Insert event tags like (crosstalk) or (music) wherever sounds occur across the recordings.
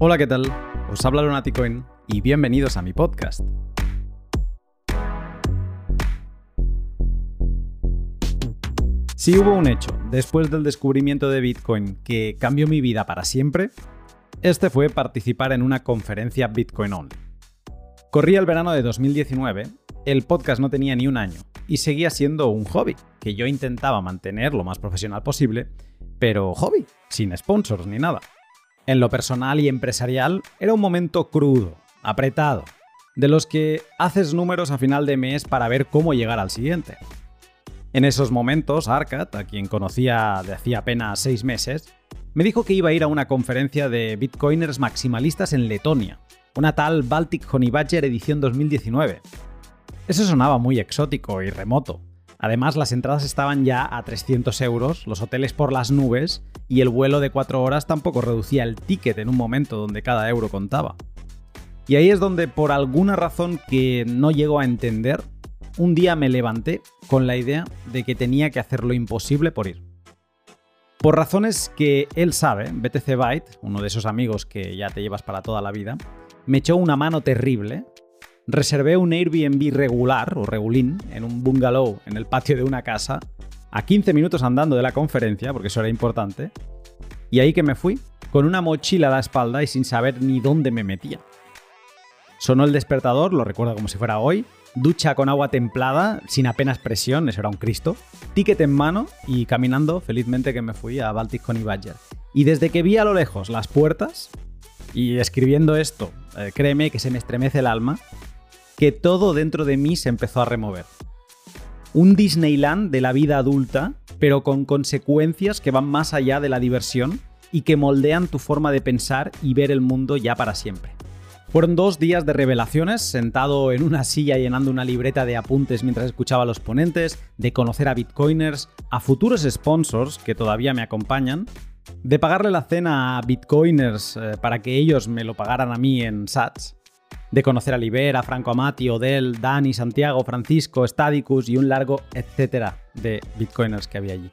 Hola, ¿qué tal? Os habla Lunaticoin y bienvenidos a mi podcast. Si hubo un hecho después del descubrimiento de Bitcoin que cambió mi vida para siempre, este fue participar en una conferencia Bitcoin On. Corría el verano de 2019, el podcast no tenía ni un año y seguía siendo un hobby, que yo intentaba mantener lo más profesional posible, pero hobby, sin sponsors ni nada. En lo personal y empresarial era un momento crudo, apretado, de los que haces números a final de mes para ver cómo llegar al siguiente. En esos momentos, Arcad, a quien conocía de hacía apenas seis meses, me dijo que iba a ir a una conferencia de bitcoiners maximalistas en Letonia, una tal Baltic Honey Badger edición 2019. Eso sonaba muy exótico y remoto, Además, las entradas estaban ya a 300 euros, los hoteles por las nubes y el vuelo de 4 horas tampoco reducía el ticket en un momento donde cada euro contaba. Y ahí es donde, por alguna razón que no llego a entender, un día me levanté con la idea de que tenía que hacer lo imposible por ir. Por razones que él sabe, BTC Byte, uno de esos amigos que ya te llevas para toda la vida, me echó una mano terrible reservé un Airbnb regular o regulín en un bungalow en el patio de una casa a 15 minutos andando de la conferencia, porque eso era importante, y ahí que me fui, con una mochila a la espalda y sin saber ni dónde me metía. Sonó el despertador, lo recuerdo como si fuera hoy, ducha con agua templada, sin apenas presión, eso era un Cristo, ticket en mano y caminando felizmente que me fui a Baltic Coney Badger. Y desde que vi a lo lejos las puertas, y escribiendo esto, eh, créeme que se me estremece el alma, que todo dentro de mí se empezó a remover. Un Disneyland de la vida adulta, pero con consecuencias que van más allá de la diversión y que moldean tu forma de pensar y ver el mundo ya para siempre. Fueron dos días de revelaciones, sentado en una silla llenando una libreta de apuntes mientras escuchaba a los ponentes, de conocer a bitcoiners, a futuros sponsors que todavía me acompañan, de pagarle la cena a bitcoiners eh, para que ellos me lo pagaran a mí en sats, de conocer a Libera, Franco Amati, Odell, Dani, Santiago, Francisco, Stadicus y un largo etcétera de bitcoiners que había allí.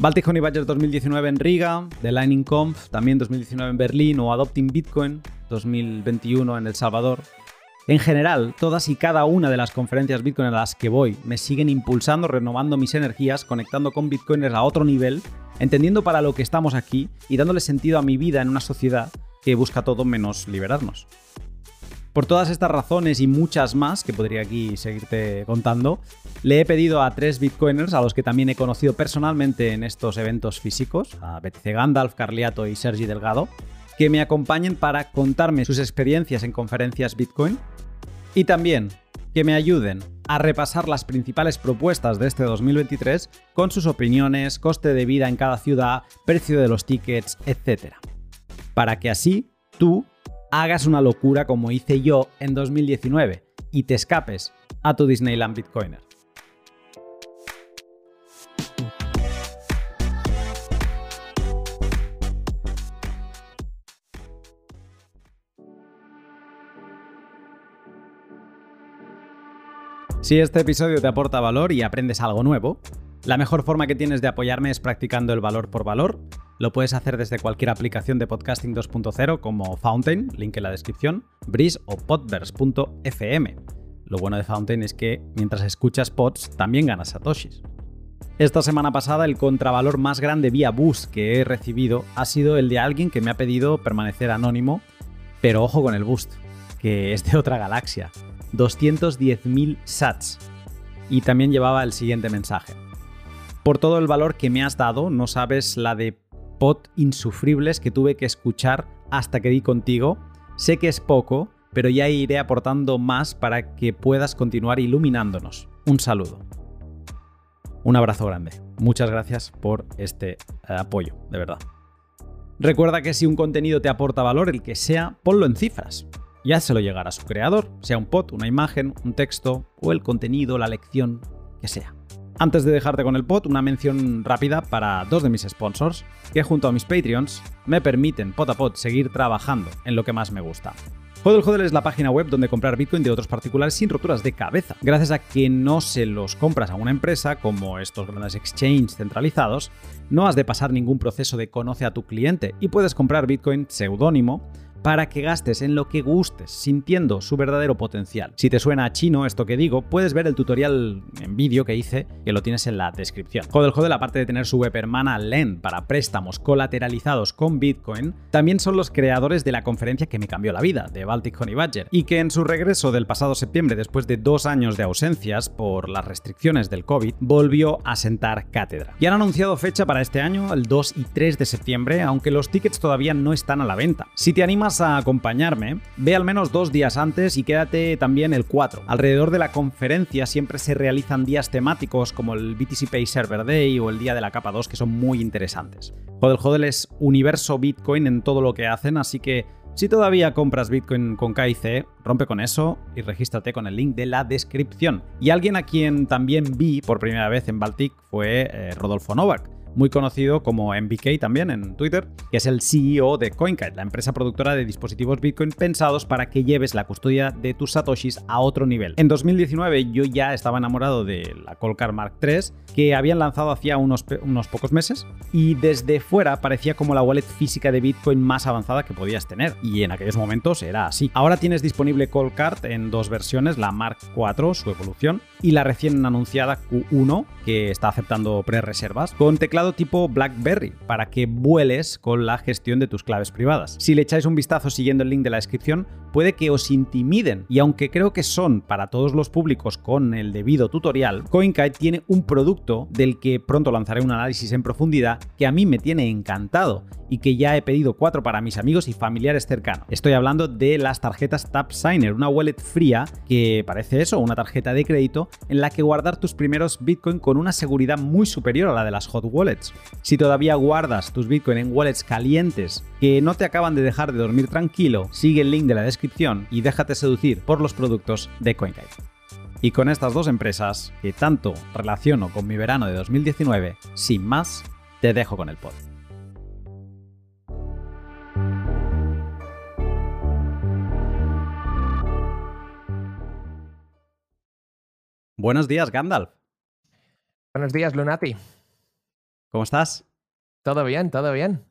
Baltic Honey Badger 2019 en Riga, The Lightning Conf también 2019 en Berlín o Adopting Bitcoin 2021 en El Salvador. En general, todas y cada una de las conferencias Bitcoin a las que voy me siguen impulsando, renovando mis energías, conectando con Bitcoiners a otro nivel, entendiendo para lo que estamos aquí y dándole sentido a mi vida en una sociedad que busca todo menos liberarnos. Por todas estas razones y muchas más, que podría aquí seguirte contando, le he pedido a tres bitcoiners, a los que también he conocido personalmente en estos eventos físicos, a BTC Gandalf, Carliato y Sergi Delgado, que me acompañen para contarme sus experiencias en conferencias Bitcoin y también que me ayuden a repasar las principales propuestas de este 2023 con sus opiniones, coste de vida en cada ciudad, precio de los tickets, etc. Para que así tú hagas una locura como hice yo en 2019 y te escapes a tu Disneyland Bitcoiner. Si este episodio te aporta valor y aprendes algo nuevo, la mejor forma que tienes de apoyarme es practicando el valor por valor. Lo puedes hacer desde cualquier aplicación de podcasting 2.0 como Fountain, link en la descripción, Breeze o Podverse.fm. Lo bueno de Fountain es que mientras escuchas pods también ganas satoshis. Esta semana pasada el contravalor más grande vía boost que he recibido ha sido el de alguien que me ha pedido permanecer anónimo, pero ojo con el boost, que es de otra galaxia. 210.000 sats. Y también llevaba el siguiente mensaje. Por todo el valor que me has dado, no sabes la de pot insufribles que tuve que escuchar hasta que di contigo. Sé que es poco, pero ya iré aportando más para que puedas continuar iluminándonos. Un saludo. Un abrazo grande. Muchas gracias por este eh, apoyo, de verdad. Recuerda que si un contenido te aporta valor, el que sea, ponlo en cifras. Ya se lo llegará a su creador, sea un pod, una imagen, un texto o el contenido, la lección, que sea. Antes de dejarte con el pod, una mención rápida para dos de mis sponsors, que junto a mis Patreons me permiten pot a pot seguir trabajando en lo que más me gusta. Hodel Hodel es la página web donde comprar Bitcoin de otros particulares sin roturas de cabeza, gracias a que no se los compras a una empresa como estos grandes exchanges centralizados, no has de pasar ningún proceso de conoce a tu cliente y puedes comprar Bitcoin seudónimo para que gastes en lo que gustes, sintiendo su verdadero potencial. Si te suena chino esto que digo, puedes ver el tutorial en vídeo que hice, que lo tienes en la descripción. Hodel Hodel, aparte de tener su web hermana Lend para préstamos colateralizados con Bitcoin, también son los creadores de la conferencia que me cambió la vida, de Baltic Honey Badger, y que en su regreso del pasado septiembre, después de dos años de ausencias por las restricciones del COVID, volvió a sentar cátedra. Y han anunciado fecha para este año, el 2 y 3 de septiembre, aunque los tickets todavía no están a la venta. Si te animas a acompañarme, ve al menos dos días antes y quédate también el 4. Alrededor de la conferencia siempre se realizan días temáticos como el BTC Pay Server Day o el día de la capa 2 que son muy interesantes. Hodel Hodel es universo Bitcoin en todo lo que hacen, así que si todavía compras Bitcoin con KIC, rompe con eso y regístrate con el link de la descripción. Y alguien a quien también vi por primera vez en Baltic fue eh, Rodolfo Novak muy conocido como MBK también en Twitter, que es el CEO de CoinKite, la empresa productora de dispositivos Bitcoin pensados para que lleves la custodia de tus satoshis a otro nivel. En 2019 yo ya estaba enamorado de la Colcar Mark III, que habían lanzado hacía unos, unos pocos meses, y desde fuera parecía como la wallet física de Bitcoin más avanzada que podías tener, y en aquellos momentos era así. Ahora tienes disponible Coldcard en dos versiones, la Mark IV, su evolución, y la recién anunciada Q1, que está aceptando pre-reservas, con teclado tipo BlackBerry para que vueles con la gestión de tus claves privadas. Si le echáis un vistazo siguiendo el link de la descripción, puede que os intimiden y aunque creo que son para todos los públicos con el debido tutorial, CoinKite tiene un producto del que pronto lanzaré un análisis en profundidad que a mí me tiene encantado y que ya he pedido cuatro para mis amigos y familiares cercanos. Estoy hablando de las tarjetas TapSigner, una wallet fría que parece eso, una tarjeta de crédito en la que guardar tus primeros Bitcoin con una seguridad muy superior a la de las hot wallets. Si todavía guardas tus Bitcoin en wallets calientes que no te acaban de dejar de dormir tranquilo, sigue el link de la descripción y déjate seducir por los productos de CoinKite. Y con estas dos empresas, que tanto relaciono con mi verano de 2019, sin más, te dejo con el pod. Buenos días, Gandalf. Buenos días, Lunati. ¿Cómo estás? Todo bien, todo bien.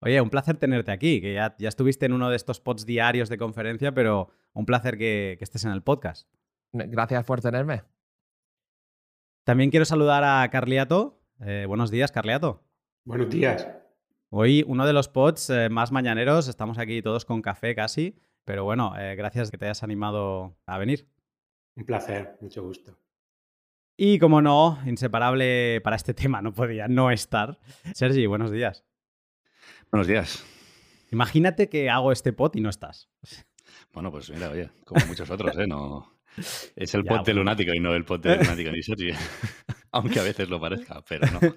Oye, un placer tenerte aquí, que ya, ya estuviste en uno de estos pods diarios de conferencia, pero un placer que, estés en el podcast. Gracias por tenerme. También quiero saludar a Carliato. Eh, buenos días, Carliato. Buenos días. Hoy uno de los pods eh, más mañaneros, estamos aquí todos con café casi, pero bueno, eh, gracias que te hayas animado a venir. Un placer, mucho gusto. Y como no, inseparable para este (laughs) tema, no podía no estar. Sergi, buenos días. Buenos días. Imagínate que hago este pot y no estás. Bueno, pues mira, oye, como muchos otros, ¿eh? No... (laughs) Es el pot de lunático y no el pot de lunático ni Sergi. (laughs) Aunque a veces lo parezca, pero no. (laughs)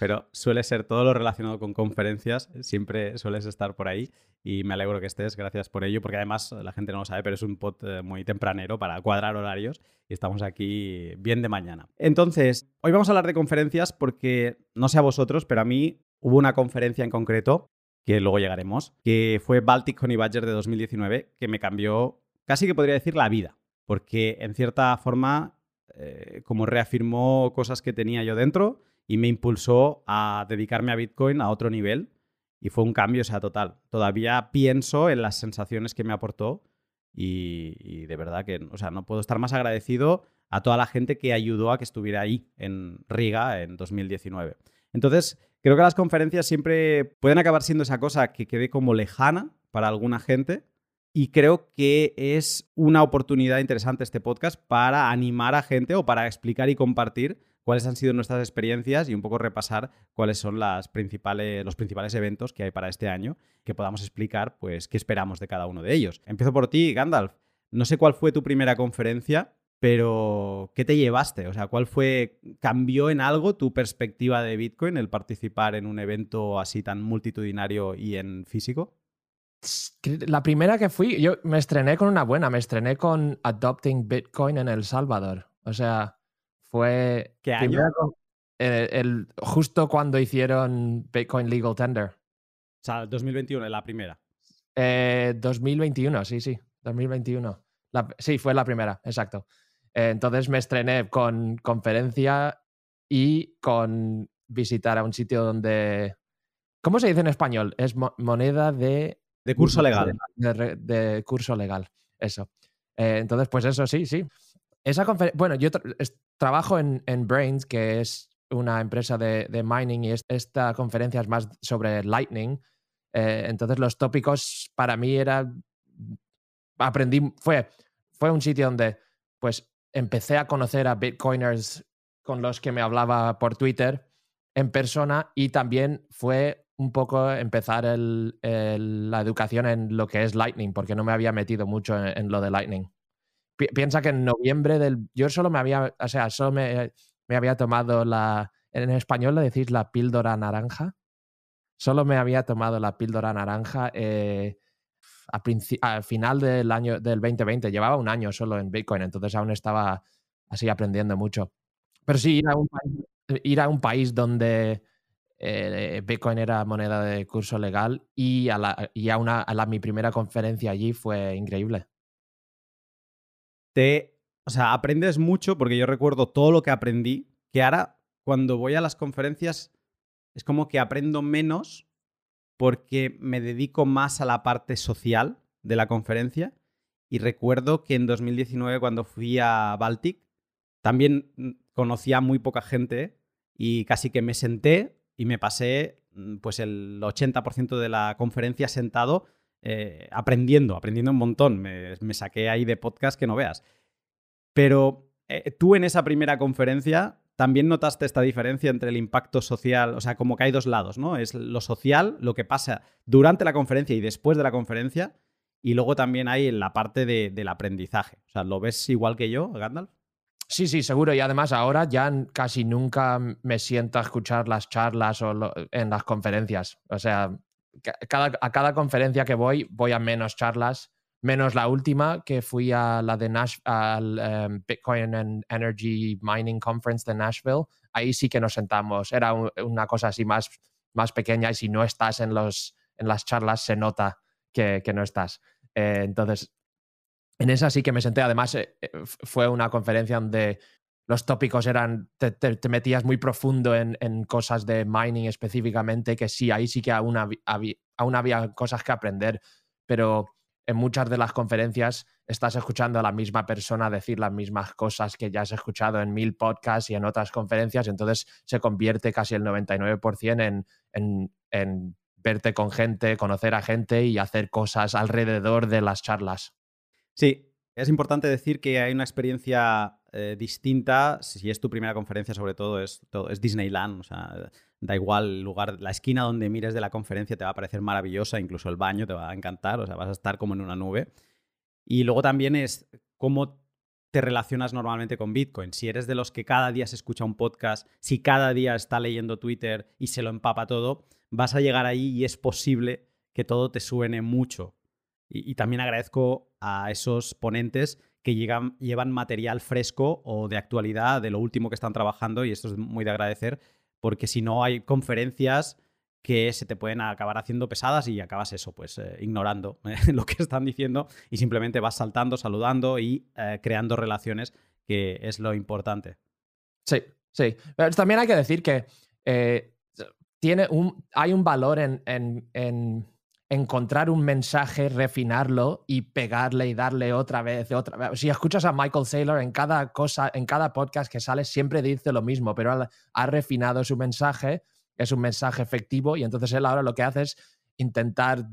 Pero suele ser todo lo relacionado con conferencias, siempre sueles estar por ahí y me alegro que estés, gracias por ello, porque además la gente no lo sabe, pero es un pod eh, muy tempranero para cuadrar horarios y estamos aquí bien de mañana. Entonces, hoy vamos a hablar de conferencias porque, no sé a vosotros, pero a mí hubo una conferencia en concreto, que luego llegaremos, que fue Baltic Honey Badger de 2019, que me cambió, casi que podría decir, la vida, porque en cierta forma, eh, como reafirmó cosas que tenía yo dentro, y me impulsó a dedicarme a Bitcoin a otro nivel y fue un cambio, o sea, total. Todavía pienso en las sensaciones que me aportó y, de verdad que, o sea, no puedo estar más agradecido a toda la gente que ayudó a que estuviera ahí en Riga en 2019. Entonces, creo que las conferencias siempre pueden acabar siendo esa cosa que quede como lejana para alguna gente, y creo que es una oportunidad interesante este podcast para animar a gente o para explicar y compartir cuáles han sido nuestras experiencias y un poco repasar cuáles son las principales, los principales eventos que hay para este año, que podamos explicar pues qué esperamos de cada uno de ellos. Empiezo por ti, Gandalf. No sé cuál fue tu primera conferencia, pero ¿qué te llevaste? O sea, ¿cuál fue, cambió en algo tu perspectiva de Bitcoin el participar en un evento así tan multitudinario y en físico? La primera que fui, yo me estrené con una buena, me estrené con Adopting Bitcoin en El Salvador. O sea, fue. ¿Qué año? el, justo cuando hicieron Bitcoin Legal Tender. O sea, 2021, la primera. 2021, eh, sí, sí. 2021. sí, fue la primera, exacto. Eh, entonces me estrené con conferencia y con visitar a un sitio donde. ¿Cómo se dice en español? Es moneda de De curso legal. De, curso legal, eso. Eh, entonces, pues eso sí, sí. Esa bueno, yo trabajo en, Brains, que es una empresa de, mining, y esta conferencia es más sobre Lightning. Eh, entonces, los tópicos para mí era. Aprendí. Fue, fue un sitio donde, pues, empecé a conocer a Bitcoiners con los que me hablaba por Twitter en persona y también fue un poco empezar la educación en lo que es Lightning, porque no me había metido mucho en, lo de Lightning. piensa que en noviembre del... Yo solo me había, o sea, solo me, había tomado la... En español le decís la píldora naranja. Solo me había tomado la píldora naranja eh, al final del año del 2020. Llevaba un año solo en Bitcoin, entonces aún estaba así aprendiendo mucho. Pero sí, ir a un país, ir a un país donde eh, Bitcoin era moneda de curso legal y a, la, y a, una, a la, mi primera conferencia allí fue increíble. Te, o sea, aprendes mucho porque yo recuerdo todo lo que aprendí, que ahora cuando voy a las conferencias es como que aprendo menos porque me dedico más a la parte social de la conferencia y recuerdo que en 2019 cuando fui a Baltic también mm, conocía muy poca gente y casi que me senté y me pasé mm, pues el 80% de la conferencia sentado eh, aprendiendo, aprendiendo un montón. Me, saqué ahí de podcast que no veas. Pero eh, tú en esa primera conferencia también notaste esta diferencia entre el impacto social, o sea, como que hay dos lados, ¿no? Es lo social, lo que pasa durante la conferencia y después de la conferencia, y luego también hay la parte del aprendizaje. O sea, ¿lo ves igual que yo, Gandalf? Sí, sí, seguro. Y además ahora ya casi nunca me siento a escuchar las charlas o en las conferencias. O sea, a cada conferencia que voy, voy a menos charlas, menos la última que fui a la de Nash, al em, Bitcoin and Energy Mining Conference de Nashville. Ahí sí que nos sentamos. Era una cosa así más, más pequeña y si no estás en, los, en las charlas se nota que, no estás. Eh, entonces, en esa sí que me senté. Además, eh, eh, fue una conferencia donde los tópicos eran, te, metías muy profundo en, cosas de mining específicamente, que sí, ahí sí que aún había, cosas que aprender, pero en muchas de las conferencias estás escuchando a la misma persona decir las mismas cosas que ya has escuchado en mil podcasts y en otras conferencias, entonces se convierte casi el 99% en, en, en verte con gente, conocer a gente y hacer cosas alrededor de las charlas. Sí, es importante decir que hay una experiencia eh, distinta. Si es tu primera conferencia, sobre todo es, es Disneyland. Da igual el lugar, la esquina donde mires de la conferencia te va a parecer maravillosa, incluso el baño te va a encantar. O sea, vas a estar como en una nube. Y luego también es cómo te relacionas normalmente con Bitcoin. Si eres de los que cada día se escucha un podcast, si cada día está leyendo Twitter y se lo empapa todo, vas a llegar ahí y es posible que todo te suene mucho. Y, también agradezco a esos ponentes que llevan material fresco o de actualidad de lo último que están trabajando y esto es muy de agradecer porque si no hay conferencias que se te pueden acabar haciendo pesadas y acabas eso, pues eh, ignorando eh, (laughs) lo que están diciendo y simplemente vas saltando, saludando y eh, creando relaciones, que es lo importante. Sí, sí. También hay que decir que tiene un, hay un valor en encontrar un mensaje, refinarlo y pegarle y darle otra vez, otra vez. Si escuchas a Michael Saylor en cada cosa, en cada podcast que sale, siempre dice lo mismo, pero ha, refinado su mensaje, es un mensaje efectivo y entonces él ahora lo que hace es intentar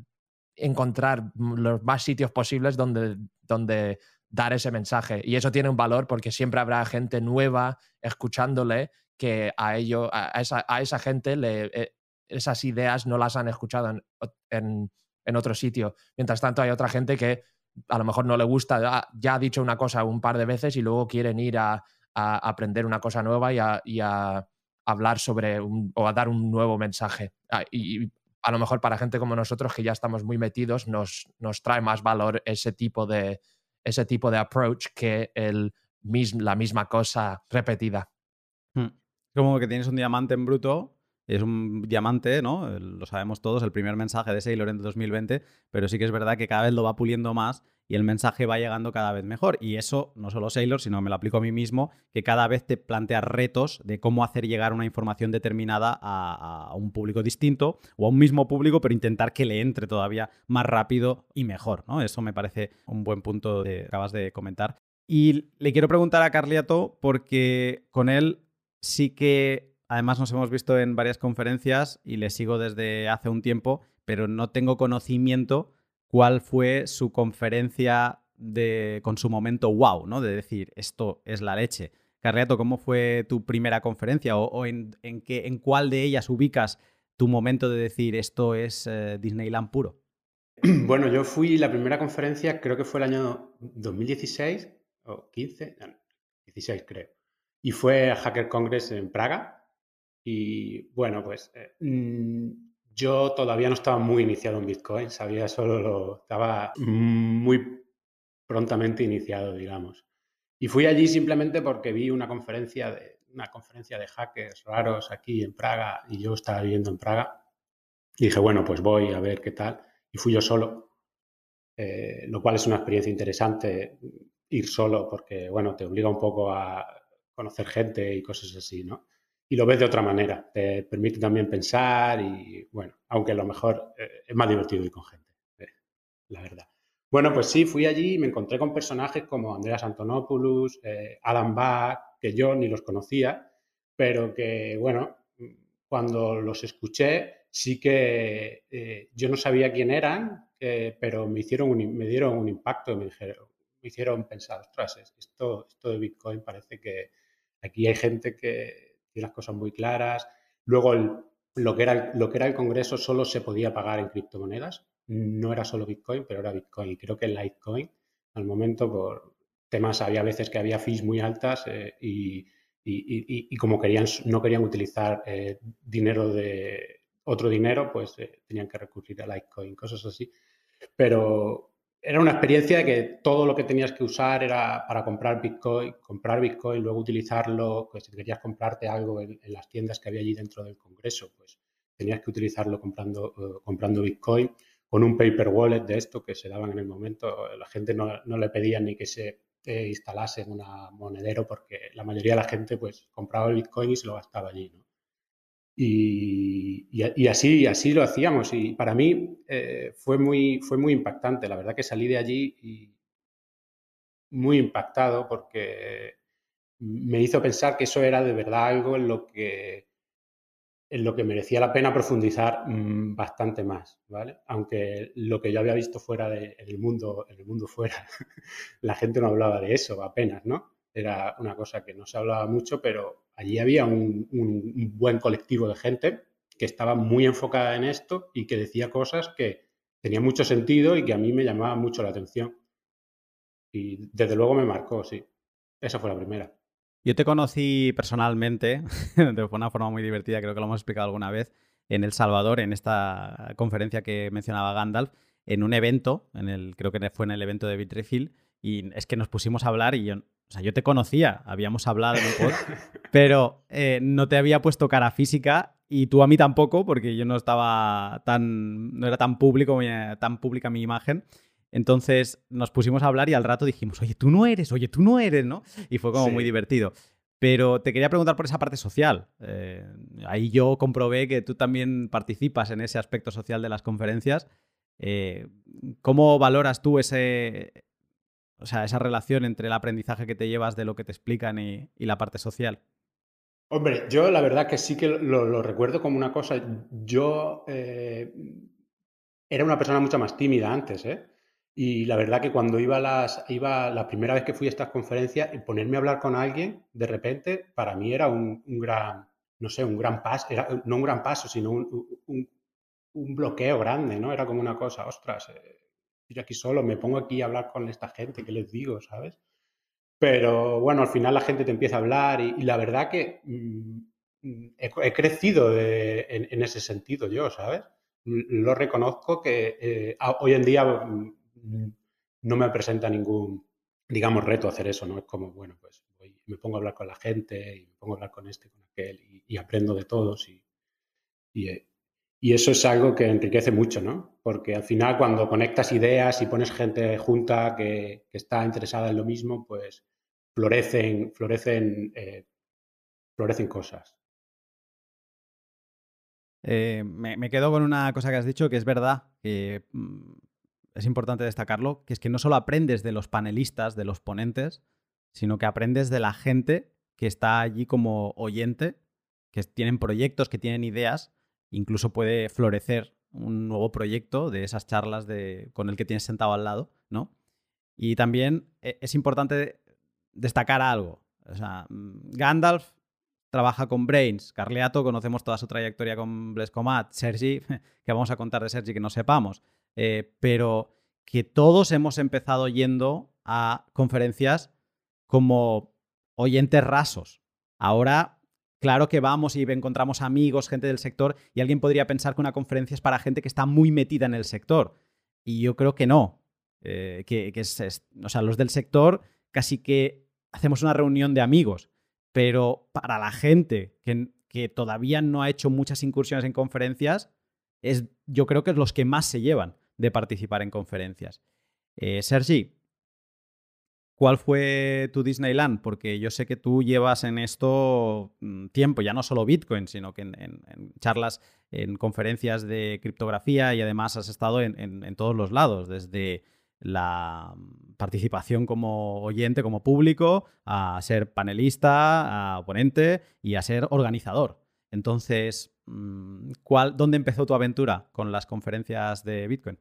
encontrar los más sitios posibles donde, donde dar ese mensaje. Y eso tiene un valor porque siempre habrá gente nueva escuchándole que a ello, a esa, a esa gente le, eh, esas ideas no las han escuchado en, otro sitio. Mientras tanto, hay otra gente que a lo mejor no le gusta, ya ha dicho una cosa un par de veces y luego quieren ir a, aprender una cosa nueva y a, hablar sobre o a dar un nuevo mensaje. Ah, y, a lo mejor para gente como nosotros que ya estamos muy metidos, nos, nos trae más valor ese tipo de, ese tipo de approach que el, la misma cosa repetida. Hmm. Como que tienes un diamante en bruto es un diamante, ¿no? Lo sabemos todos, el primer mensaje de Sailor en 2020, pero sí que es verdad que cada vez lo va puliendo más y el mensaje va llegando cada vez mejor. Y eso no solo Sailor, sino me lo aplico a mí mismo, que cada vez te planteas retos de cómo hacer llegar una información determinada a, un público distinto o a un mismo público, pero intentar que le entre todavía más rápido y mejor. ¿no? Eso me parece un buen punto que acabas de comentar. Y le quiero preguntar a Carliato porque con él sí que, además nos hemos visto en varias conferencias y le sigo desde hace un tiempo, pero no tengo conocimiento cuál fue su conferencia de, con su momento wow, ¿no? De decir, esto es la leche. Carliato, ¿cómo fue tu primera conferencia o, en, qué, en cuál de ellas ubicas tu momento de decir, esto es eh, Disneyland puro? (clears throat) Bueno, yo fui la primera conferencia, creo que fue el año 2016 o 15, 16 creo. Y fue a Hacker Congress en Praga. Y bueno, pues eh, mm, yo todavía no estaba muy iniciado en Bitcoin, sabía solo lo, estaba muy prontamente iniciado, digamos. Y fui allí simplemente porque vi una conferencia de una conferencia de hackers raros aquí en Praga y yo estaba viviendo en Praga. Dije, bueno, pues voy a ver qué tal. Y fui yo solo, eh, lo cual es una experiencia interesante ir solo porque, bueno, te obliga un poco a conocer gente y cosas así, ¿no? Y lo ves de otra manera. Te permite también pensar y, bueno, aunque a lo mejor eh, es más divertido ir con gente, eh, la verdad. Bueno, pues sí, fui allí y me encontré con personajes como Andreas Antonopoulos, eh, Adam Bach, que yo ni los conocía, pero que, bueno, cuando los escuché, sí que yo no sabía quién eran, pero me, hicieron me dieron un impacto, me, dijeron, me hicieron pensar, ostras, esto, esto de Bitcoin parece que aquí hay gente que tiene las cosas muy claras. Luego, lo, que era el, lo que era el Congreso solo se podía pagar en criptomonedas. No era solo Bitcoin, pero era Bitcoin. Y creo que Litecoin, al momento, por temas, había veces que había fees muy altas eh, y, y, como querían, no querían utilizar eh, dinero de otro dinero, pues eh, tenían que recurrir a Litecoin, cosas así. Pero era una experiencia de que todo lo que tenías que usar era para comprar Bitcoin, comprar Bitcoin, luego utilizarlo, pues si querías comprarte algo en, las tiendas que había allí dentro del Congreso, pues tenías que utilizarlo comprando, eh, comprando Bitcoin con un paper wallet de esto que se daban en el momento. La gente no, le pedía ni que se eh, instalase en un monedero porque la mayoría de la gente pues compraba el Bitcoin y se lo gastaba allí, ¿no? Y, así, así lo hacíamos. Y para mí eh, fue, muy, fue muy impactante. La verdad que salí de allí y muy impactado porque me hizo pensar que eso era de verdad algo en lo que, en lo que merecía la pena profundizar mm, bastante más, ¿vale? Aunque lo que yo había visto fuera del mundo, el mundo fuera, (laughs) la gente no hablaba de eso apenas, ¿no? Era una cosa que no se hablaba mucho, pero allí había un, buen colectivo de gente que estaba muy enfocada en esto y que decía cosas que tenían mucho sentido y que a mí me llamaban mucho la atención. Y desde luego me marcó, sí. Esa fue la primera. Yo te conocí personalmente, (laughs) de una forma muy divertida, creo que lo hemos explicado alguna vez, en El Salvador, en esta conferencia que mencionaba Gandalf, en un evento, en el, creo que fue en el evento de Bitrefill, y es que nos pusimos a hablar y yo, o sea, yo te conocía, habíamos hablado en un pod, pero eh, no te había puesto cara física y tú a mí tampoco, porque yo no estaba tan, no era tan público, tan pública mi imagen. Entonces nos pusimos a hablar y al rato dijimos, oye, tú no eres, oye, tú no eres, ¿no? Y fue como muy divertido. Pero te quería preguntar por esa parte social. Eh, ahí yo comprobé que tú también participas en ese aspecto social de las conferencias. Eh, ¿Cómo valoras tú ese, o sea, esa relación entre el aprendizaje que te llevas de lo que te explican y, la parte social. Hombre, yo la verdad que sí que lo, recuerdo como una cosa. Yo eh, era una persona mucho más tímida antes, ¿eh? Y la verdad que cuando iba, las, iba la primera vez que fui a estas conferencias, ponerme a hablar con alguien, de repente, para mí era un, gran, no sé, un gran paso, no un gran paso, sino un, bloqueo grande, ¿no? Era como una cosa, ostras, eh, aquí solo, me pongo aquí a hablar con esta gente, ¿qué les digo, sabes? Pero bueno, al final la gente te empieza a hablar y, la verdad que mm, he, crecido en, ese sentido yo, ¿sabes? Lo reconozco que eh, hoy en día mm, no me presenta ningún, digamos, reto hacer eso, ¿no? Es como, bueno, pues me pongo a hablar con la gente y me pongo a hablar con este, con aquel y, aprendo de todos y, y, eh, Y eso es algo que enriquece mucho, ¿no? Porque al final cuando conectas ideas y pones gente junta que, está interesada en lo mismo, pues florecen, florecen, eh, florecen cosas. Eh, me, quedo con una cosa que has dicho, que es verdad, que mm, es importante destacarlo, que es que no solo aprendes de los panelistas, de los ponentes, sino que aprendes de la gente que está allí como oyente, que tienen proyectos, que tienen ideas, incluso puede florecer un nuevo proyecto de esas charlas de, con el que tienes sentado al lado, ¿no? Y también eh, es importante destacar algo. O sea, mm, Gandalf trabaja con Brains, Carleato, conocemos toda su trayectoria con Blescomat, Sergi, (laughs) que vamos a contar de Sergi que no sepamos, eh, pero que todos hemos empezado yendo a conferencias como oyentes rasos. Ahora, claro que vamos y encontramos amigos, gente del sector, y alguien podría pensar que una conferencia es para gente que está muy metida en el sector. Y yo creo que no. Eh, que, o sea, los del sector casi que hacemos una reunión de amigos, pero para la gente que, todavía no ha hecho muchas incursiones en conferencias, yo creo que es los que más se llevan de participar en conferencias. Eh, Sergi, ¿cuál fue tu Disneyland? Porque yo sé que tú llevas en esto mm, tiempo, ya no solo Bitcoin, sino que en, charlas, en conferencias de criptografía y además has estado en, todos los lados, desde la participación como oyente, como público, a ser panelista, a ponente y a ser organizador. Entonces, mm, ¿cuál, ¿dónde empezó tu aventura con las conferencias de Bitcoin?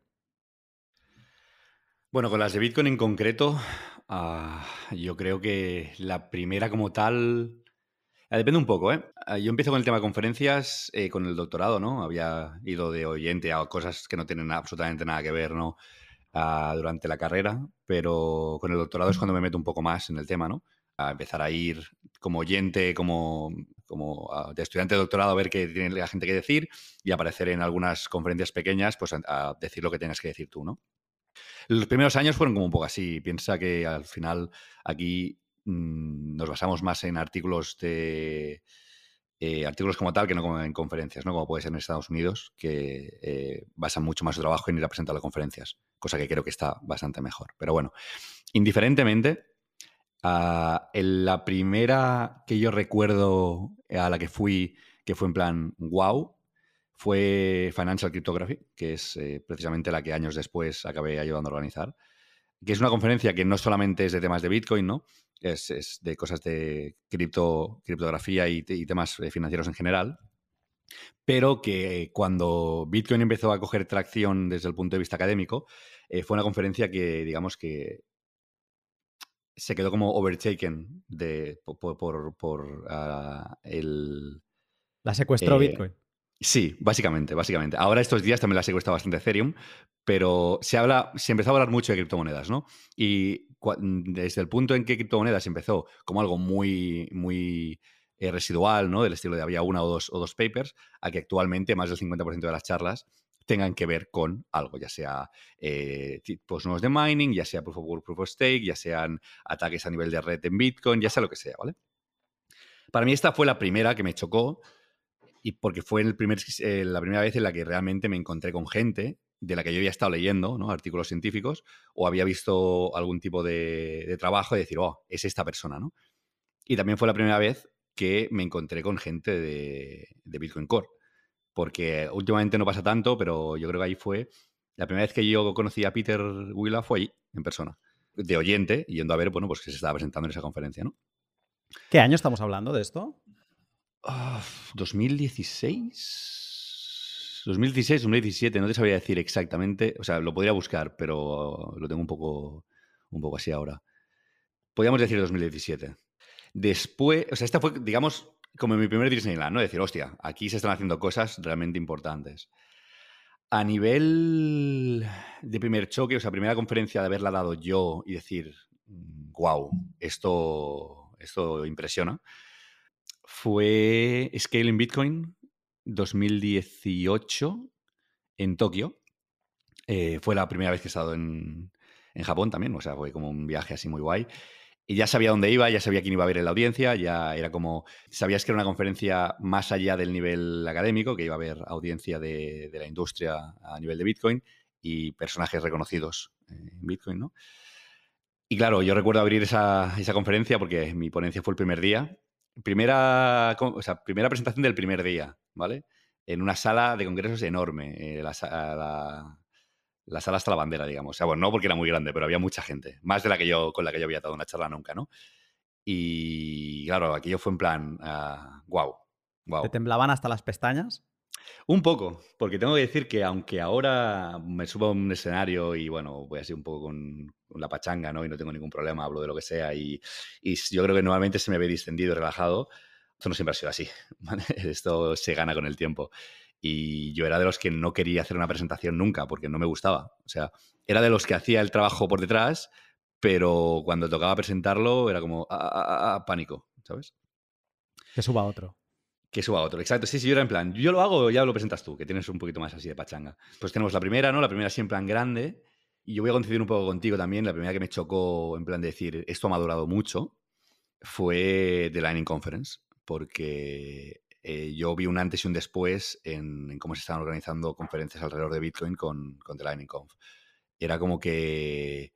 Bueno, con las de Bitcoin en concreto, ah, yo creo que la primera como tal... Ah, depende un poco, ¿eh? Ah, yo empiezo con el tema de conferencias eh, con el doctorado, ¿no? Había ido de oyente a cosas que no tienen absolutamente nada que ver, ¿no? durante la carrera, pero con el doctorado es cuando me meto un poco más en el tema, ¿no? A empezar a ir como oyente, como, como de estudiante de doctorado, a ver qué tiene la gente que decir y aparecer en algunas conferencias pequeñas, pues a decir lo que tienes que decir tú, ¿no? Los primeros años fueron como un poco así. Piensa que al final aquí mm, nos basamos más en artículos de eh, artículos como tal que no como en conferencias, ¿no? Como puede ser en Estados Unidos, que eh, basan mucho más su trabajo en ir a presentar las conferencias, cosa que creo que está bastante mejor. Pero bueno, indiferentemente, ah, la primera que yo recuerdo a la que fui, que fue en plan, wow, fue Financial Cryptography, que es eh, precisamente la que años después acabé ayudando a organizar, que es una conferencia que no solamente es de temas de Bitcoin, ¿no? Es, de cosas de cripto, criptografía y, temas eh, financieros en general, pero que cuando Bitcoin empezó a coger tracción desde el punto de vista académico, eh, fue una conferencia que, digamos que se quedó como overtaken de, por, ah, el... La secuestró Bitcoin. Sí, básicamente, básicamente. Ahora estos días también la secuestrado bastante Ethereum, pero se habla, se empezó a hablar mucho de criptomonedas, ¿no? Y desde el punto en que criptomonedas empezó como algo muy, muy eh, residual, ¿no? Del estilo de había una o dos, o dos papers, a que actualmente más del 50% de las charlas tengan que ver con algo, ya sea eh, tipos nuevos de mining, ya sea proof of work, proof of stake, ya sean ataques a nivel de red en Bitcoin, ya sea lo que sea, ¿vale? Para mí esta fue la primera que me chocó y porque fue eh, la primera vez en la que realmente me encontré con gente de la que yo había estado leyendo, ¿no? Artículos científicos, o había visto algún tipo de, trabajo y decir, oh, es esta persona, ¿no? Y también fue la primera vez que me encontré con gente de, Bitcoin Core. Porque últimamente no pasa tanto, pero yo creo que ahí fue. La primera vez que yo conocí a Peter Willa fue ahí, en persona. De oyente, yendo a ver, bueno, pues que se estaba presentando en esa conferencia, ¿no? ¿Qué año estamos hablando de esto? 2016. 2016, 2017, no te sabría decir exactamente. O sea, lo podría buscar, pero lo tengo un poco, un poco así ahora. Podríamos decir 2017. Después, o sea, esta fue, digamos, como mi primer Disneyland, ¿no? Decir, hostia, aquí se están haciendo cosas realmente importantes. A nivel de primer choque, o sea, primera conferencia de haberla dado yo y decir, wow, esto, esto impresiona fue Scale in Bitcoin 2018 en Tokio. Eh, fue la primera vez que he estado en, Japón también, o sea, fue como un viaje así muy guay. y ya sabía dónde iba, ya sabía quién iba a ver en la audiencia, ya era como, sabías que era una conferencia más allá del nivel académico, que iba a haber audiencia de, la industria a nivel de Bitcoin y personajes reconocidos en Bitcoin, ¿no? Y claro, yo recuerdo abrir esa, esa conferencia porque mi ponencia fue el primer día. Primera, o sea, primera presentación del primer día, ¿vale? En una sala de congresos enorme. Eh, la, la sala hasta la bandera, digamos. O sea, bueno, no porque era muy grande, pero había mucha gente. Más de la que yo, con la que yo había dado una charla nunca, ¿no? Y claro, aquello fue en plan, wow, wow. ¿Te temblaban hasta las pestañas? Un poco, porque tengo que decir que aunque ahora me subo a un escenario y bueno, voy así un poco con, la pachanga, ¿no? Y no tengo ningún problema, hablo de lo que sea y, y yo creo que normalmente se me ve distendido y relajado. Esto no siempre ha sido así, (laughs) ¿vale? Esto se gana con el tiempo. Y yo era de los que no quería hacer una presentación nunca porque no me gustaba. O sea, era de los que hacía el trabajo por detrás, pero cuando tocaba presentarlo era como ah, ah, ah, pánico, ¿sabes? Que suba otro. Que suba otro, exacto. Sí, sí, yo era en plan, yo lo hago, ya lo presentas tú, que tienes un poquito más así de pachanga. Pues tenemos la primera, ¿no? La primera siempre en grande. Y yo voy a coincidir un poco contigo también. La primera que me chocó, en plan de decir, esto ha durado mucho, fue The Lightning Conference, porque eh, yo vi un antes y un después en, cómo se estaban organizando conferencias alrededor de Bitcoin con, con The Lightning Conf. Era como que,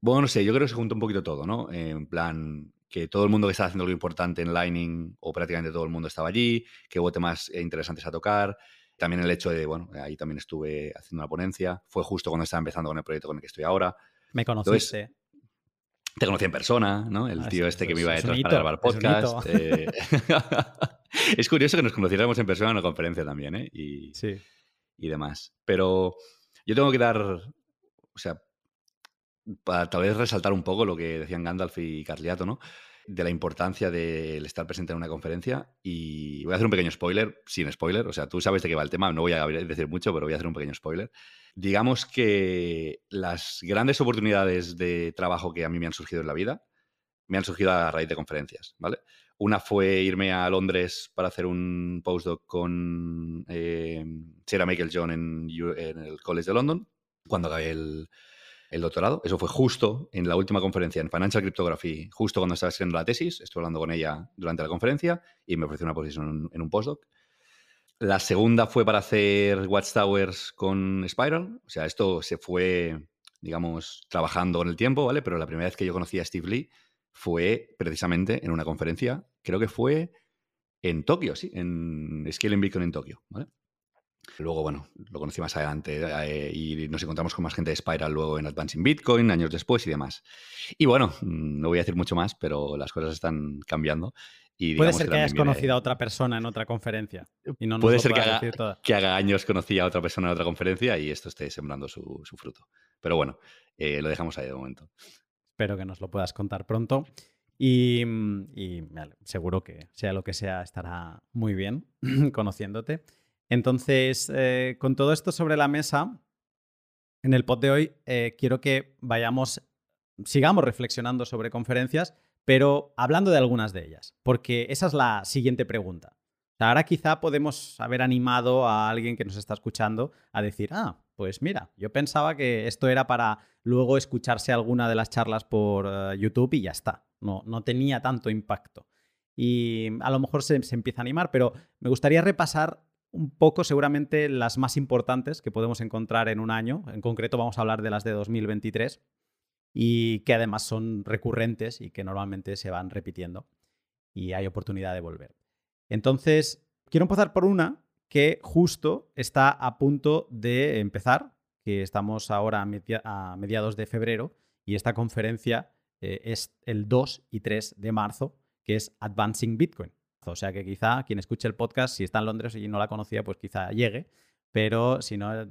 bueno, no sé, yo creo que se juntó un poquito todo, ¿no? En plan, que todo el mundo que estaba haciendo algo importante en Lightning, o prácticamente todo el mundo estaba allí, que hubo temas interesantes a tocar. También el hecho de, bueno, ahí también estuve haciendo una ponencia. Fue justo cuando estaba empezando con el proyecto con el que estoy ahora. Me conociste. te conocí en persona, ¿no? El ah, tío este que me iba detrás para grabar podcast. Eh. (laughs) es curioso que nos conociéramos en persona en una conferencia también, ¿eh? Y, y demás. Pero yo tengo que dar, o sea, para tal vez resaltar un poco lo que decían Gandalf y Carliato, ¿no? De la importancia del estar presente en una conferencia. Y voy a hacer un pequeño spoiler, sin spoiler. O sea, tú sabes de qué va el tema, no voy a decir mucho, pero voy a hacer un pequeño spoiler. Digamos que las grandes oportunidades de trabajo que a mí me han surgido en la vida me han surgido a raíz de conferencias, ¿vale? Una fue irme a Londres para hacer un postdoc con eh, Sarah Michael John en, el College de London, cuando acabé el, doctorado. Eso fue justo en la última conferencia en Financial Cryptography, justo cuando estaba escribiendo la tesis. Estuve hablando con ella durante la conferencia y me ofreció una posición en, un postdoc. La segunda fue para hacer Watchtowers con Spiral. O sea, esto se fue, digamos, trabajando en el tiempo, ¿vale? Pero la primera vez que yo conocí a Steve Lee fue precisamente en una conferencia, creo que fue en Tokio, sí, en Scaling Bitcoin en Tokio, ¿vale? Luego, bueno, lo conocí más adelante eh, y nos encontramos con más gente de Spiral luego en Advancing Bitcoin, años después y demás. Y bueno, mm, no voy a decir mucho más, pero las cosas están cambiando. Y puede ser que, hayas conocido a otra persona en otra conferencia. Y no puede ser que haga, que haga, años conocí a otra persona en otra conferencia y esto esté sembrando su, fruto. Pero bueno, eh, lo dejamos ahí de momento. Espero que nos lo puedas contar pronto. Y, mm, seguro que sea lo que sea, estará muy bien (clears throat) conociéndote. Entonces, eh, con todo esto sobre la mesa, en el pod de hoy eh, quiero que vayamos, sigamos reflexionando sobre conferencias, pero hablando de algunas de ellas, porque esa es la siguiente pregunta. Ahora quizá podemos haber animado a alguien que nos está escuchando a decir, ah, pues mira, yo pensaba que esto era para luego escucharse alguna de las charlas por eh, YouTube y ya está. No, no tenía tanto impacto. Y a lo mejor se, se empieza a animar, pero me gustaría repasar un poco seguramente las más importantes que podemos encontrar en un año. En concreto vamos a hablar de las de 2023 y que además son recurrentes y que normalmente se van repitiendo y hay oportunidad de volver. Entonces, quiero empezar por una que justo está a punto de empezar, que estamos ahora a mediados de febrero, y esta conferencia eh, es el 2 y 3 de marzo, que es Advancing Bitcoin. O sea que quizá quien escuche el podcast, si está en Londres y no la conocía, pues quizá llegue, pero si no,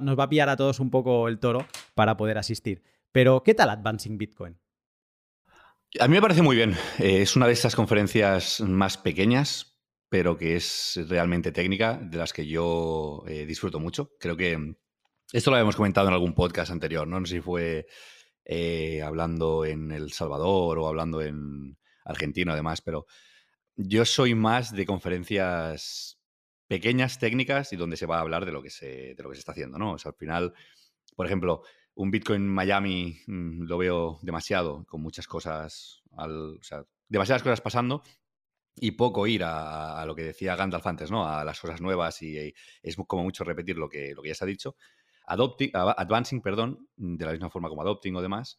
nos va a pillar a todos un poco el toro para poder asistir. Pero, ¿qué tal Advancing Bitcoin? A mí me parece muy bien. Eh, es una de estas conferencias más pequeñas, pero que es realmente técnica, de las que yo eh, disfruto mucho. Creo que esto lo habíamos comentado en algún podcast anterior, no, sé si fue eh, hablando en El Salvador o hablando en Argentina, además, pero yo soy más de conferencias pequeñas, técnicas, y donde se va a hablar de lo que se, de lo que se está haciendo, ¿no? O sea, al final, por ejemplo, un Bitcoin Miami mm, lo veo demasiado, con muchas cosas, al, o sea, demasiadas cosas pasando y poco ir a, lo que decía Gandalf antes, ¿no? A las cosas nuevas y, es como mucho repetir lo que, lo que ya se ha dicho. Adopting, advancing, perdón, de la misma forma como Adopting o demás,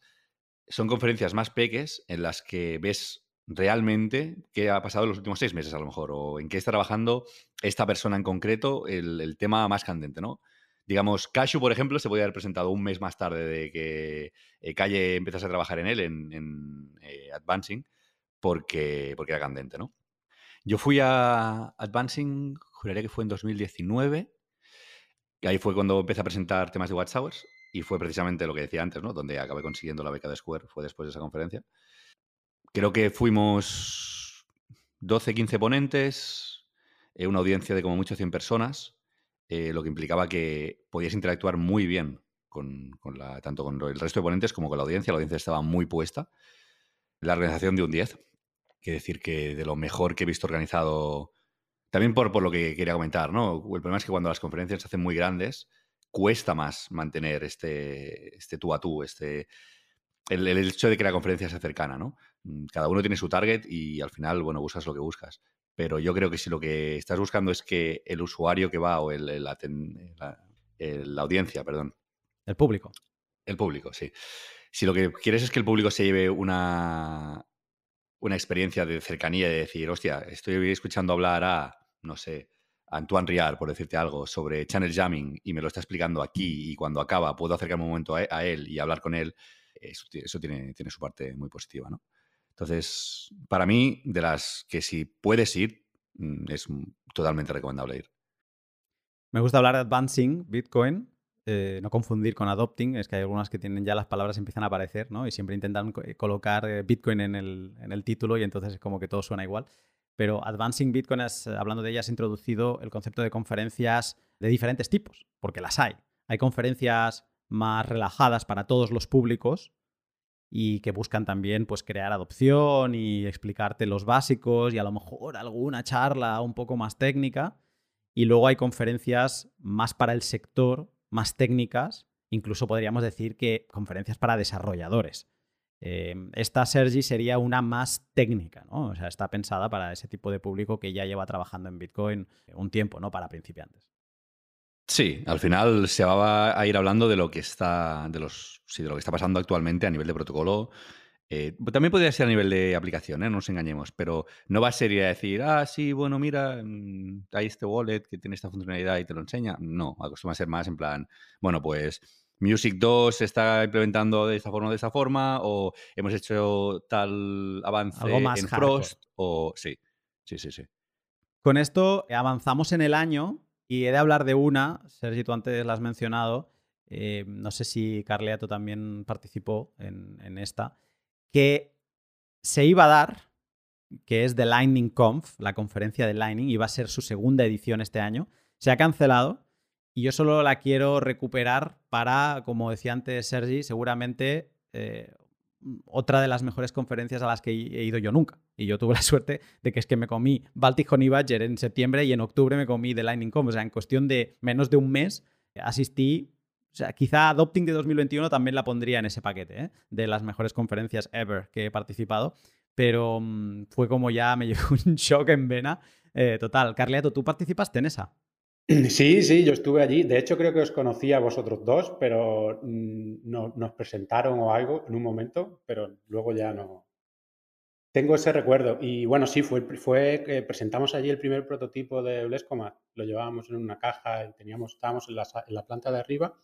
son conferencias más peques en las que ves realmente qué ha pasado en los últimos seis meses a lo mejor o en qué está trabajando esta persona en concreto el, tema más candente, ¿no? Digamos, Cashu, por ejemplo, se puede haber presentado un mes más tarde de que eh, Calle empezase a trabajar en él, en, eh, Advancing, porque, porque era candente, ¿no? Yo fui a Advancing, juraría que fue en 2019, y ahí fue cuando empecé a presentar temas de Watchtowers, y fue precisamente lo que decía antes, ¿no? Donde acabé consiguiendo la beca de Square, fue después de esa conferencia. Creo que fuimos 12, 15 ponentes, eh, una audiencia de como mucho 100 personas, eh, lo que implicaba que podías interactuar muy bien con, la, tanto con el resto de ponentes como con la audiencia. La audiencia estaba muy puesta. La organización de un 10, que decir que de lo mejor que he visto organizado, también por, por lo que quería comentar, ¿no? El problema es que cuando las conferencias se hacen muy grandes, cuesta más mantener este, este tú a tú, este, el, hecho de que la conferencia sea cercana, ¿no? Mm, cada uno tiene su target y al final, bueno, buscas lo que buscas. Pero yo creo que si lo que estás buscando es que el usuario que va o el, la, la audiencia, perdón. El público. El público, sí. Si lo que quieres es que el público se lleve una, una experiencia de cercanía de decir, hostia, estoy escuchando hablar a, no sé, Antoine Riard, por decirte algo, sobre channel jamming y me lo está explicando aquí y cuando acaba puedo acercarme un momento a, él y hablar con él, eso, tiene, tiene, su parte muy positiva, ¿no? Entonces, para mí, de las que si puedes ir, mm, es totalmente recomendable ir. Me gusta hablar de advancing Bitcoin eh, no confundir con adopting, es que hay algunas que tienen ya las palabras empiezan a aparecer, ¿no? Y siempre intentan eh, colocar eh, Bitcoin en el, en el, título y entonces es como que todo suena igual. Pero Advancing Bitcoin, hablando de ellas, ha introducido el concepto de conferencias de diferentes tipos, porque las hay. Hay conferencias más relajadas para todos los públicos y que buscan también pues, crear adopción y explicarte los básicos y a lo mejor alguna charla un poco más técnica. Y luego hay conferencias más para el sector más técnicas, incluso podríamos decir que conferencias para desarrolladores. Em, esta Sergi sería una más técnica, ¿no? O sea, está pensada para ese tipo de público que ya lleva trabajando en Bitcoin un tiempo, ¿no? Para principiantes. Sí, al final se va a ir hablando de lo que está, de los, sí, de lo que está pasando actualmente a nivel de protocolo eh, también podría ser a nivel de aplicación, ¿eh? no nos engañemos, pero no va a ser ir a decir, ah, sí, bueno, mira, mm, hay este wallet que tiene esta funcionalidad y te lo enseña. No, acostumbra a ser más en plan, bueno, pues Music 2 se está implementando de esta forma o de esta forma, o hemos hecho tal avance en Frost, o sí, sí, sí, sí. Con esto avanzamos en el año y he de hablar de una, Sergi, tú antes la has mencionado, eh, no sé si Carleato también participó en, en esta, que se iba a dar, que es The Lightning Conf, la conferencia de Lightning, iba a ser su segunda edición este año. Se ha cancelado y yo solo la quiero recuperar para, como decía antes Sergi, seguramente eh, otra de las mejores conferencias a las que he ido yo nunca. Y yo tuve la suerte de que es que me comí Baltic Honey Badger en septiembre y en octubre me comí The Lightning Conf. O sea, en cuestión de menos de un mes asistí o sea, quizá Adopting de 2021 también la pondría en ese paquete, ¿eh? de las mejores conferencias ever que he participado. Pero mm, fue como ya me (laughs) llegó un shock en vena. Eh, total, Carleato, ¿tú participaste en esa? (clears throat) Sí, sí, yo estuve allí. De hecho, creo que os conocí a vosotros dos, pero mm, no, nos presentaron o algo en un momento, pero luego ya no. Tengo ese recuerdo. Y bueno, sí, fue, fue que presentamos allí el primer prototipo de Blescomat. Lo llevábamos en una caja y teníamos, estábamos en la planta de arriba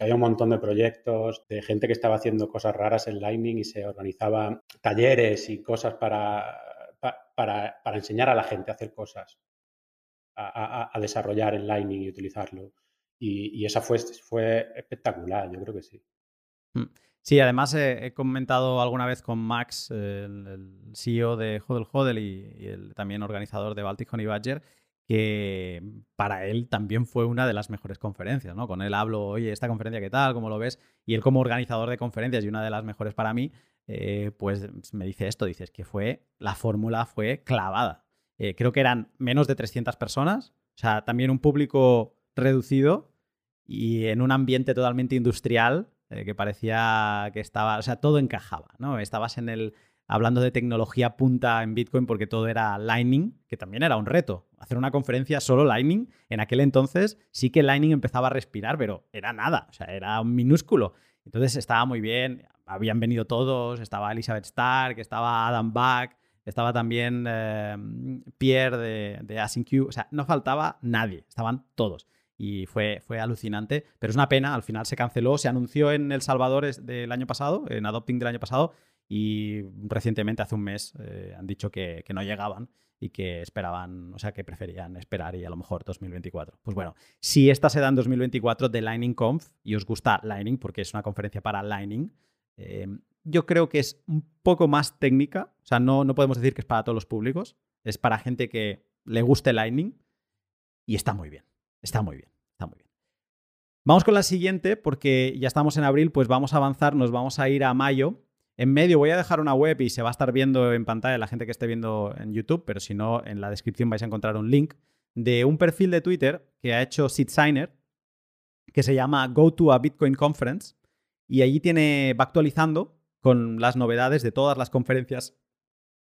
había un montón de proyectos de gente que estaba haciendo cosas raras en Lightning y se organizaba talleres y cosas para, para, enseñar a la gente a hacer cosas, a, desarrollar en Lightning y utilizarlo. Y, esa fue, fue espectacular, yo creo que sí. Mm. Sí, además he comentado alguna vez con Max, el, CEO de Hodel Hodel y, el también organizador de Baltic Honey Badger, que para él también fue una de las mejores conferencias, ¿no? Con él hablo, oye, esta conferencia, ¿qué tal? ¿Cómo lo ves? Y él como organizador de conferencias y una de las mejores para mí, eh, pues me dice esto, dices que fue, la fórmula fue clavada. Eh, creo que eran menos de 300 personas, o sea, también un público reducido y en un ambiente totalmente industrial, eh, que parecía que estaba, o sea, todo encajaba, ¿no? Estabas en el, hablando de tecnología punta en Bitcoin porque todo era Lightning, que también era un reto. Hacer una conferencia solo Lightning, en aquel entonces sí que Lightning empezaba a respirar, pero era nada, o sea, era un minúsculo. Entonces estaba muy bien, habían venido todos, estaba Elizabeth Stark, estaba Adam Back, estaba también eh, Pierre de, de AsyncQ, o sea, no faltaba nadie, estaban todos. Y fue, fue alucinante, pero es una pena, al final se canceló, se anunció en El Salvador del año pasado, en Adopting del año pasado, y recientemente, hace un mes, eh, han dicho que, no llegaban y que esperaban, o sea, que preferían esperar y a lo mejor 2024. Pues bueno, si esta se da en 2024 de Lightning Conf y os gusta Lightning porque es una conferencia para Lightning, eh, yo creo que es un poco más técnica, o sea, no, no podemos decir que es para todos los públicos, es para gente que le guste Lightning y está muy bien, está muy bien, está muy bien. Vamos con la siguiente porque ya estamos en abril, pues vamos a avanzar, nos vamos a ir a mayo. En medio voy a dejar una web y se va a estar viendo en pantalla la gente que esté viendo en YouTube, pero si no, en la descripción vais a encontrar un link de un perfil de Twitter que ha hecho Sid Signer, que se llama Go to a Bitcoin Conference, y allí tiene, va actualizando con las novedades de todas las conferencias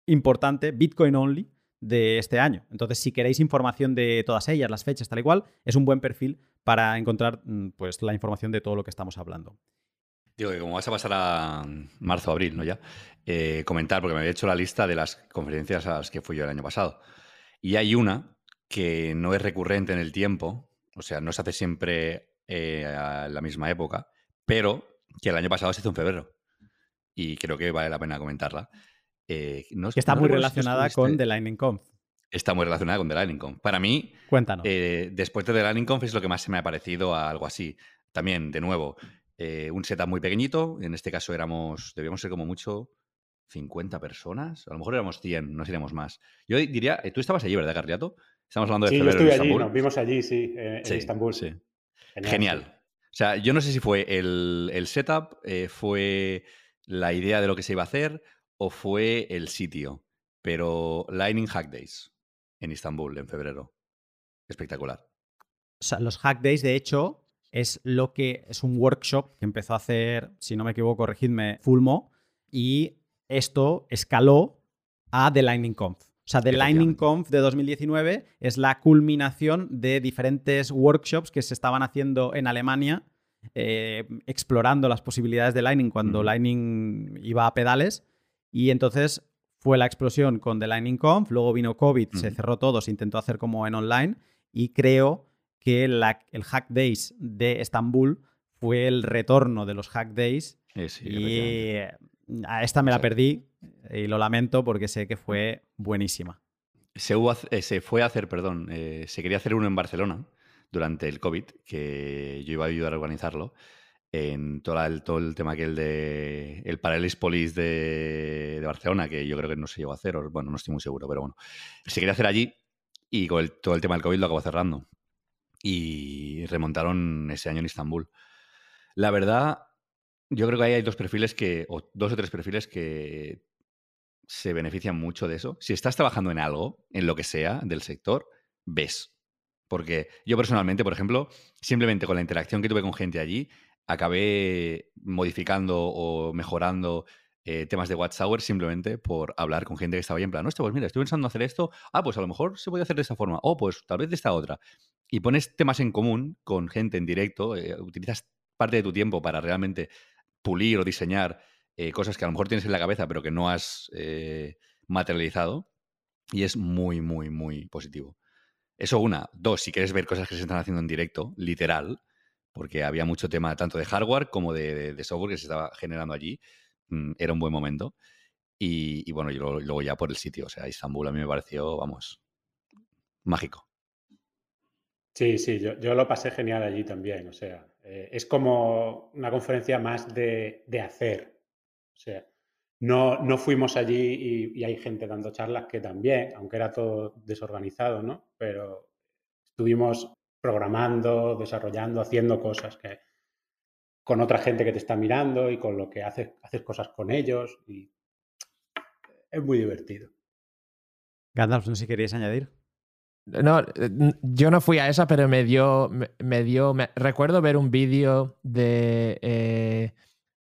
importantes, Bitcoin Only, de este año. Entonces, si queréis información de todas ellas, las fechas, tal y cual, es un buen perfil para encontrar mm, pues, la información de todo lo que estamos hablando. Digo que como vas a pasar a marzo, abril, ¿no? Ya, eh, comentar, porque me había hecho la lista de las conferencias a las que fui yo el año pasado. Y hay una que no es recurrente en el tiempo, o sea, no se hace siempre eh, a la misma época, pero que el año pasado se hizo en febrero y creo que vale la pena comentarla. Eh, que está muy relacionada con The Lightning Conf. Está muy relacionada con The Lightning Conf. Para mí, Cuéntanos. Eh, después de The Lightning Conf es lo que más se me ha parecido a algo así. También, de nuevo, eh, un setup muy pequeñito. En este caso éramos, debíamos ser como mucho 50 personas. A lo mejor éramos 100, no seríamos más. Yo diría, tú estabas allí, ¿verdad, Carriato? Estamos hablando de sí, yo estuve allí, nos vimos allí, sí, en Estambul. Sí. Genial. O sea, yo no sé si fue el, el setup, fue la idea de lo que se iba a hacer o fue el sitio. Pero Lightning Hack Days en Estambul en febrero. Espectacular. O sea, los Hack Days, de hecho, es lo que es un workshop que empezó a hacer, si no me equivoco, corregidme, Fulmo, y esto escaló a The Lightning Conf. O sea, The Lightning Conf de 2019 es la culminación de diferentes workshops que se estaban haciendo en Alemania eh, explorando las posibilidades de Lightning cuando Lightning iba a pedales. Y entonces fue la explosión con The Lightning Conf, luego vino COVID, se cerró todo, se intentó hacer como en online y creo que el Hack Days de Estambul fue el retorno de los Hack Days. Y a esta me la perdí y lo lamento porque sé que fue buenísima. Se, eh, se fue a hacer, perdón, eh, se quería hacer uno en Barcelona durante el COVID, que yo iba a ayudar a organizarlo, en todo el, todo el tema aquel de el Paralis Police de, de, Barcelona, que yo creo que no se llegó a hacer, o, bueno, no estoy muy seguro, pero bueno. Se quería hacer allí y con todo el tema del COVID lo acabó cerrando. Y remontaron ese año en Estambul. La verdad, yo creo que ahí hay dos perfiles que, o dos o tres perfiles que se benefician mucho de eso. Si estás trabajando en algo, en lo que sea del sector, ves porque yo personalmente, por ejemplo, simplemente con la interacción que tuve con gente allí, acabé modificando o mejorando eh, temas de WhatsApp simplemente por hablar con gente que estaba ahí en plan, no, pues mira, estoy pensando hacer esto, ah, pues a lo mejor se puede hacer de esa forma, o pues tal vez de esta otra. Y pones temas en común con gente en directo, eh, utilizas parte de tu tiempo para realmente pulir o diseñar eh, cosas que a lo mejor tienes en la cabeza pero que no has materializado, y es muy, muy, muy positivo. Eso una. Dos, si quieres ver cosas que se están haciendo en directo, literal, porque había mucho tema tanto de hardware como de, software que se estaba generando allí, mm, era un buen momento. Y, bueno, y luego, ya por el sitio, o sea, Istambul a mí me pareció, vamos, mágico. Sí, sí, yo, lo pasé genial allí también, o sea, eh, es como una conferencia más de, de hacer, o sea, no, no fuimos allí y, hay gente dando charlas que también, aunque era todo desorganizado, ¿no? Pero estuvimos programando, desarrollando, haciendo cosas que con otra gente que te está mirando y con lo que haces, haces cosas con ellos y es muy divertido. Gandalf, no sé si querías añadir. No, yo no fui a esa, pero me dio. Me, dio. recuerdo ver un vídeo de. Eh,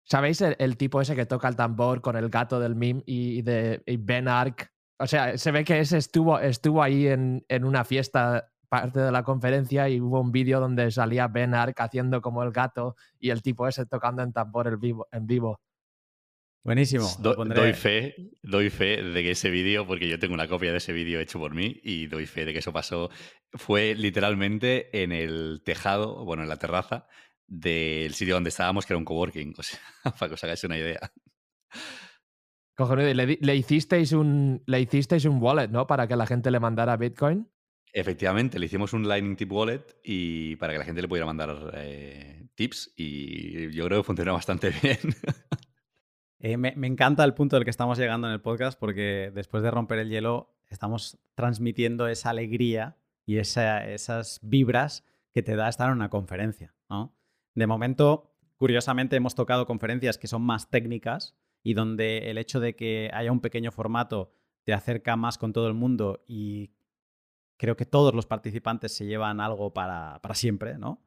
¿Sabéis el, tipo ese que toca el tambor con el gato del meme y, de Ben Ark? O sea, se ve que ese estuvo, estuvo ahí en, en una fiesta parte de la conferencia y hubo un vídeo donde salía Ben Ark haciendo como el gato y el tipo ese tocando en tambor en vivo. En vivo. Buenísimo. doy, fe, doy fe de que ese vídeo, porque yo tengo una copia de ese vídeo hecho por mí y doy fe de que eso pasó, fue literalmente en el tejado, bueno, en la terraza del sitio donde estábamos, que era un coworking, o sea, (laughs) para que os hagáis una idea. Cojones, le, le, hicisteis un, le hicisteis un wallet, ¿no? Para que la gente le mandara Bitcoin. Efectivamente, le hicimos un Lightning Tip Wallet y para que la gente le pudiera mandar eh, tips y yo creo que funcionó bastante (laughs) bien. Eh, me, encanta el punto del que estamos llegando en el podcast porque después de romper el hielo estamos transmitiendo esa alegría y esas vibras que te da estar en una conferencia. De momento, curiosamente, hemos tocado conferencias que son más técnicas y donde el hecho de que haya un pequeño formato te acerca más con todo el mundo y creo que todos los participantes se llevan algo para, para siempre, ¿no?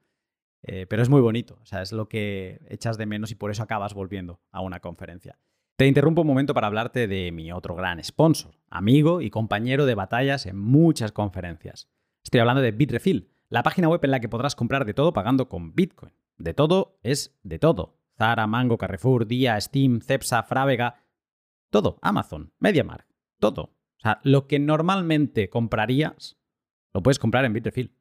Eh, pero es muy bonito, o sea, es lo que echas de menos y por eso acabas volviendo a una conferencia. Te interrumpo un momento para hablarte de mi otro gran sponsor, amigo y compañero de batallas en muchas conferencias. Estoy hablando de Bitrefill, la página web en la que podrás comprar de todo pagando con Bitcoin. De todo es de todo. Zara, Mango, Carrefour, Dia, Steam, Cepsa, Frávega, todo. Amazon, MediaMarkt, todo. O sea, lo que normalmente comprarías, lo puedes comprar en Bitrefill.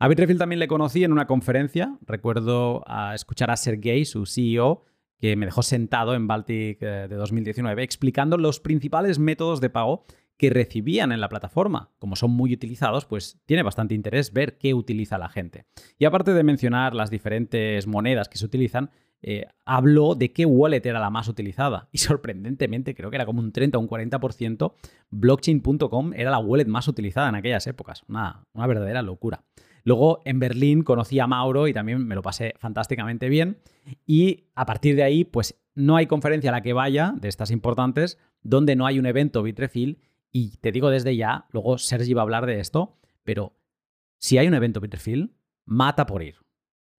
A Bitrefill también le conocí en una conferencia. Recuerdo a escuchar a Sergey, su CEO, que me dejó sentado en Baltic eh, de 2019 explicando los principales métodos de pago que recibían en la plataforma. Como son muy utilizados, pues tiene bastante interés ver qué utiliza la gente. Y aparte de mencionar las diferentes monedas que se utilizan, eh, habló de qué wallet era la más utilizada. Y sorprendentemente, creo que era como un 30 o un 40%, blockchain.com era la wallet más utilizada en aquellas épocas. una verdadera locura. Luego en Berlín conocí a Mauro y también me lo pasé fantásticamente bien. Y a partir de ahí, pues no hay conferencia a la que vaya de estas importantes donde no hay un evento Bitrefill. Y te digo desde ya, luego Sergi va a hablar de esto, pero si hay un evento Bitrefill, mata por ir.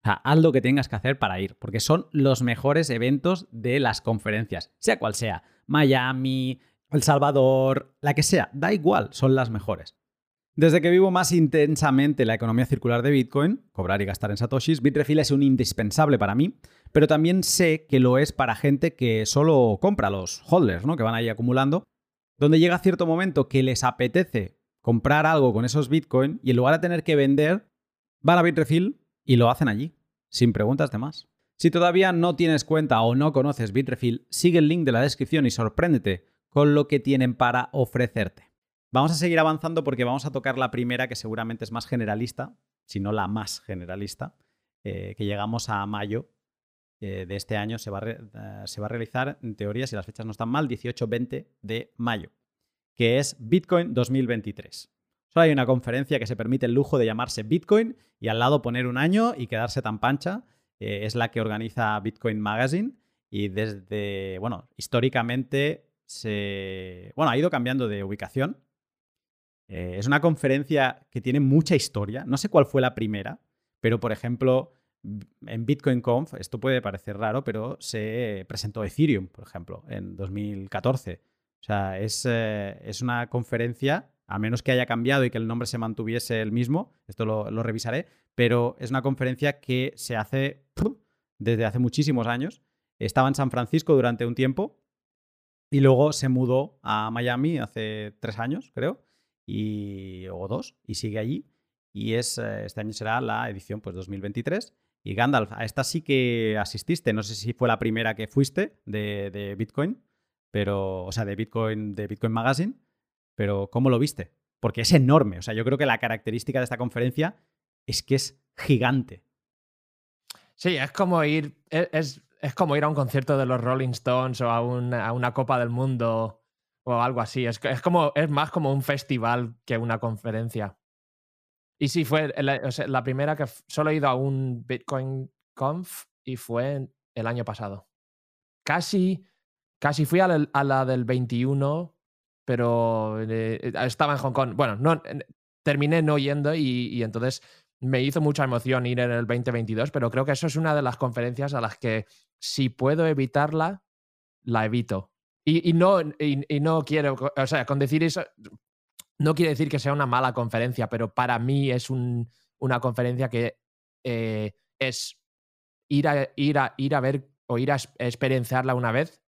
O sea, haz lo que tengas que hacer para ir, porque son los mejores eventos de las conferencias, sea cual sea. Miami, El Salvador, la que sea, da igual, son las mejores. Desde que vivo más intensamente la economía circular de Bitcoin, cobrar y gastar en satoshis, Bitrefill es un indispensable para mí, pero también sé que lo es para gente que solo compra los holders, ¿no? que van ahí acumulando, donde llega cierto momento que les apetece comprar algo con esos Bitcoin y en lugar de tener que vender, van a Bitrefill y lo hacen allí, sin preguntas de más. Si todavía no tienes cuenta o no conoces Bitrefill, sigue el link de la descripción y sorpréndete con lo que tienen para ofrecerte. Vamos a seguir avanzando porque vamos a tocar la primera, que seguramente es más generalista, si no la más generalista, eh, que llegamos a mayo eh, de este año. Se va, a eh, se va, a realizar, en teoría, si las fechas no están mal, 18-20 de mayo, que es Bitcoin 2023. Solo hay una conferencia que se permite el lujo de llamarse Bitcoin y al lado poner un año y quedarse tan pancha. es la que organiza Bitcoin Magazine y desde, bueno, históricamente se, bueno, ha ido cambiando de ubicación eh, es una conferencia que tiene mucha historia. No sé cuál fue la primera, pero por ejemplo, en Bitcoin Conf, esto puede parecer raro, pero se presentó Ethereum, por ejemplo, en 2014. O sea, es, eh, es una conferencia, a menos que haya cambiado y que el nombre se mantuviese el mismo, esto lo, revisaré, pero es una conferencia que se hace desde hace muchísimos años. Estaba en San Francisco durante un tiempo y luego se mudó a Miami hace tres años, creo y, o dos, y sigue allí. Y es, eh, este año será la edición pues, 2023. Y Gandalf, a esta sí que asististe. No sé si fue la primera que fuiste de, Bitcoin, pero, o sea, de Bitcoin, de Bitcoin Magazine, pero ¿cómo lo viste? Porque es enorme. O sea, yo creo que la característica de esta conferencia es que es gigante. Sí, es como ir, e, es, es como ir a un concierto de los Rolling Stones o a una, a una Copa del Mundo o algo así. Es, es, como, es más como un festival que una conferencia. Y sí, fue la, primera que solo he ido a un Bitcoin Conf y fue el año pasado. Casi, casi fui a la, del 21, pero eh, estaba en Hong Kong. Bueno, no, terminé no yendo y, entonces me hizo mucha emoción ir en el 2022, pero creo que eso es una de las conferencias a las que si puedo evitarla, la evito. Y, no, y, no quiero, o sea, con decir eso, no quiere decir que sea una mala conferencia, pero para mí es una conferencia que eh, es ir a, ir, a, ir a ver o ir a experienciarla una vez.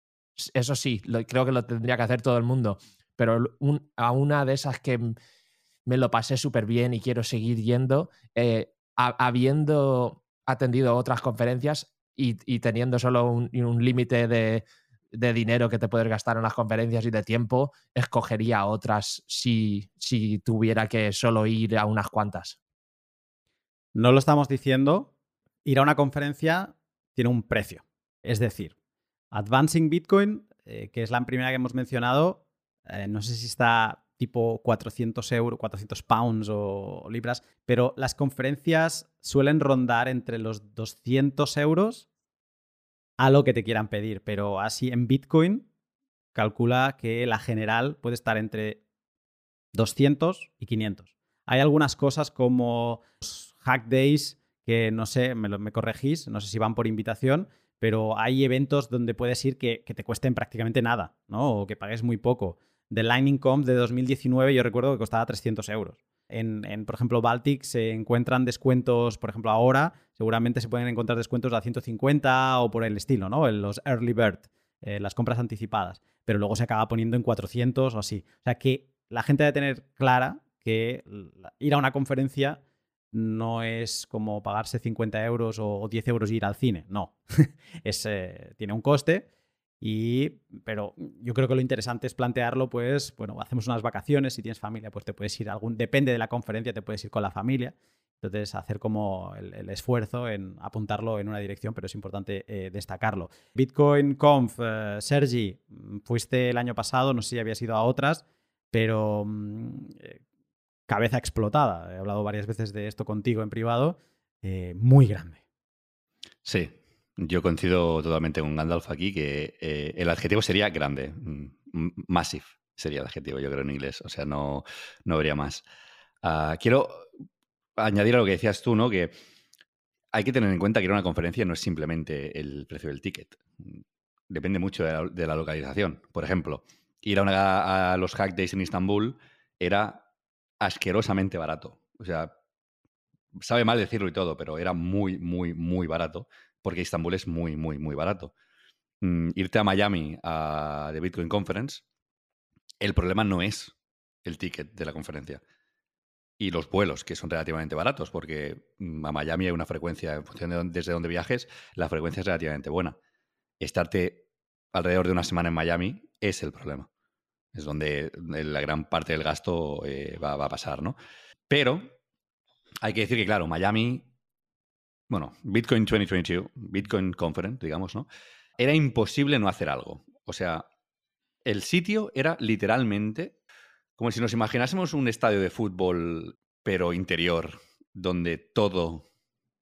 Eso sí, creo que lo tendría que hacer todo el mundo, pero a una de esas que me lo pasé súper bien y quiero seguir yendo, eh, habiendo atendido otras conferencias y, teniendo solo un, límite de, dinero que te puedes gastar en las conferencias y de tiempo, escogería otras si, si tuviera que solo ir a unas cuantas. No lo estamos diciendo, ir a una conferencia tiene un precio. Es decir, Advancing Bitcoin, eh, que es la primera que hemos mencionado, eh, no sé si está tipo 400 euros, 400 pounds o, libras, pero las conferencias suelen rondar entre los 200 euros a lo que te quieran pedir, pero así en Bitcoin calcula que la general puede estar entre 200 y 500. Hay algunas cosas como hack days que no sé, me, me corregís, no sé si van por invitación, pero hay eventos donde puedes ir que, que, te cuesten prácticamente nada, ¿no? O que pagues muy poco de Lightning Conf de 2019 yo recuerdo que costaba 300 euros. En, por ejemplo, Baltic se encuentran descuentos, por ejemplo, ahora seguramente se pueden encontrar descuentos a 150 o por el estilo, ¿no? En los Early Bird, eh, las compras anticipadas, pero luego se acaba poniendo en 400 o así. O sea que la gente debe tener clara que ir a una conferencia no es como pagarse 50 euros o 10 euros ir al cine, no. (laughs) es, eh, tiene un coste y, pero yo creo que lo interesante es plantearlo, pues, bueno, hacemos unas vacaciones, si tienes familia, pues te puedes ir algún, depende de la conferencia, te puedes ir con la familia. Entonces, hacer como el, esfuerzo en apuntarlo en una dirección, pero es importante eh, destacarlo. Bitcoin Conf, eh, Sergi, mm, fuiste el año pasado, no sé si habías ido a otras, pero mm, eh, cabeza explotada. He hablado varias veces de esto contigo en privado, muy grande. Sí, yo coincido totalmente con Gandalf aquí, que eh, el adjetivo sería grande. Mm, massive sería el adjetivo, yo creo, en inglés. O sea, no, no habría más. Ah, quiero añadir a lo que decías tú, ¿no? Que hay que tener en cuenta que ir a una conferencia no es simplemente el precio del ticket. Depende mucho de la, localización. Por ejemplo, ir a, a los Hack Days en Istambul era asquerosamente barato. O sea, sabe mal decirlo y todo, pero era muy, muy, muy barato porque Istambul es muy, muy, muy barato. Mm, irte a Miami a The Bitcoin Conference, el problema no es el ticket de la conferencia y los vuelos, que son relativamente baratos, porque mm, a Miami hay una frecuencia, en función de desde donde viajes, la frecuencia es relativamente buena. Estarte alrededor de una semana en Miami es el problema. Es donde la gran parte del gasto eh, va, va, a pasar, ¿no? Pero hay que decir que, claro, Miami bueno, Bitcoin 2022, Bitcoin Conference, digamos, ¿no? Era imposible no hacer algo. O sea, el sitio era literalmente como si nos imaginásemos un estadio de fútbol, pero interior, donde todo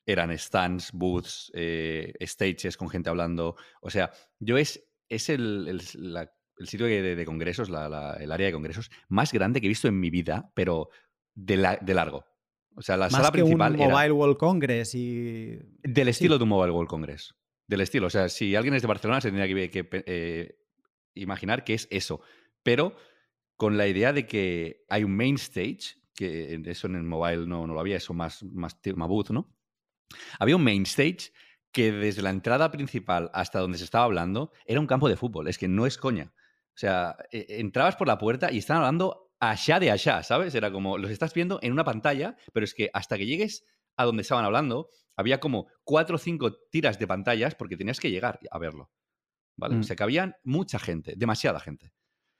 eran stands, booths, eh, stages con gente hablando. O sea, yo es, es el, sitio de, congresos, el área de congresos más grande que he visto en mi vida, pero de, de largo. O sea, la sala principal. Un Mobile World Congress y. Del estilo de un Mobile World Congress. Del estilo. O sea, si alguien es de Barcelona, se tendría que, eh, imaginar que es eso. Pero con la idea de que hay un main stage, que eso en el mobile no, no lo había, eso más, más, más booth, ¿no? Había un main stage que desde la entrada principal hasta donde se estaba hablando era un campo de fútbol. Es que no es coña. O sea, e, entrabas por la puerta y estaban hablando allá de allá, ¿sabes? Era como, los estás viendo en una pantalla, pero es que hasta que llegues a donde estaban hablando, había como cuatro o cinco tiras de pantallas porque tenías que llegar a verlo. ¿Vale? O mm. sea que había mucha gente, demasiada gente.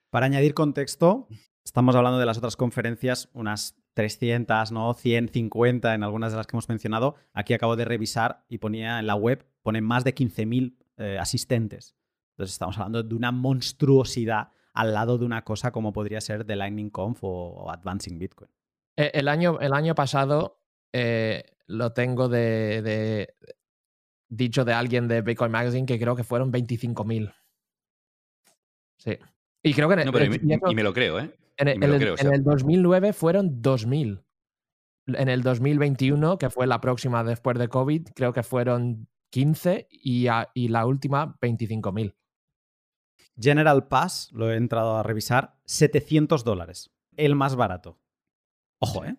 Para añadir contexto, estamos hablando de las otras conferencias, unas 300, ¿no? 150 en algunas de las que hemos mencionado. Aquí acabo de revisar y ponía en la web, ponen más de 15.000 eh, asistentes. Entonces estamos hablando de una monstruosidad al lado de una cosa como podría ser The Lightning Conf o, Advancing Bitcoin. Eh, el año, el año pasado eh, lo tengo de, dicho de alguien de Bitcoin Magazine que creo que fueron 25.000. Sí. Y creo que en, no, pero y, me, lo creo, ¿eh? En, el, 2009 fueron 2.000. en el 2021, que fue la próxima después de COVID, creo que fueron 15 y, y la última 25.000. General Pass, lo he entrado a revisar, 700 dólares. El más barato. Ojo, ¿eh?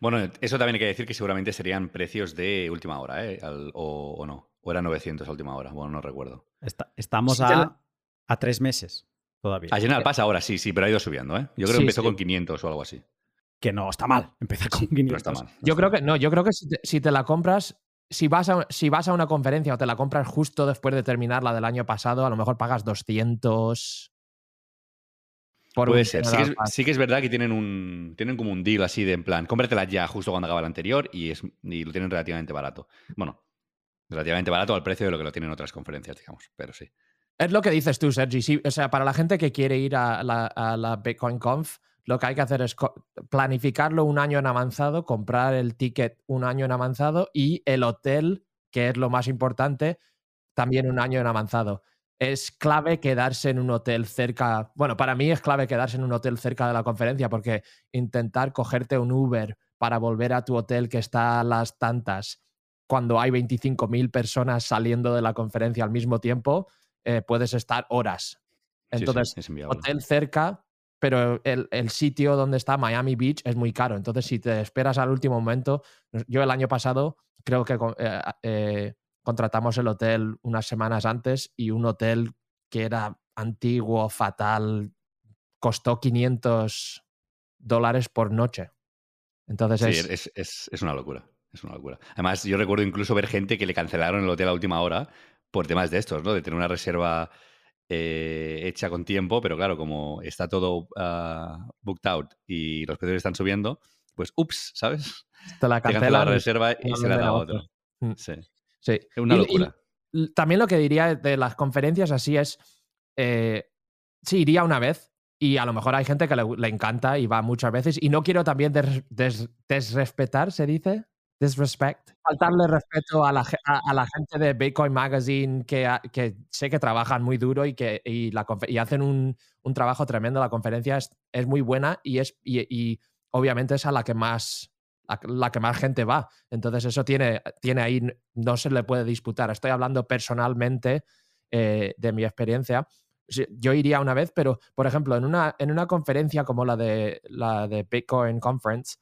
Bueno, eso también hay que decir que seguramente serían precios de última hora, ¿eh? o, no. O era 900 a última hora. Bueno, no recuerdo. estamos a, a, tres meses todavía. A General Pass ahora sí, sí, pero ha ido subiendo, ¿eh? Yo creo que empezó con 500 o algo así. Que no está mal empezar con 500. No está mal. yo creo que no, yo creo que si te, la compras, si vas, a, si vas a una conferencia o te la compras justo después de terminar la del año pasado, a lo mejor pagas 200, Puede ser. Sí que, es, verdad que tienen un tienen como un deal así de en plan, cómpratela ya justo cuando acaba el anterior y, es, lo tienen relativamente barato. Bueno, relativamente barato al precio de lo que lo tienen otras conferencias, digamos, pero sí. Es lo que dices tú, Sergi. o sea, para la gente que quiere ir a la, a la Bitcoin Conf, lo que hay que hacer es planificarlo un año en avanzado, comprar el ticket un año en avanzado y el hotel, que es lo más importante, también un año en avanzado es clave quedarse en un hotel cerca. Bueno, para mí es clave quedarse en un hotel cerca de la conferencia porque intentar cogerte un Uber para volver a tu hotel que está a las tantas cuando hay 25.000 personas saliendo de la conferencia al mismo tiempo, eh, puedes estar horas. Entonces, hotel cerca, pero el, sitio donde está Miami Beach es muy caro. Entonces, si te esperas al último momento, yo el año pasado creo que eh, eh, contratamos el hotel unas semanas antes y un hotel que era antiguo, fatal, costó 500 dólares por noche. Entonces sí, es... una locura. Es una locura. Además, yo recuerdo incluso ver gente que le cancelaron el hotel a última hora por temas de estos, ¿no? De tener una reserva eh, hecha con tiempo, pero claro, como está todo uh, booked out y los precios están subiendo, pues ups, ¿sabes? Te (laughs) la cancelan la reserva y, se la da otro. Mm. Sí. Sí. Es una locura. también lo que diría de las conferencias así es, eh, sí, iría una vez y a lo mejor hay gente que le, encanta y va muchas veces y no quiero también desrespetar, ¿se dice? Disrespect. Faltarle respeto a la, a, la gente de Bitcoin Magazine que, que, sé que trabajan muy duro y que y la, y hacen un, un, trabajo tremendo. La conferencia es, es muy buena y, es, y obviamente es a la que más la, que más gente va. Entonces eso tiene, tiene ahí, no se le puede disputar. Estoy hablando personalmente eh, de mi experiencia. Yo iría una vez, pero por ejemplo, en una, en una conferencia como la de, la de Bitcoin Conference,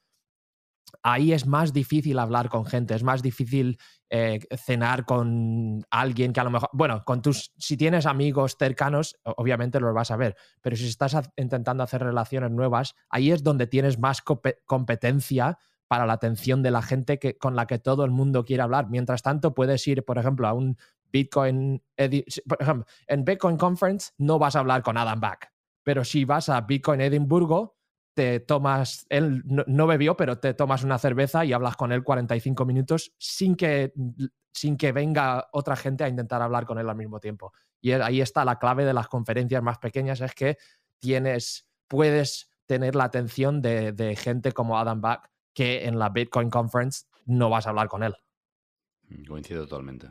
ahí es más difícil hablar con gente, es más difícil eh, cenar con alguien que a lo mejor, bueno, con tus, si tienes amigos cercanos, obviamente los vas a ver, pero si estás intentando hacer relaciones nuevas, ahí es donde tienes más competencia para la atención de la gente que, con la que todo el mundo quiere hablar. Mientras tanto, puedes ir, por ejemplo, a un Bitcoin, por ejemplo, en Bitcoin Conference no vas a hablar con Adam Back, pero si vas a Bitcoin Edimburgo, te tomas, él no, bebió, pero te tomas una cerveza y hablas con él 45 minutos sin que, sin que venga otra gente a intentar hablar con él al mismo tiempo. Y ahí está la clave de las conferencias más pequeñas, es que tienes, puedes tener la atención de, de gente como Adam Back que en la Bitcoin Conference no vas a hablar con él. Mm, coincido totalmente.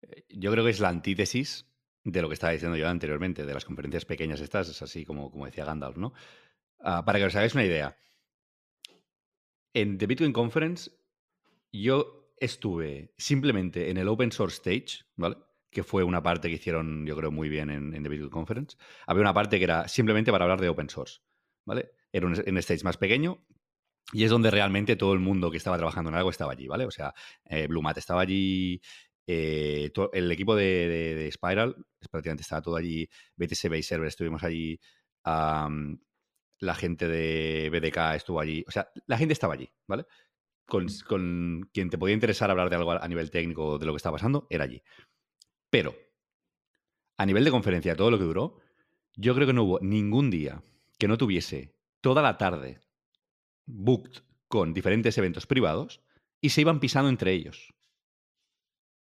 Eh, yo creo que es la antítesis de lo que estaba diciendo yo anteriormente, de las conferencias pequeñas estas, es así como, como decía Gandalf, ¿no? Ah, para que os hagáis una idea, en The Bitcoin Conference yo estuve simplemente en el Open Source Stage, ¿vale? Que fue una parte que hicieron, yo creo, muy bien en, The Bitcoin Conference. Había una parte que era simplemente para hablar de Open Source, ¿vale? Era un, stage más pequeño, y es donde realmente todo el mundo que estaba trabajando en algo estaba allí, ¿vale? O sea, eh, estaba allí, eh, el equipo de, Spiral, prácticamente estaba todo allí, BTC Base Server estuvimos allí, la gente de BDK estuvo allí, o sea, la gente estaba allí, ¿vale? Con, con, quien te podía interesar hablar de algo a nivel técnico de lo que estaba pasando, era allí. Pero, a nivel de conferencia, todo lo que duró, yo creo que no hubo ningún día que no tuviese toda la tarde booked con diferentes eventos privados y se iban pisando entre ellos.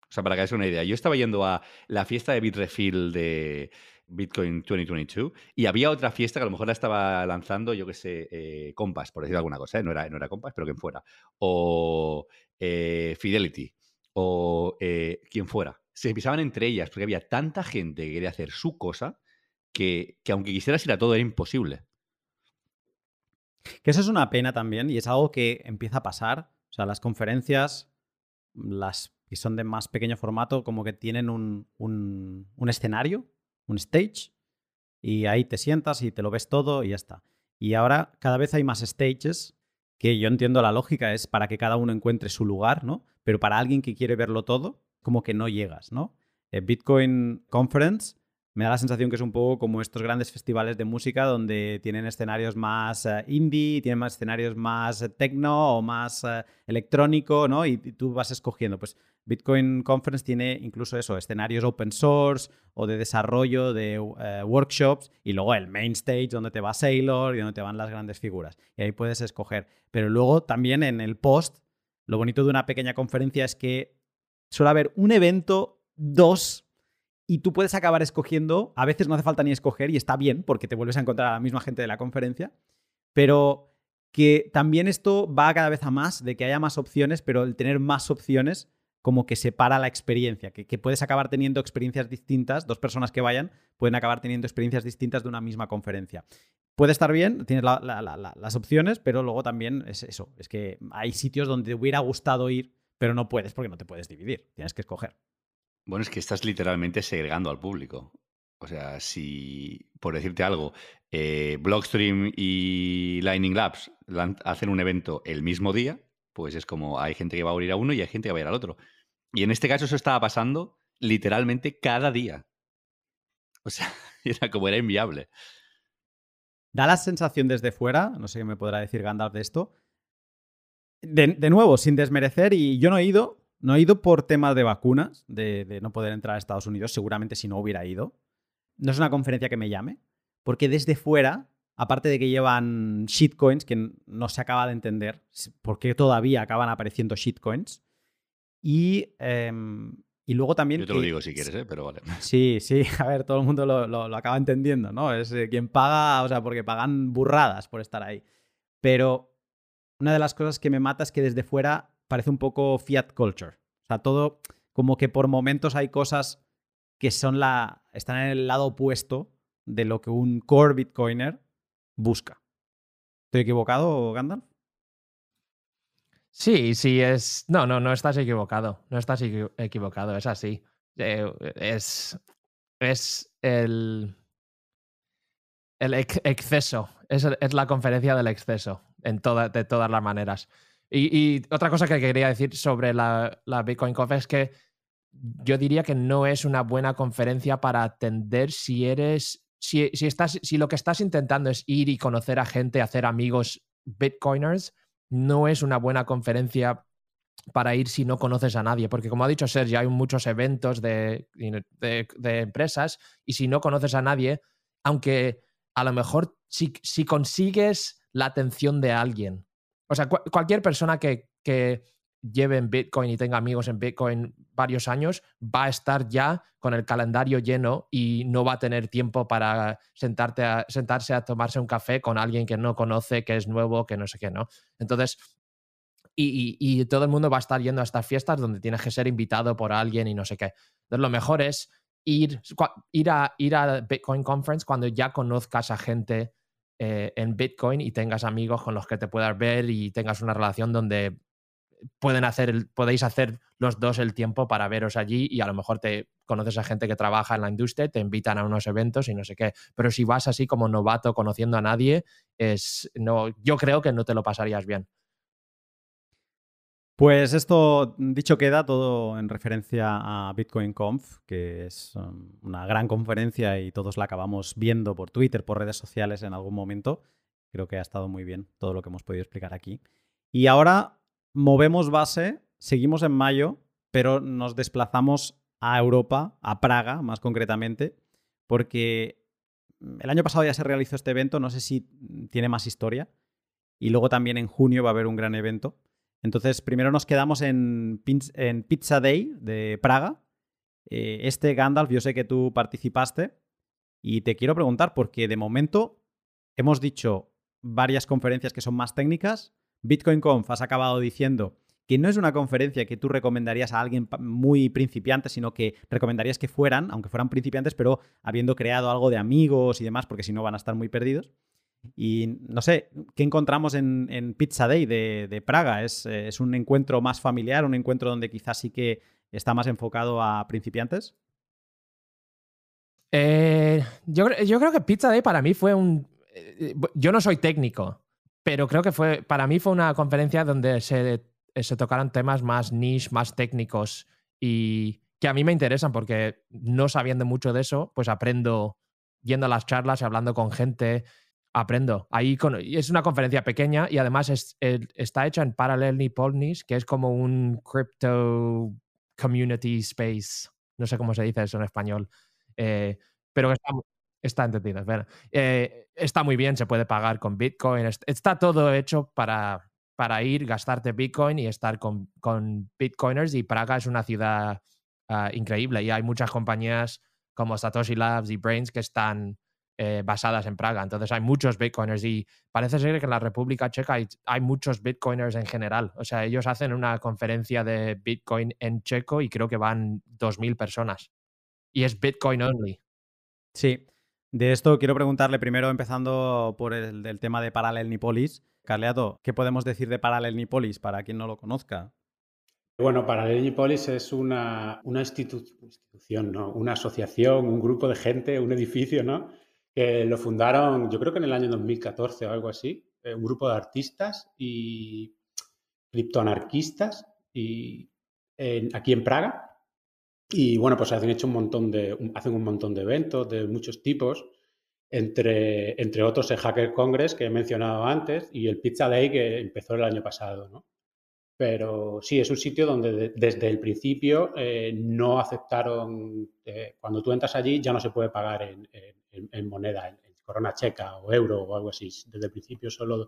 O sea, para que hagáis una idea, yo estaba yendo a la fiesta de Bitrefill de Bitcoin 2022 y había otra fiesta que a lo mejor la estaba lanzando, yo que sé, eh, Compass, por decir alguna cosa, ¿eh? no, era, no era Compass, pero quien fuera. O eh, Fidelity, o quien fuera. Se pisaban entre ellas porque había tanta gente que quería hacer su cosa que, que aunque quisieras ir a todo era imposible. Que eso es una pena también y es algo que empieza a pasar. O sea, las conferencias, las que son de más pequeño formato, como que tienen un, un escenario, un stage, y ahí te sientas y te lo ves todo y ya está. Y ahora cada vez hay más stages que yo entiendo la lógica, es para que cada uno encuentre su lugar, ¿no? Pero para alguien que quiere verlo todo, como que no llegas, ¿no? Eh, Bitcoin Conference me da la sensación que es un poco como estos grandes festivales de música donde tienen escenarios más uh, indie, tienen más escenarios más uh, techno o más uh, electrónico, ¿no? Y, y, tú vas escogiendo. Pues Bitcoin Conference tiene incluso eso, escenarios open source o de desarrollo de workshops y luego el main stage donde te va Sailor y donde te van las grandes figuras. Y ahí puedes escoger. Pero luego también en el post, lo bonito de una pequeña conferencia es que suele haber un evento, dos y tú puedes acabar escogiendo, a veces no hace falta ni escoger y está bien porque te vuelves a encontrar a la misma gente de la conferencia, pero que también esto va cada vez a más, de que haya más opciones, pero el tener más opciones como que separa la experiencia, que, puedes acabar teniendo experiencias distintas, dos personas que vayan pueden acabar teniendo experiencias distintas de una misma conferencia. Puede estar bien, tienes la, la, la, las opciones, pero luego también es eso, es que hay sitios donde te hubiera gustado ir, pero no puedes porque no te puedes dividir, tienes que escoger. Bueno, es que estás literalmente segregando al público. O sea, si, por decirte algo, eh, Blockstream y Lightning Labs hacen un evento el mismo día, pues es como hay gente que va a ir a uno y hay gente que va a ir al otro. Y en este caso eso estaba pasando literalmente cada día. O sea, (laughs) era como era inviable. Da la sensación desde fuera, no sé qué me podrá decir Gandalf de esto, de, de nuevo, sin desmerecer, y yo no he ido, no he ido por tema de vacunas, de, de, no poder entrar a Estados Unidos, seguramente si no hubiera ido. No es una conferencia que me llame, porque desde fuera, aparte de que llevan shitcoins, que no se acaba de entender por qué todavía acaban apareciendo shitcoins, y, eh, y luego también... Yo te que, lo digo si quieres, ¿eh? pero vale. (laughs) Sí, sí, a ver, todo el mundo lo, lo, lo acaba entendiendo, ¿no? Es eh, quien paga, o sea, porque pagan burradas por estar ahí. Pero una de las cosas que me mata es que desde fuera parece un poco fiat culture. O sea, todo como que por momentos hay cosas que son la, están en el lado opuesto de lo que un core bitcoiner busca. ¿Estoy equivocado, Gandalf? Sí, sí, es... No, no, no estás equivocado. No estás equivocado, es así. Eh, es, es el, el ex exceso. Es, es, la conferencia del exceso en toda, de todas las maneras. Y, otra cosa que quería decir sobre la, la Bitcoin Conf es que yo diría que no es una buena conferencia para atender si eres, si, si, estás, si lo que estás intentando es ir y conocer a gente, hacer amigos bitcoiners, no es una buena conferencia para ir si no conoces a nadie, porque como ha dicho Sergio, hay muchos eventos de, de, de empresas y si no conoces a nadie, aunque a lo mejor si, si consigues la atención de alguien, o sea, cu cualquier persona que, lleve en Bitcoin y tenga amigos en Bitcoin varios años va a estar ya con el calendario lleno y no va a tener tiempo para sentarse a tomarse un café con alguien que no conoce, que es nuevo, que no sé qué, ¿no? Entonces, y todo el mundo va a estar yendo a estas fiestas donde tienes que ser invitado por alguien y no sé qué. Entonces, lo mejor es ir, ir, a, ir a Bitcoin Conference cuando ya conozcas a gente eh, en Bitcoin y tengas amigos con los que te puedas ver y tengas una relación donde pueden hacer el, podéis hacer los dos el tiempo para veros allí y a lo mejor te conoces a gente que trabaja en la industria, te invitan a unos eventos y no sé qué. Pero si vas así como novato conociendo a nadie, es no, yo creo que no te lo pasarías bien. Pues esto dicho queda todo en referencia a Bitcoin Conf, que es um, una gran conferencia y todos la acabamos viendo por Twitter, por redes sociales en algún momento. Creo que ha estado muy bien todo lo que hemos podido explicar aquí. Y ahora movemos base, seguimos en mayo, pero nos desplazamos a Europa, a Praga más concretamente, porque el año pasado ya se realizó este evento, no sé si tiene más historia, y luego también en junio va a haber un gran evento. Entonces, primero nos quedamos en, en Pizza Day de Praga. Eh, este Gandalf, yo sé que tú participaste y te quiero preguntar porque de momento hemos dicho varias conferencias que son más técnicas. Bitcoin Conf has acabado diciendo que no es una conferencia que tú recomendarías a alguien muy principiante, sino que recomendarías que fueran, aunque fueran principiantes, pero habiendo creado algo de amigos y demás, porque si no van a estar muy perdidos. Y no sé, ¿qué encontramos en, Pizza Day de, Praga? ¿Es, ¿Es, un encuentro más familiar, un encuentro donde quizás sí que está más enfocado a principiantes? Eh, yo, yo, creo que Pizza Day para mí fue un... Eh, yo no soy técnico, pero creo que fue, para mí fue una conferencia donde se, se tocaron temas más niche, más técnicos y que a mí me interesan porque no sabiendo mucho de eso, pues aprendo yendo a las charlas y hablando con gente, aprendo. Ahí es una conferencia pequeña y además está hecha en Parallel Nipponish, que es como un crypto community space. No sé cómo se dice eso en español. Eh, pero está, está entendido. Eh, está muy bien, se puede pagar con Bitcoin. Está todo hecho para, para ir, gastarte Bitcoin y estar con, con Bitcoiners. Y Praga es una ciudad ah, increíble y hay muchas compañías como Satoshi Labs y Brains que están eh, basadas en Praga. Entonces hay muchos bitcoiners y parece ser que en la República Checa hay, muchos bitcoiners en general. O sea, ellos hacen una conferencia de Bitcoin en checo y creo que van 2.000 personas. Y es Bitcoin only. Sí. De esto quiero preguntarle primero, empezando por el, tema de Parallel Nipolis. Carleato, ¿qué podemos decir de Parallel Nipolis para quien no lo conozca? Bueno, Parallel Nipolis es una, una institución, ¿no? una asociación, un grupo de gente, un edificio, ¿no? Que lo fundaron, yo creo que en el año 2014 o algo así, eh, un grupo de artistas y criptoanarquistas y aquí en Praga. Y bueno, pues hacen hecho un montón de, hacen un montón de eventos de muchos tipos, entre, entre otros el Hacker Congress que he mencionado antes y el Pizza Day que empezó el año pasado, ¿no? Pero sí, es un sitio donde desde el principio eh, no aceptaron, eh, cuando tú entras allí ya no se puede pagar en, moneda, en, corona checa o euro o algo así. Desde el principio solo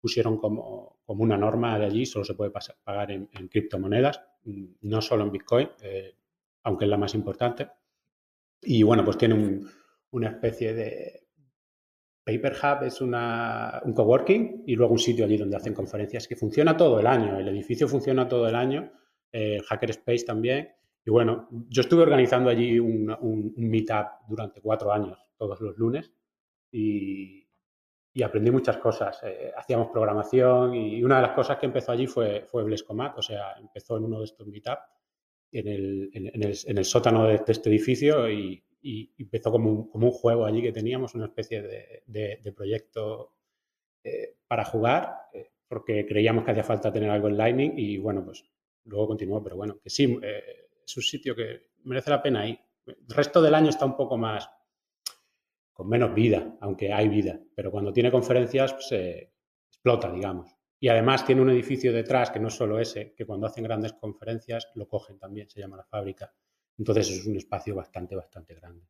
pusieron como, como una norma de allí, solo se puede pagar en, criptomonedas, mm, no solo en Bitcoin, eh, aunque es la más importante. Y bueno, pues tiene una especie de, Paper Hub es un coworking y luego un sitio allí donde hacen conferencias que funciona todo el año. El edificio funciona todo el año, el Hackerspace también. Y bueno, yo estuve organizando allí un, meetup durante cuatro años, todos los lunes, y, aprendí muchas cosas. Eh, hacíamos programación y una de las cosas que empezó allí fue, fue Blescomat, o sea, empezó en uno de estos meetups en el, en, el, en el sótano de, este edificio y, y empezó como un, como un, juego allí que teníamos, una especie de, de, proyecto eh, para jugar, eh, porque creíamos que hacía falta tener algo en Lightning y bueno, pues luego continuó, pero bueno, que sí, eh, es un sitio que merece la pena ir. El resto del año está un poco más, con menos vida, aunque hay vida, pero cuando tiene conferencias pues, se explota, digamos. Y además tiene un edificio detrás, que no es solo ese, que cuando hacen grandes conferencias lo cogen también, se llama la fábrica. Entonces es un espacio bastante, bastante grande.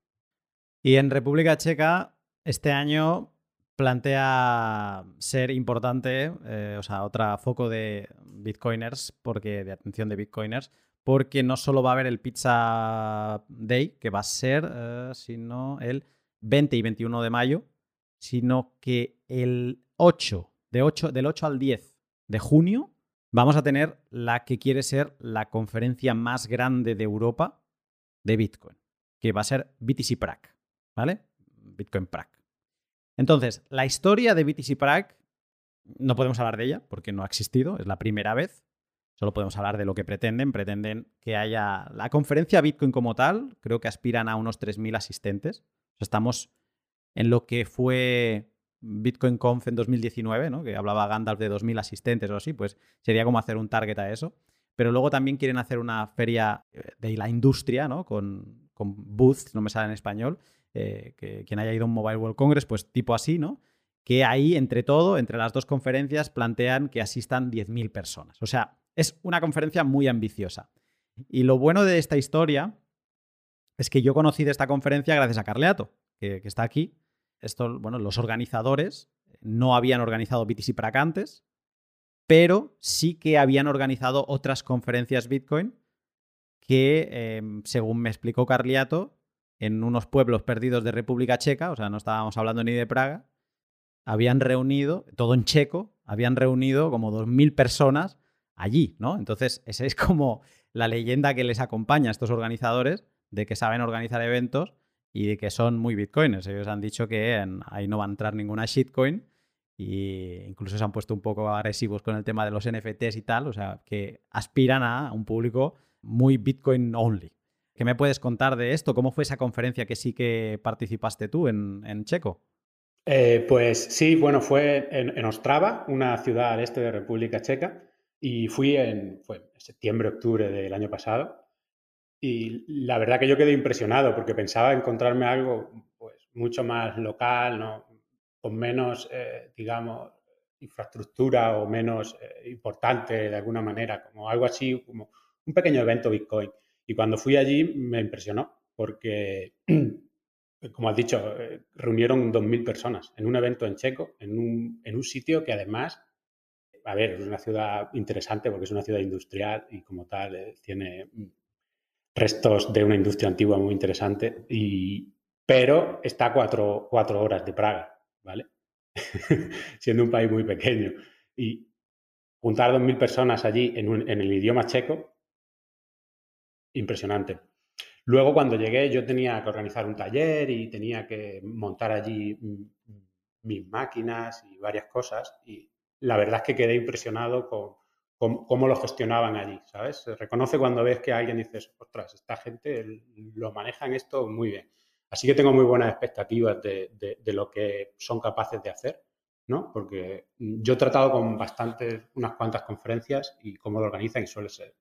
Y en República Checa, este año plantea ser importante, eh, o sea, otro foco de bitcoiners, porque, de atención de bitcoiners, porque no solo va a haber el Pizza Day, que va a ser, eh, sino el 20 y 21 de mayo, sino que el 8, de 8, del 8 al 10 de junio, vamos a tener la que quiere ser la conferencia más grande de Europa de Bitcoin, que va a ser BTC Prague, ¿vale? Bitcoin Prague. Entonces, la historia de BTC Prague no podemos hablar de ella porque no ha existido, es la primera vez. Solo podemos hablar de lo que pretenden. Pretenden que haya la conferencia Bitcoin como tal, creo que aspiran a unos 3.000 asistentes. estamos en lo que fue Bitcoin Conf en 2019, ¿no? que hablaba Gandalf de 2.000 asistentes o así, pues sería como hacer un target a eso pero luego también quieren hacer una feria eh, de la industria, ¿no? Con, booths, no me sale en español, eh, que quien haya ido a un Mobile World Congress, pues tipo así, ¿no? Que ahí, entre todo, entre las dos conferencias, plantean que asistan 10.000 personas. O sea, es una conferencia muy ambiciosa. Y lo bueno de esta historia es que yo conocí de esta conferencia gracias a Carleato, que, está aquí. Esto, bueno, los organizadores no habían organizado BTC para antes, pero sí que habían organizado otras conferencias Bitcoin que, em, según me explicó Carliato, en unos pueblos perdidos de República Checa, o sea, no estábamos hablando ni de Praga, habían reunido, todo en checo, habían reunido como 2.000 personas allí, ¿no? Entonces, esa es como la leyenda que les acompaña a estos organizadores de que saben organizar eventos y de que son muy bitcoiners. Ellos han dicho que ahí no va a entrar ninguna shitcoin y incluso se han puesto un poco agresivos con el tema de los NFTs y tal, o sea, que aspiran a un público muy Bitcoin only. ¿Qué me puedes contar de esto? ¿Cómo fue esa conferencia que sí que participaste tú en, Checo? Eh, pues sí, bueno, fue en, Ostrava, una ciudad al este de República Checa, y fui en septiembre, octubre del año pasado. Y la verdad que yo quedé impresionado porque pensaba encontrarme algo pues, mucho más local, ¿no? Con menos, eh, digamos, infraestructura o menos eh, importante de alguna manera, como algo así, como un pequeño evento Bitcoin. Y cuando fui allí me impresionó porque, (clears throat) como has dicho, eh, reunieron 2.000 personas en un evento en checo, en un, en un sitio que además, a ver, es una ciudad interesante porque es una ciudad industrial y como tal tiene restos de una industria antigua muy interesante, y, pero está a cuatro, cuatro horas de Praga. ¿Vale? (laughs) Siendo un país muy pequeño. Y juntar 2.000 personas allí en, el idioma checo, impresionante. Luego, cuando llegué, yo tenía que organizar un taller y tenía que montar allí mis máquinas y varias cosas. Y la verdad es que quedé impresionado con, cómo lo gestionaban allí, ¿sabes? Se reconoce cuando ves que alguien dices, ostras, esta gente lo manejan esto muy bien. Así que tengo muy buenas expectativas de, lo que son capaces de hacer, ¿no? Porque yo he tratado con bastantes, unas cuantas conferencias y cómo lo organizan y suele ser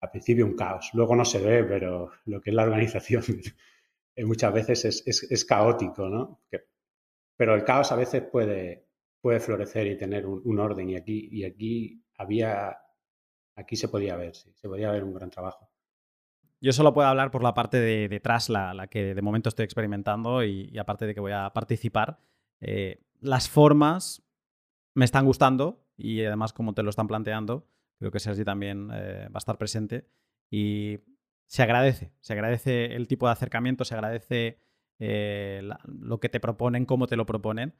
al principio un caos. Luego no se ve, pero lo que es la organización (laughs) muchas veces es, caótico, ¿no? pero el caos a veces puede, puede florecer y tener un, orden y aquí, y aquí había, aquí se podía ver, sí, se podía ver un gran trabajo. Yo solo puedo hablar por la parte de detrás, la, que de momento estoy experimentando y, aparte de que voy a participar. Eh, las formas me están gustando y además como te lo están planteando, creo que Sergi también eh, va a estar presente y se agradece, se agradece el tipo de acercamiento, se agradece eh, lo que te proponen, cómo te lo proponen.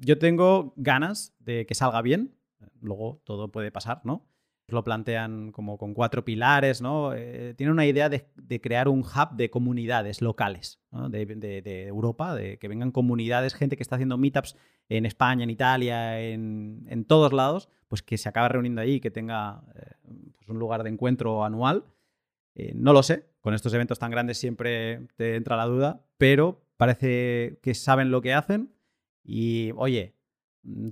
yo tengo ganas de que salga bien, luego todo puede pasar, ¿no? Lo plantean como con cuatro pilares, ¿no? Eh, tiene una idea de, crear un hub de comunidades locales de, Europa, de que vengan comunidades, gente que está haciendo meetups en España, en Italia, en, todos lados, pues que se acabe reuniendo ahí, que tenga eh, pues un lugar de encuentro anual. Eh, no lo sé, con estos eventos tan grandes siempre te entra la duda, pero parece que saben lo que hacen y, oye,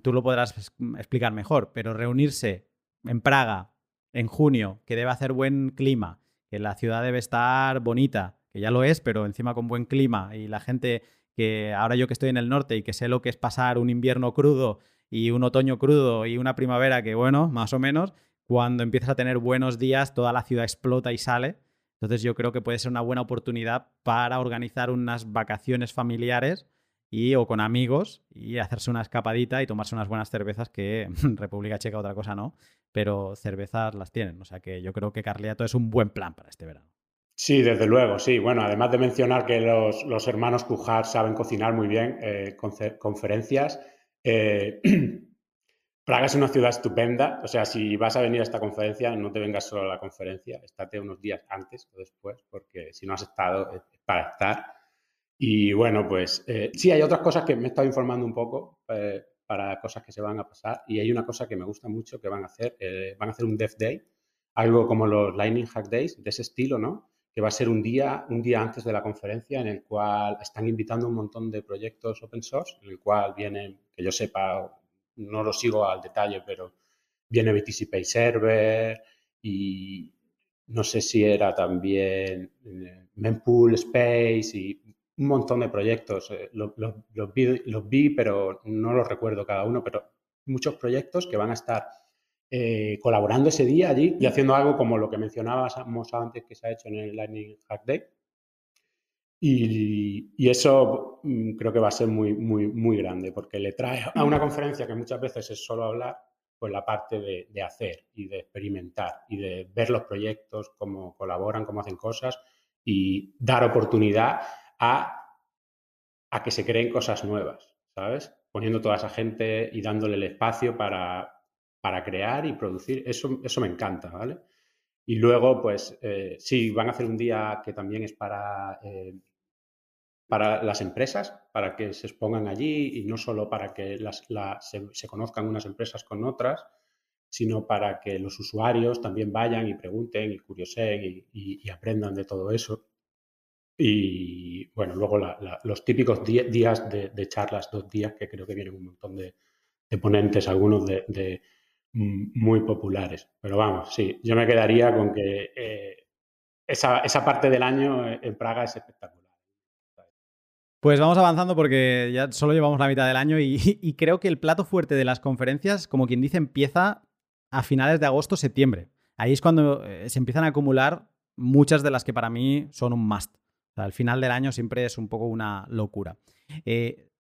tú lo podrás explicar mejor, pero reunirse en Praga en junio, que debe hacer buen clima, que la ciudad debe estar bonita, que ya lo es, pero encima con buen clima y la gente que ahora yo que estoy en el norte y que sé lo que es pasar un invierno crudo y un otoño crudo y una primavera que bueno, más o menos, cuando empiezas a tener buenos días toda la ciudad explota y sale. Entonces yo creo que puede ser una buena oportunidad para organizar unas vacaciones familiares y o con amigos y hacerse una escapadita y tomarse unas buenas cervezas que (laughs) República Checa otra cosa no, pero cervezas las tienen. O sea que yo creo que Carliato es un buen plan para este verano. Sí, desde luego, sí. Bueno, además de mencionar que los, hermanos Cujar saben cocinar muy bien, eh, conferencias. Eh, (clears throat) Praga es una ciudad estupenda, o sea, si vas a venir a esta conferencia, no te vengas solo a la conferencia, estate unos días antes o después, porque si no has estado, es para estar. Y bueno, pues eh, sí, hay otras cosas que me he estado informando un poco eh, para cosas que se van a pasar y hay una cosa que me gusta mucho que van a hacer, eh, van a hacer un Dev Day, algo como los Lightning Hack Days, de ese estilo, ¿no? Que va a ser un día, un día antes de la conferencia en el cual están invitando un montón de proyectos open source, en el cual vienen, que yo sepa, no lo sigo al detalle, pero viene BTC Pay Server y no sé si era también Mempool Space y un montón de proyectos. Eh, los, vi, pero no los recuerdo cada uno, pero muchos proyectos que van a estar eh, colaborando ese día allí y haciendo algo como lo que mencionábamos antes que se ha hecho en el Lightning Hack Day. Y, eso mm, creo que va a ser muy, muy, muy grande porque le trae a una conferencia que muchas veces es solo hablar, pues la parte de, de hacer y de experimentar y de ver los proyectos, cómo colaboran, cómo hacen cosas y dar oportunidad a, que se creen cosas nuevas, ¿sabes? Poniendo toda esa gente y dándole el espacio para, para crear y producir. Eso, eso me encanta, ¿vale? Y luego, pues eh, sí, van a hacer un día que también es para eh, para las empresas, para que se expongan allí y no solo para que se, conozcan unas empresas con otras, sino para que los usuarios también vayan y pregunten y curioseen y, aprendan de todo eso. Y bueno, luego los típicos días de, charlas, dos días, que creo que vienen un montón de, ponentes, algunos de, muy populares. Pero vamos, sí, yo me quedaría con que eh, esa, esa parte del año en Praga es espectacular. Pues vamos avanzando porque ya solo llevamos la mitad del año y, creo que el plato fuerte de las conferencias, como quien dice, empieza a finales de agosto, septiembre. Ahí es cuando eh, se empiezan a acumular muchas de las que para mí son un must. El final del año siempre es un poco una locura. Eh,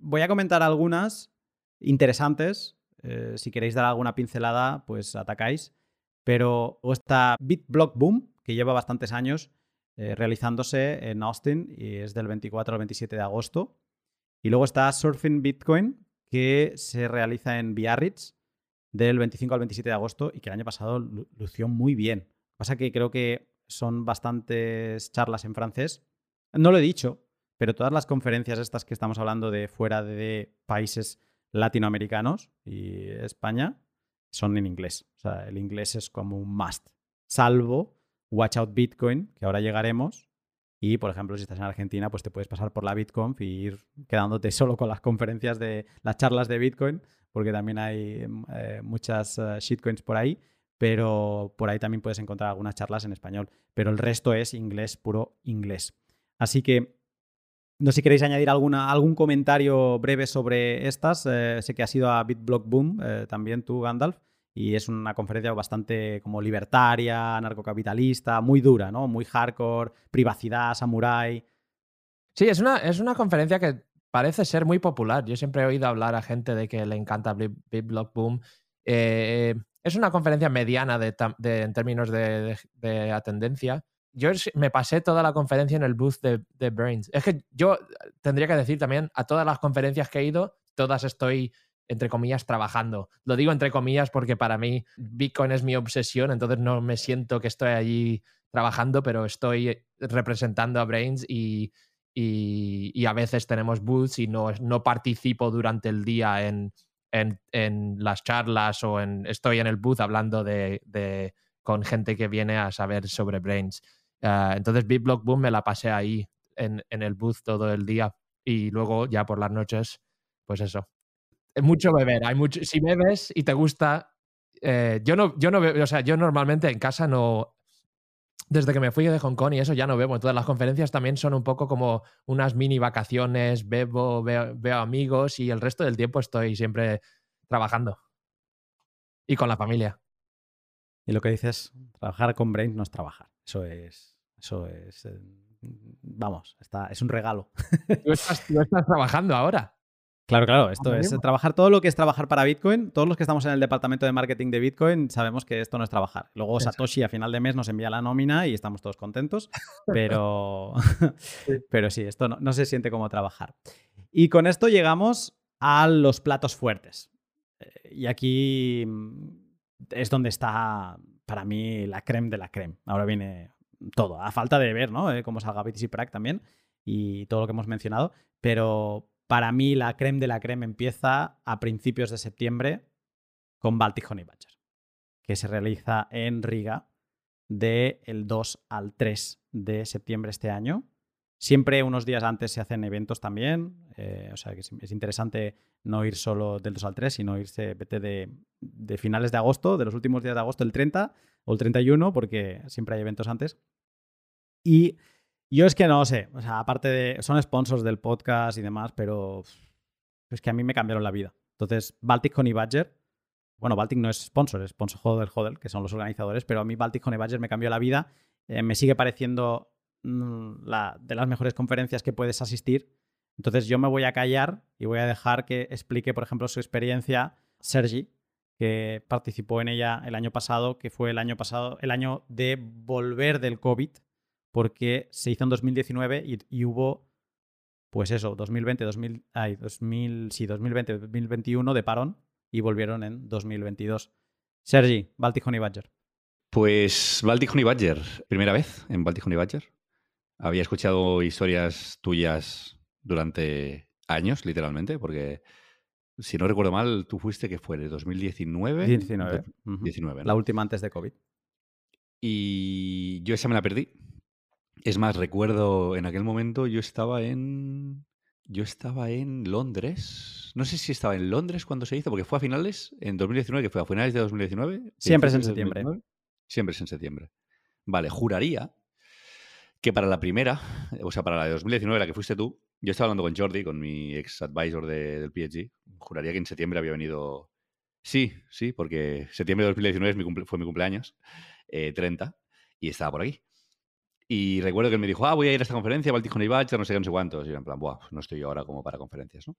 voy a comentar algunas interesantes. Eh, si queréis dar alguna pincelada, pues atacáis. Pero está BitBlock Boom, que lleva bastantes años eh, realizándose en Austin y es del 24 al 27 de agosto. Y luego está Surfing Bitcoin, que se realiza en Biarritz del 25 al 27 de agosto y que el año pasado lució muy bien. Pasa que creo que son bastantes charlas en francés. No lo he dicho, pero todas las conferencias estas que estamos hablando de fuera de países latinoamericanos y España son en inglés. O sea, el inglés es como un must. Salvo Watch Out Bitcoin, que ahora llegaremos. Y, por ejemplo, si estás en Argentina, pues te puedes pasar por la BitConf y ir quedándote (laughs) solo con las conferencias de las charlas de Bitcoin, porque también hay eh, muchas eh, shitcoins por ahí, pero por ahí también puedes encontrar algunas charlas en español. Pero el resto es inglés, puro inglés. Así que no sé si queréis añadir alguna, algún comentario breve sobre estas. Eh, sé que ha sido a BitBlock Boom, también tú, Gandalf y es una conferencia bastante como libertaria, anarcocapitalista, muy dura, ¿no? Muy hardcore, privacidad, samurai. Sí, es una, es una conferencia que parece ser muy popular. Yo siempre he oído hablar a gente de que le encanta Big Block Boom. Eh, es una conferencia mediana de, en términos de, de, atendencia. Yo me pasé toda la conferencia en el booth de, de Brains. Es que yo tendría que decir también, a todas las conferencias que he ido, todas estoy entre comillas, trabajando. Lo digo entre comillas porque para mí Bitcoin es mi obsesión, entonces no me siento que estoy allí trabajando, pero estoy representando a Brains y, y, a veces tenemos booths y no, no participo durante el día en, en, las charlas o en, estoy en el booth hablando de, de con gente que viene a saber sobre Brains. Uh, entonces BitBlock Boom me la pasé ahí en, en el booth todo el día y luego ya por las noches, pues eso, es mucho beber. Hay mucho, si bebes y te gusta, eh, yo no, yo no o sea, yo normalmente en casa no, desde que me fui de Hong Kong y eso ya no bebo. Entonces las conferencias también son un poco como unas mini vacaciones, bebo, veo, amigos y el resto del tiempo estoy siempre trabajando y con la familia. Y lo que dices, trabajar con Brain no es trabajar. Eso es, eso es, eh, vamos, está, es un regalo. tú estás trabajando ahora. Claro, claro, esto es trabajar todo lo que es trabajar para Bitcoin. Todos los que estamos en el departamento de marketing de Bitcoin sabemos que esto no es trabajar. Luego Satoshi a final de mes nos envía la nómina y estamos todos contentos, (laughs) pero, (laughs) pero sí, esto no, se siente como trabajar. Y con esto llegamos a los platos fuertes. Eh, y aquí mm, es donde está para mí la creme de la creme. Ahora viene todo, a falta de ver, ¿no? Eh, cómo salga BTC Prague también y todo lo que hemos mencionado, pero para mí, la creme de la creme empieza a principios de septiembre con Baltic Honey Badger, que se realiza en Riga del 2 al 3 de septiembre este año. Siempre unos días antes se hacen eventos también, eh, o sea que es interesante no ir solo del 2 al 3, sino irse de, de finales de agosto, de los últimos días de agosto, el 30 o el 31, porque siempre hay eventos antes. Y yo es que no sé, o sea, aparte de. Son sponsors del podcast y demás, pero es que a mí me cambiaron la vida. Entonces, Baltic Honey Badger, bueno, Baltic no es sponsor, es sponsor Hodel Hodel, que son los organizadores, pero a mí Baltic Honey Badger me cambió la vida. Eh, me sigue pareciendo mm, la, de las mejores conferencias que puedes asistir. Entonces, yo me voy a callar y voy a dejar que explique, por ejemplo, su experiencia Sergi, que participó en ella el año pasado, que fue el año pasado, el año de volver del COVID porque se hizo en 2019 y, hubo, pues eso, 2020, 2000, ay, 2000, sí, 2020, 2021 de parón y volvieron en 2022. Sergi, Baltic Honey Badger. Pues Baltic Honey Badger, primera vez en Baltic Honey Badger. Había escuchado historias tuyas durante años, literalmente, porque si no recuerdo mal, tú fuiste que fue de 2019. 19. 19 La última antes de COVID. Y yo esa me la perdí. Es más, recuerdo en aquel momento yo estaba en. Yo estaba en Londres. No sé si estaba en Londres cuando se hizo, porque fue a finales, en 2019, que fue a finales de 2019. Siempre es en septiembre. Siempre es en septiembre. Vale, juraría que para la primera, o sea, para la de 2019, la que fuiste tú, yo estaba hablando con Jordi, con mi ex advisor del PhD. Juraría que en septiembre había venido. Sí, sí, porque septiembre de 2019 fue mi cumpleaños, 30, eh, y estaba por aquí. Y recuerdo que él me dijo, ah, voy a ir a esta conferencia, Baltic Honey Badger, no sé qué, no sé cuántos. Y yo en plan, Buah, no estoy yo ahora como para conferencias, ¿no?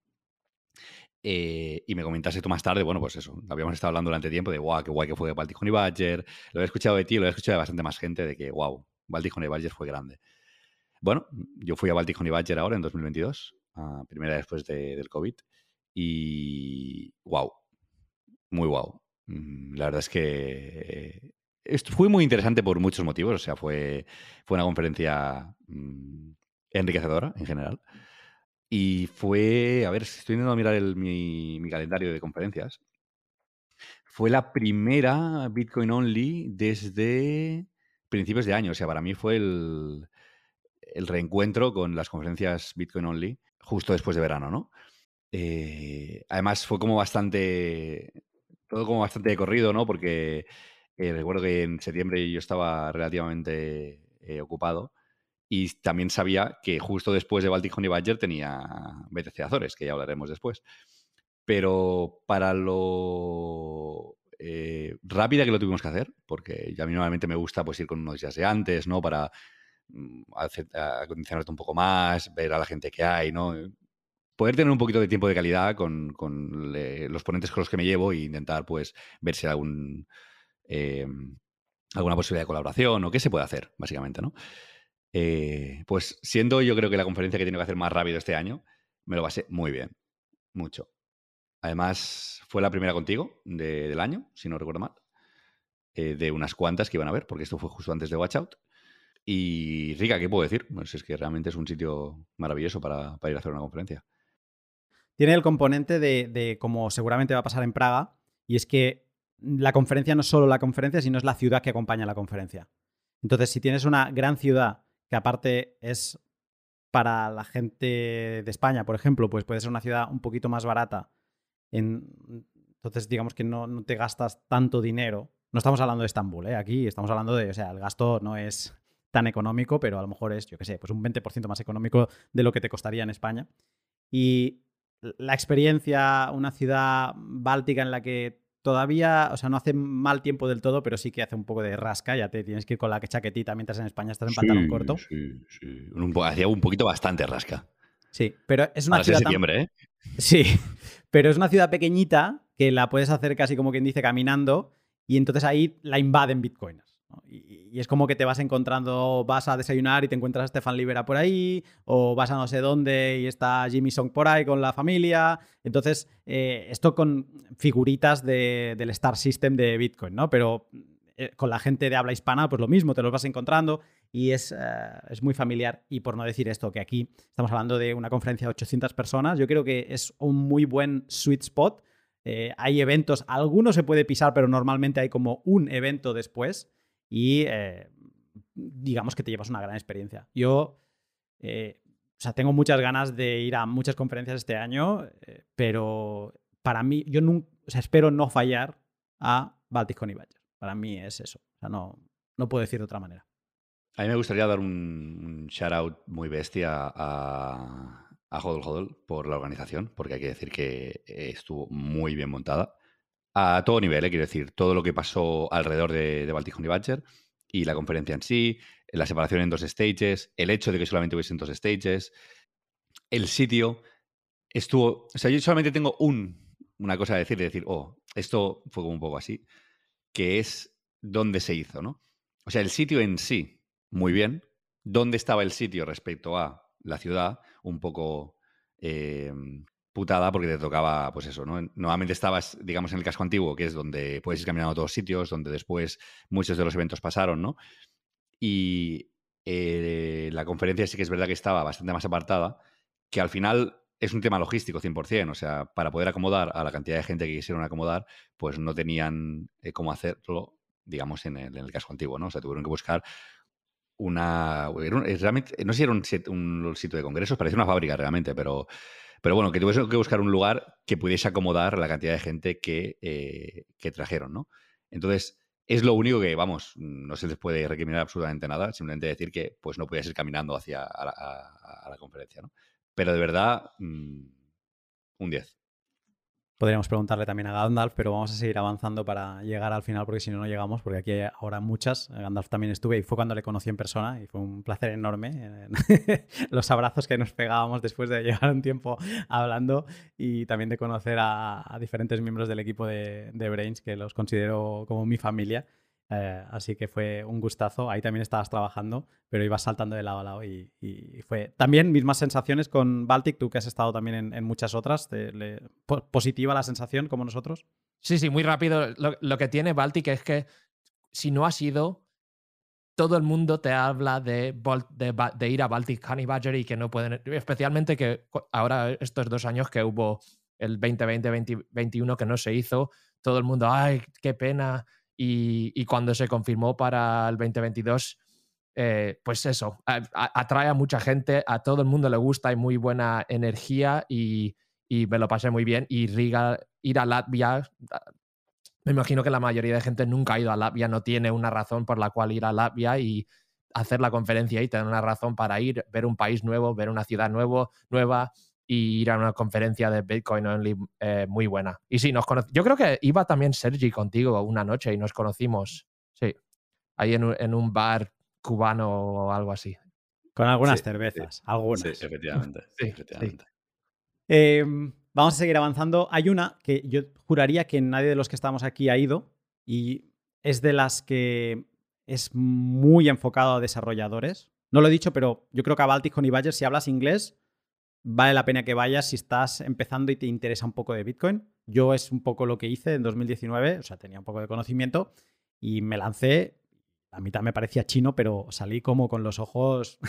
Eh, y me comentaste tú más tarde, bueno, pues eso, habíamos estado hablando durante tiempo de, guau, qué guay que fue Baltic Honey Badger. Lo he escuchado de ti, lo he escuchado de bastante más gente, de que, wow, Baltic Honey Badger fue grande. Bueno, yo fui a Baltic Honey Badger ahora en 2022, a primera después del COVID, y wow, muy wow. Mm, la verdad es que fue muy interesante por muchos motivos, o sea, fue, fue una conferencia mm, enriquecedora en general. Y fue, a ver, estoy intentando mirar mi, mi, calendario de conferencias. Fue la primera Bitcoin Only desde principios de año. O sea, para mí fue el, el reencuentro con las conferencias Bitcoin Only justo después de verano, ¿no? Eh, además fue como bastante, todo como bastante de corrido, ¿no? Porque eh, recuerdo que en septiembre yo estaba relativamente eh, ocupado y también sabía que justo después de Baltic Honey Badger tenía BTC Azores, que ya hablaremos después. Pero para lo rápida que lo tuvimos que hacer, porque a mí normalmente me gusta pues ir con unos días de antes, ¿no? Para Mm, acondicionarte un poco más, ver a la gente que hay, ¿no? Poder tener un poquito de tiempo de calidad con, los ponentes con los que me llevo e intentar, pues, ver si hay algún, eh, alguna posibilidad de colaboración o qué se puede hacer, básicamente, ¿no? Eh, pues siendo yo creo que la conferencia que tiene que hacer más rápido este año, me lo pasé muy bien, mucho. Además, fue la primera contigo del año, si no recuerdo mal, eh, de unas cuantas que iban a ver, porque esto fue justo antes de Watch Out. Y Rica, ¿qué puedo decir? Pues es que realmente es un sitio maravilloso para, ir a hacer una conferencia. Tiene el componente de, como seguramente va a pasar en Praga, y es que la conferencia no es solo la conferencia, sino es la ciudad que acompaña la conferencia. Entonces, si tienes una gran ciudad que aparte es para la gente de España, por ejemplo, pues puede ser una ciudad un poquito más barata. entonces, digamos que no, no, te gastas tanto dinero. No estamos hablando de Estambul, ¿eh? aquí estamos hablando de, o sea, el gasto no es tan económico, pero a lo mejor es, yo qué sé, pues un 20% más económico de lo que te costaría en España. Y la experiencia, una ciudad báltica en la que todavía, o sea, no hace mal tiempo del todo, pero sí que hace un poco de rasca, ya te tienes que ir con la chaquetita mientras en España estás en pantalón corto. Sí, sí. hacía un poquito bastante rasca. Sí, pero es una ciudad. septiembre, ¿eh? Sí, (laughs) pero es una ciudad pequeñita que la puedes hacer casi como quien dice caminando y entonces ahí la invaden bitcoins. Y, es como que te vas encontrando, vas a desayunar y te encuentras a Stefan Libera por ahí, o vas a no sé dónde y está Jimmy Song por ahí con la familia. Entonces, eh, esto con figuritas del Star System de Bitcoin, ¿no? Pero eh, con la gente de habla hispana, pues lo mismo, te los vas encontrando y es, eh, es, muy familiar. Y por no decir esto, que aquí estamos hablando de una conferencia de 800 personas, yo creo que es un muy buen sweet spot. hay eventos, algunos se puede pisar, pero normalmente hay como un evento después y eh, digamos que te llevas una gran experiencia. Yo, eh, o sea, tengo muchas ganas de ir a muchas conferencias este año, eh, pero para mí, yo nunca, o sea, espero no fallar a Baltic Honey Badger. Para mí es eso. O sea, no, no puedo decir de otra manera. A mí me gustaría dar un, shout out muy bestia a, a Hodl Hodl por la organización, porque hay que decir que estuvo muy bien montada a todo nivel, ¿eh? quiero decir, todo lo que pasó alrededor de, de Baltic Honey y la conferencia en sí, la separación en dos stages, el hecho de que solamente hubiesen dos stages, el sitio estuvo. O sea, yo solamente tengo un, una cosa a decir, de decir, oh, esto fue como un poco así, que es dónde se hizo, ¿no? O sea, el sitio en sí, muy bien. ¿Dónde estaba el sitio respecto a la ciudad? Un poco eh, putada porque te tocaba, pues eso, ¿no? Nuevamente estabas, digamos, en el casco antiguo, que es donde puedes ir caminando a todos sitios, donde después muchos de los eventos pasaron, ¿no? Y eh, la conferencia sí que es verdad que estaba bastante más apartada, que al final es un tema logístico 100%, o sea, para poder acomodar a la cantidad de gente que quisieron acomodar, pues no tenían eh, cómo hacerlo, digamos, en el, en el, caso antiguo, ¿no? O sea, tuvieron que buscar una... realmente, no sé si era un, un, sitio de congresos, parecía una fábrica realmente, pero, pero bueno, que tuvieron que buscar un lugar que pudiese acomodar la cantidad de gente que, eh, que trajeron, ¿no? Entonces, es lo único que, vamos, no se les puede recriminar absolutamente nada, simplemente decir que pues no podías ir caminando hacia la, conferencia, ¿no? Pero de verdad, mm, un 10. Podríamos preguntarle también a Gandalf, pero vamos a seguir avanzando para llegar al final, porque si no, no llegamos, porque aquí hay ahora muchas. Gandalf también estuve y fue cuando le conocí en persona y fue un placer enorme. (laughs) Los abrazos que nos pegábamos después de llegar un tiempo hablando y también de conocer a, diferentes miembros del equipo de, de Brains, que los considero como mi familia. Eh, así que fue un gustazo. Ahí también estabas trabajando, pero ibas saltando de lado a lado y, fue también mismas sensaciones con Baltic, tú que has estado también en, muchas otras. ¿Positiva la sensación como nosotros? Sí, sí, muy rápido. Lo, que tiene Baltic es que si no has ido, todo el mundo te habla de, de, ir a Baltic Honey Badger y que no pueden, especialmente que ahora estos dos años que hubo el 2020-2021 que no se hizo, todo el mundo, ay, qué pena y, cuando se confirmó para el 2022, eh, pues eso, atrae a mucha gente, a todo el mundo le gusta, hay muy buena energía y, me lo pasé muy bien. Y Riga, ir a Latvia, me imagino que la mayoría de gente nunca ha ido a Latvia, no tiene una razón por la cual ir a Latvia y hacer la conferencia y tener una razón para ir, ver un país nuevo, ver una ciudad nuevo, nueva y ir a una conferencia de Bitcoin Only eh, muy buena. Y sí, nos Yo creo que iba también Sergi contigo una noche y nos conocimos. Sí. Ahí en un, en un bar cubano o algo así. Con algunas cervezas. Algunas. Sí, efectivamente. (laughs) efectivamente. Em, vamos a seguir avanzando. Hay una que yo juraría que nadie de los que estamos aquí ha ido y es de las que es muy enfocado a desarrolladores. No lo he dicho, pero yo creo que a Baltic y Badger, si hablas inglés, vale la pena que vayas si estás empezando y te interesa un poco de Bitcoin. Yo es un poco lo que hice en 2019, o sea, tenía un poco de conocimiento y me lancé. A mitad me parecía chino, pero salí como con los ojos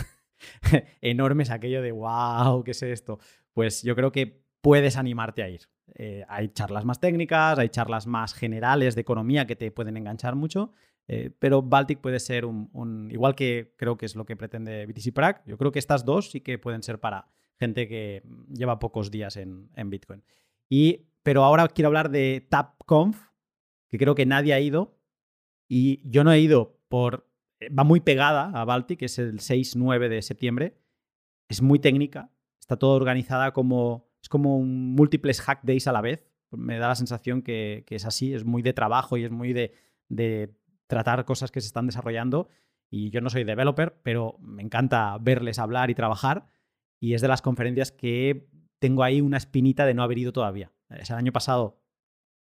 (laughs) enormes, aquello de wow, ¿qué es esto? Pues yo creo que puedes animarte a ir. Eh, hay charlas más técnicas, hay charlas más generales de economía que te pueden enganchar mucho, eh, pero Baltic puede ser un, igual que creo que es lo que pretende BTC Prague, yo creo que estas dos sí que pueden ser para gente que lleva pocos días en, Bitcoin. Y, pero ahora quiero hablar de TapConf, que creo que nadie ha ido. Y yo no he ido por... Eh, va muy pegada a Baltic, que es el 6-9 de septiembre. Es muy técnica. Está todo organizada como... Es como múltiples hack days a la vez. Me da la sensación que, es así. Es muy de trabajo y es muy de, de tratar cosas que se están desarrollando. Y yo no soy developer, pero me encanta verles hablar y trabajar y es de las conferencias que tengo ahí una espinita de no haber ido todavía. El año pasado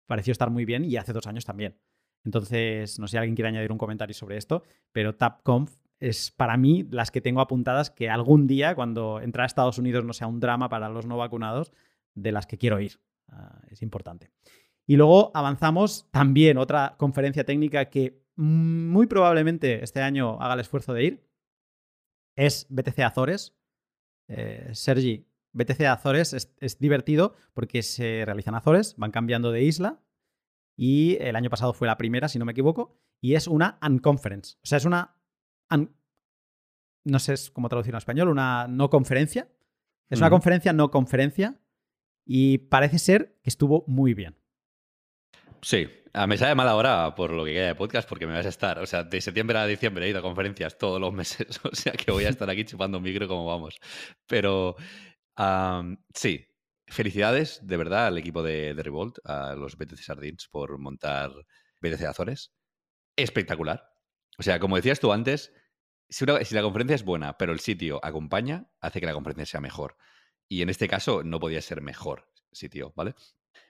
pareció estar muy bien y hace dos años también. Entonces, no sé si alguien quiere añadir un comentario sobre esto, pero TapConf es para mí las que tengo apuntadas que algún día, cuando entrar a Estados Unidos no sea un drama para los no vacunados, de las que quiero ir. Ah, es importante. Y luego avanzamos también otra conferencia técnica que muy probablemente este año haga el esfuerzo de ir. Es BTC Azores, eh, Sergi, BTC Azores es, divertido porque se realizan Azores, van cambiando de isla y el año pasado fue la primera, si no me equivoco, y es una unconference. O sea, es una... no sé cómo traducirlo en español, una no conferencia. Es una conferencia no conferencia y parece ser que estuvo muy bien. Sí, a me sale mala hora por lo que queda de podcast porque me vas a estar, o sea, de septiembre a diciembre he ido a conferencias todos los meses, (laughs) o sea que voy a estar aquí chupando micro como vamos. Pero sí, felicidades de verdad al equipo de, Revolt, a los BTC Sardines por montar BTC Azores. Espectacular. O sea, como decías tú antes, si, si la conferencia es buena, pero el sitio acompaña, hace que la conferencia sea mejor. Y en este caso no podía ser mejor sitio, ¿vale?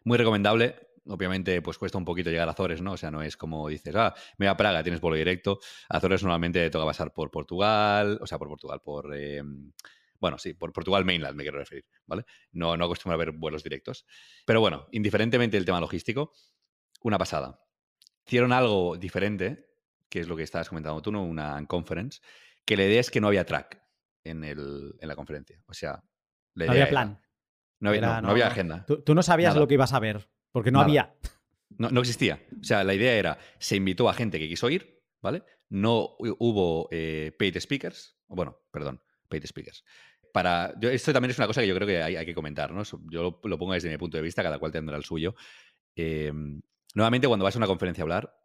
Muy recomendable obviamente, pues cuesta un poquito llegar a Azores, ¿no? O sea, no es como dices, ah, me voy a Praga, tienes vuelo directo. Azores normalmente toca pasar por Portugal, o sea, por Portugal, por. Em, bueno, sí, por Portugal Mainland me quiero referir, ¿vale? No, no acostumbro a ver vuelos directos. Pero bueno, indiferentemente del tema logístico, una pasada. Hicieron algo diferente, que es lo que estabas comentando tú, ¿no? Una conference, que la idea es que no había track en, el, en la conferencia. O sea, la No idea era- plan. no, había, Era- no, no no, había agenda. Tú, tú no sabías Nada. lo que ibas a ver, porque no Nada. había. No, no existía. O sea, la idea era, se invitó a gente que quiso ir, ¿vale? No hu- hubo eh, paid speakers, bueno, perdón, paid speakers. Para, yo, esto también es una cosa que yo creo que hay, hay que comentar, ¿no? Yo lo, lo pongo desde mi punto de vista, cada cual tendrá el suyo. Eh, nuevamente, cuando vas a una conferencia a hablar,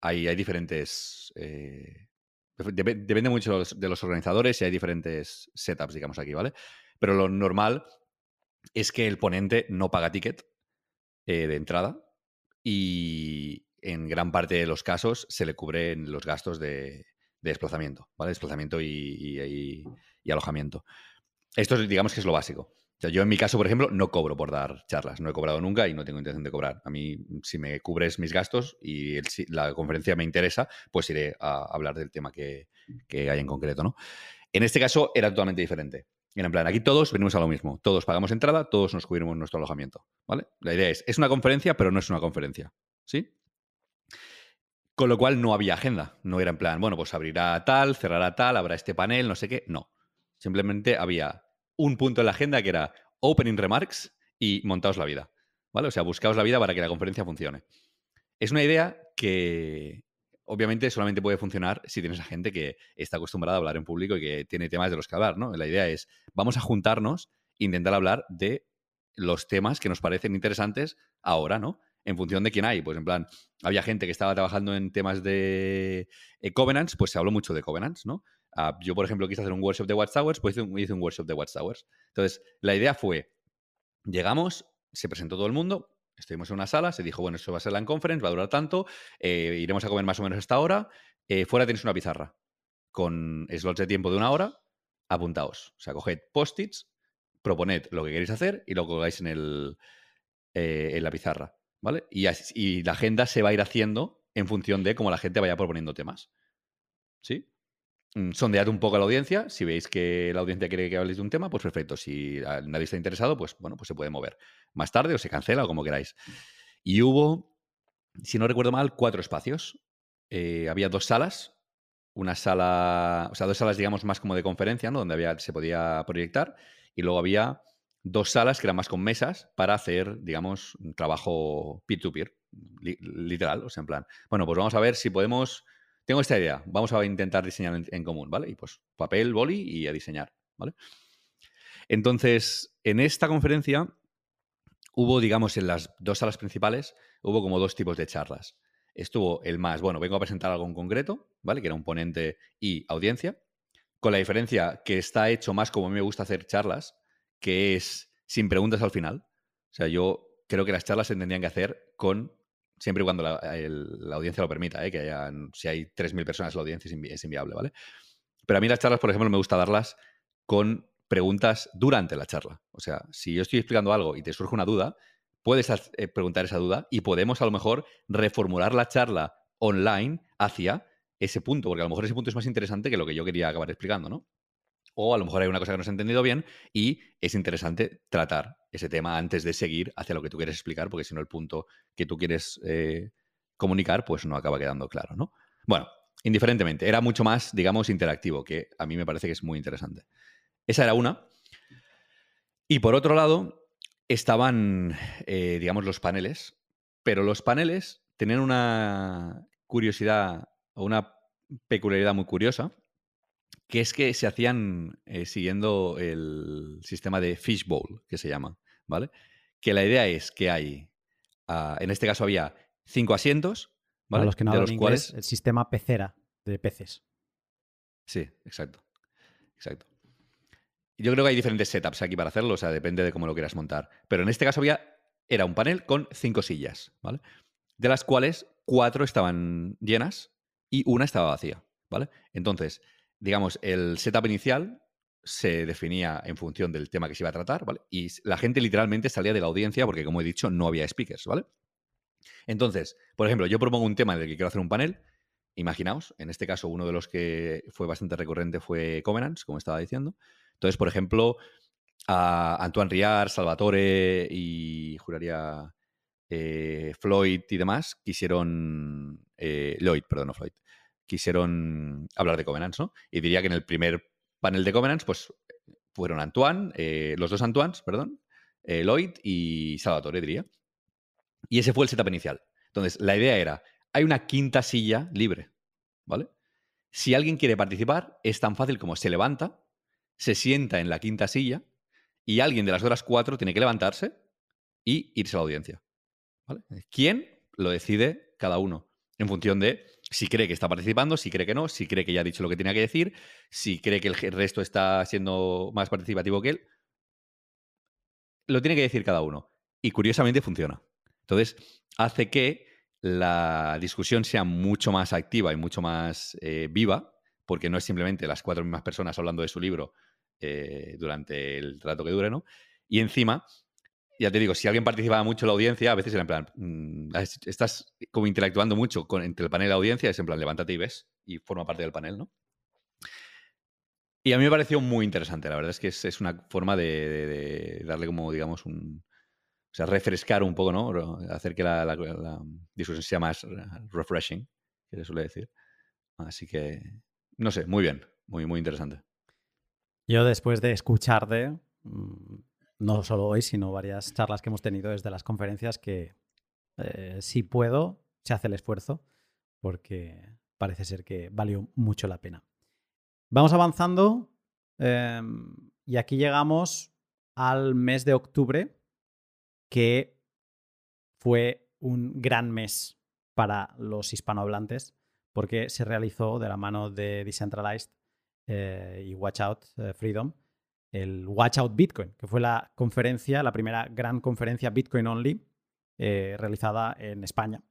hay, hay diferentes... eh, dep- depende mucho de los, de los organizadores y hay diferentes setups, digamos, aquí, ¿vale? Pero lo normal es que el ponente no paga ticket eh, de entrada y en gran parte de los casos se le cubren los gastos de, de desplazamiento, ¿vale? Desplazamiento y, alojamiento. Esto es, digamos que es lo básico. Yo en mi caso, por ejemplo, no cobro por dar charlas. No he cobrado nunca y no tengo intención de cobrar. A mí, si me cubres mis gastos y si la conferencia me interesa, pues iré a hablar del tema que, que hay en concreto, ¿no? En este caso era totalmente diferente. En plan, aquí todos venimos a lo mismo. Todos pagamos entrada, todos nos cubrimos nuestro alojamiento, ¿vale? La idea es, es una conferencia, pero no es una conferencia, ¿sí? Con lo cual no había agenda. No era en plan, bueno, pues abrirá tal, cerrará tal, habrá este panel, no sé qué. No. Simplemente había un punto en la agenda que era opening remarks y montaos la vida. ¿Vale? O sea, buscaos la vida para que la conferencia funcione. Es una idea que obviamente solamente puede funcionar si tienes a gente que está acostumbrada a hablar en público y que tiene temas de los que hablar, ¿no? La idea es, vamos a juntarnos e intentar hablar de los temas que nos parecen interesantes ahora, ¿no? En función de quién hay. Pues en plan, había gente que estaba trabajando en temas de eh, Covenants, pues se habló mucho de Covenants, ¿no? Ah, yo, por ejemplo, quise hacer un workshop de Watchtowers, pues hice un, hice un workshop de Watchtowers. Entonces, la idea fue, llegamos, se presentó todo el mundo, estuvimos en una sala, se dijo, bueno, esto va a ser la conference, va a durar tanto, eh, iremos a comer más o menos esta hora, eh, fuera tenéis una pizarra con slots de tiempo de una hora, apuntaos. O sea, coged post-its, proponed lo que queréis hacer y lo colgáis en, el, eh, en la pizarra, ¿vale? Y, y la agenda se va a ir haciendo en función de cómo la gente vaya proponiendo temas. ¿Sí? Mm, Sondead un poco a la audiencia. Si veis que la audiencia quiere que habléis de un tema, pues perfecto. Si nadie está interesado, pues bueno, pues se puede mover más tarde o se cancela o como queráis. Y hubo, si no recuerdo mal, cuatro espacios. Eh, había dos salas. Una sala, o sea, dos salas, digamos, más como de conferencia, ¿no? Donde había, se podía proyectar. Y luego había dos salas que eran más con mesas para hacer, digamos, un trabajo peer-to-peer, li- literal. O sea, en plan, bueno, pues vamos a ver si podemos. Tengo esta idea, vamos a intentar diseñar en, común, ¿vale? Y pues papel, boli y a diseñar, ¿vale? Entonces, en esta conferencia hubo, digamos, en las dos salas principales, hubo como dos tipos de charlas. Estuvo el más, bueno, vengo a presentar algo en concreto, ¿vale? Que era un ponente y audiencia, con la diferencia que está hecho más como a mí me gusta hacer charlas, que es sin preguntas al final. O sea, yo creo que las charlas se tendrían que hacer con, siempre y cuando la, audiencia lo permita, ¿eh? que hayan, si hay 3.000 personas, la audiencia es, invi- es inviable, ¿vale? Pero a mí las charlas, por ejemplo, me gusta darlas con preguntas durante la charla. O sea, si yo estoy explicando algo y te surge una duda, puedes eh, preguntar esa duda y podemos a lo mejor reformular la charla online hacia ese punto, porque a lo mejor ese punto es más interesante que lo que yo quería acabar explicando, ¿no? O a lo mejor hay una cosa que no se ha entendido bien y es interesante tratar ese tema antes de seguir hacia lo que tú quieres explicar, porque si no el punto que tú quieres eh, comunicar, pues no acaba quedando claro, ¿no? Bueno, indiferentemente, era mucho más, digamos, interactivo, que a mí me parece que es muy interesante. Esa era una. Y por otro lado, estaban, eh, digamos, los paneles, pero los paneles tenían una curiosidad o una peculiaridad muy curiosa, que es que se hacían eh, siguiendo el sistema de fishbowl, que se llama, ¿vale? Que la idea es que hay, ah, en este caso había cinco asientos, ¿vale? Para los que no de hablan los inglés, cuales el sistema pecera de peces. Sí, exacto. Exacto. Yo creo que hay diferentes setups aquí para hacerlo, o sea, depende de cómo lo quieras montar. Pero en este caso había, era un panel con cinco sillas, ¿vale? De las cuales cuatro estaban llenas y una estaba vacía, ¿vale? Entonces, digamos, el setup inicial se definía en función del tema que se iba a tratar, ¿vale? Y la gente literalmente salía de la audiencia porque, como he dicho, no había speakers, ¿vale? Entonces, por ejemplo, yo propongo un tema en el que quiero hacer un panel. Imaginaos, en este caso, uno de los que fue bastante recurrente fue Covenants, como estaba diciendo. Entonces, por ejemplo, a Antoine Riard, Salvatore y juraría eh, Floyd y demás quisieron. eh, Lloyd, perdón, no Floyd. Quisieron hablar de Covenants, ¿no? Y diría que en el primer panel de Covenants, pues fueron Antoine, eh, los dos Antoines, perdón, eh, Lloyd y Salvatore, diría. Y ese fue el setup inicial. Entonces, la idea era, hay una quinta silla libre, ¿vale? Si alguien quiere participar, es tan fácil como se levanta, se sienta en la quinta silla y alguien de las otras cuatro tiene que levantarse y irse a la audiencia. ¿vale? ¿Quién? Lo decide cada uno en función de si cree que está participando, si cree que no, si cree que ya ha dicho lo que tenía que decir, si cree que el resto está siendo más participativo que él. Lo tiene que decir cada uno. Y curiosamente funciona. Entonces, hace que la discusión sea mucho más activa y mucho más eh, viva, porque no es simplemente las cuatro mismas personas hablando de su libro eh, durante el trato que dure, ¿no? Y encima, ya te digo, si alguien participa mucho en la audiencia, a veces era en plan, mm, estás como interactuando mucho con, entre el panel y la audiencia, es en plan, levántate y ves, y forma parte del panel, ¿no? Y a mí me pareció muy interesante, la verdad es que es, una forma de, darle como, digamos, un... O sea, refrescar un poco, ¿no? Hacer que la, discusión sea más refreshing, que se suele decir. Así que, no sé, muy bien, muy, muy interesante. Yo después de escucharte, mm, no solo hoy, sino varias charlas que hemos tenido desde las conferencias, que eh, si puedo, se hace el esfuerzo, porque parece ser que valió mucho la pena. Vamos avanzando em, y aquí llegamos al mes de octubre, que fue un gran mes para los hispanohablantes, porque se realizó de la mano de Decentralized eh, y Watch Out eh, Freedom, el Watch Out Bitcoin, que fue la conferencia, la primera gran conferencia Bitcoin Only eh, realizada en España.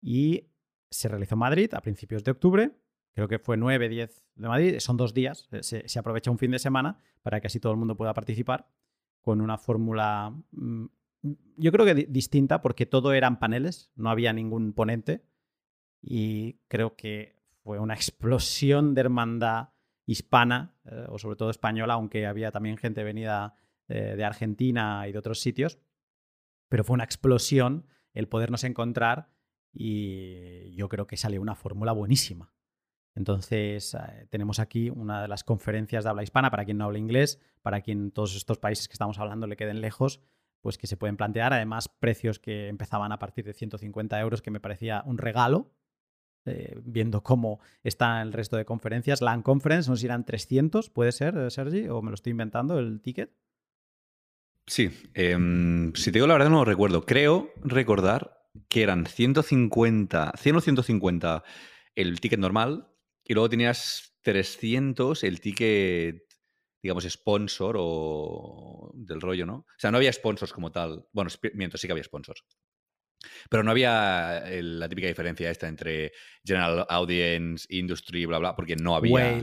Y se realizó en Madrid a principios de octubre, creo que fue 9, 10 de Madrid, son dos días, se, aprovecha un fin de semana para que así todo el mundo pueda participar con una fórmula, mm, yo creo que distinta porque todo eran paneles, no había ningún ponente. Y creo que fue una (laughs) explosión de hermandad hispana, eh, o sobre todo española, aunque había también gente venida eh, de Argentina y de otros sitios. Pero fue una explosión el podernos encontrar y yo creo que salió una fórmula buenísima. Entonces, eh, tenemos aquí una de las conferencias de habla hispana para quien no habla inglés, para quien todos estos países que estamos hablando le queden lejos, pues que se pueden plantear. Además, precios que empezaban a partir de 150 euros, que me parecía un regalo eh, viendo cómo está el resto de conferencias. La Conference, no sé si eran 300, puede ser, eh, Sergi, o me lo estoy inventando el ticket. Sí, em, si te digo la verdad no lo recuerdo. Creo recordar que eran 150, 100 o 150 el ticket normal y luego tenías 300 el ticket, digamos, sponsor o del rollo, ¿no? O sea, no había sponsors como tal. Bueno, mientras sí que había sponsors. Pero no había la típica diferencia esta entre General Audience, Industry, bla, bla, porque no había...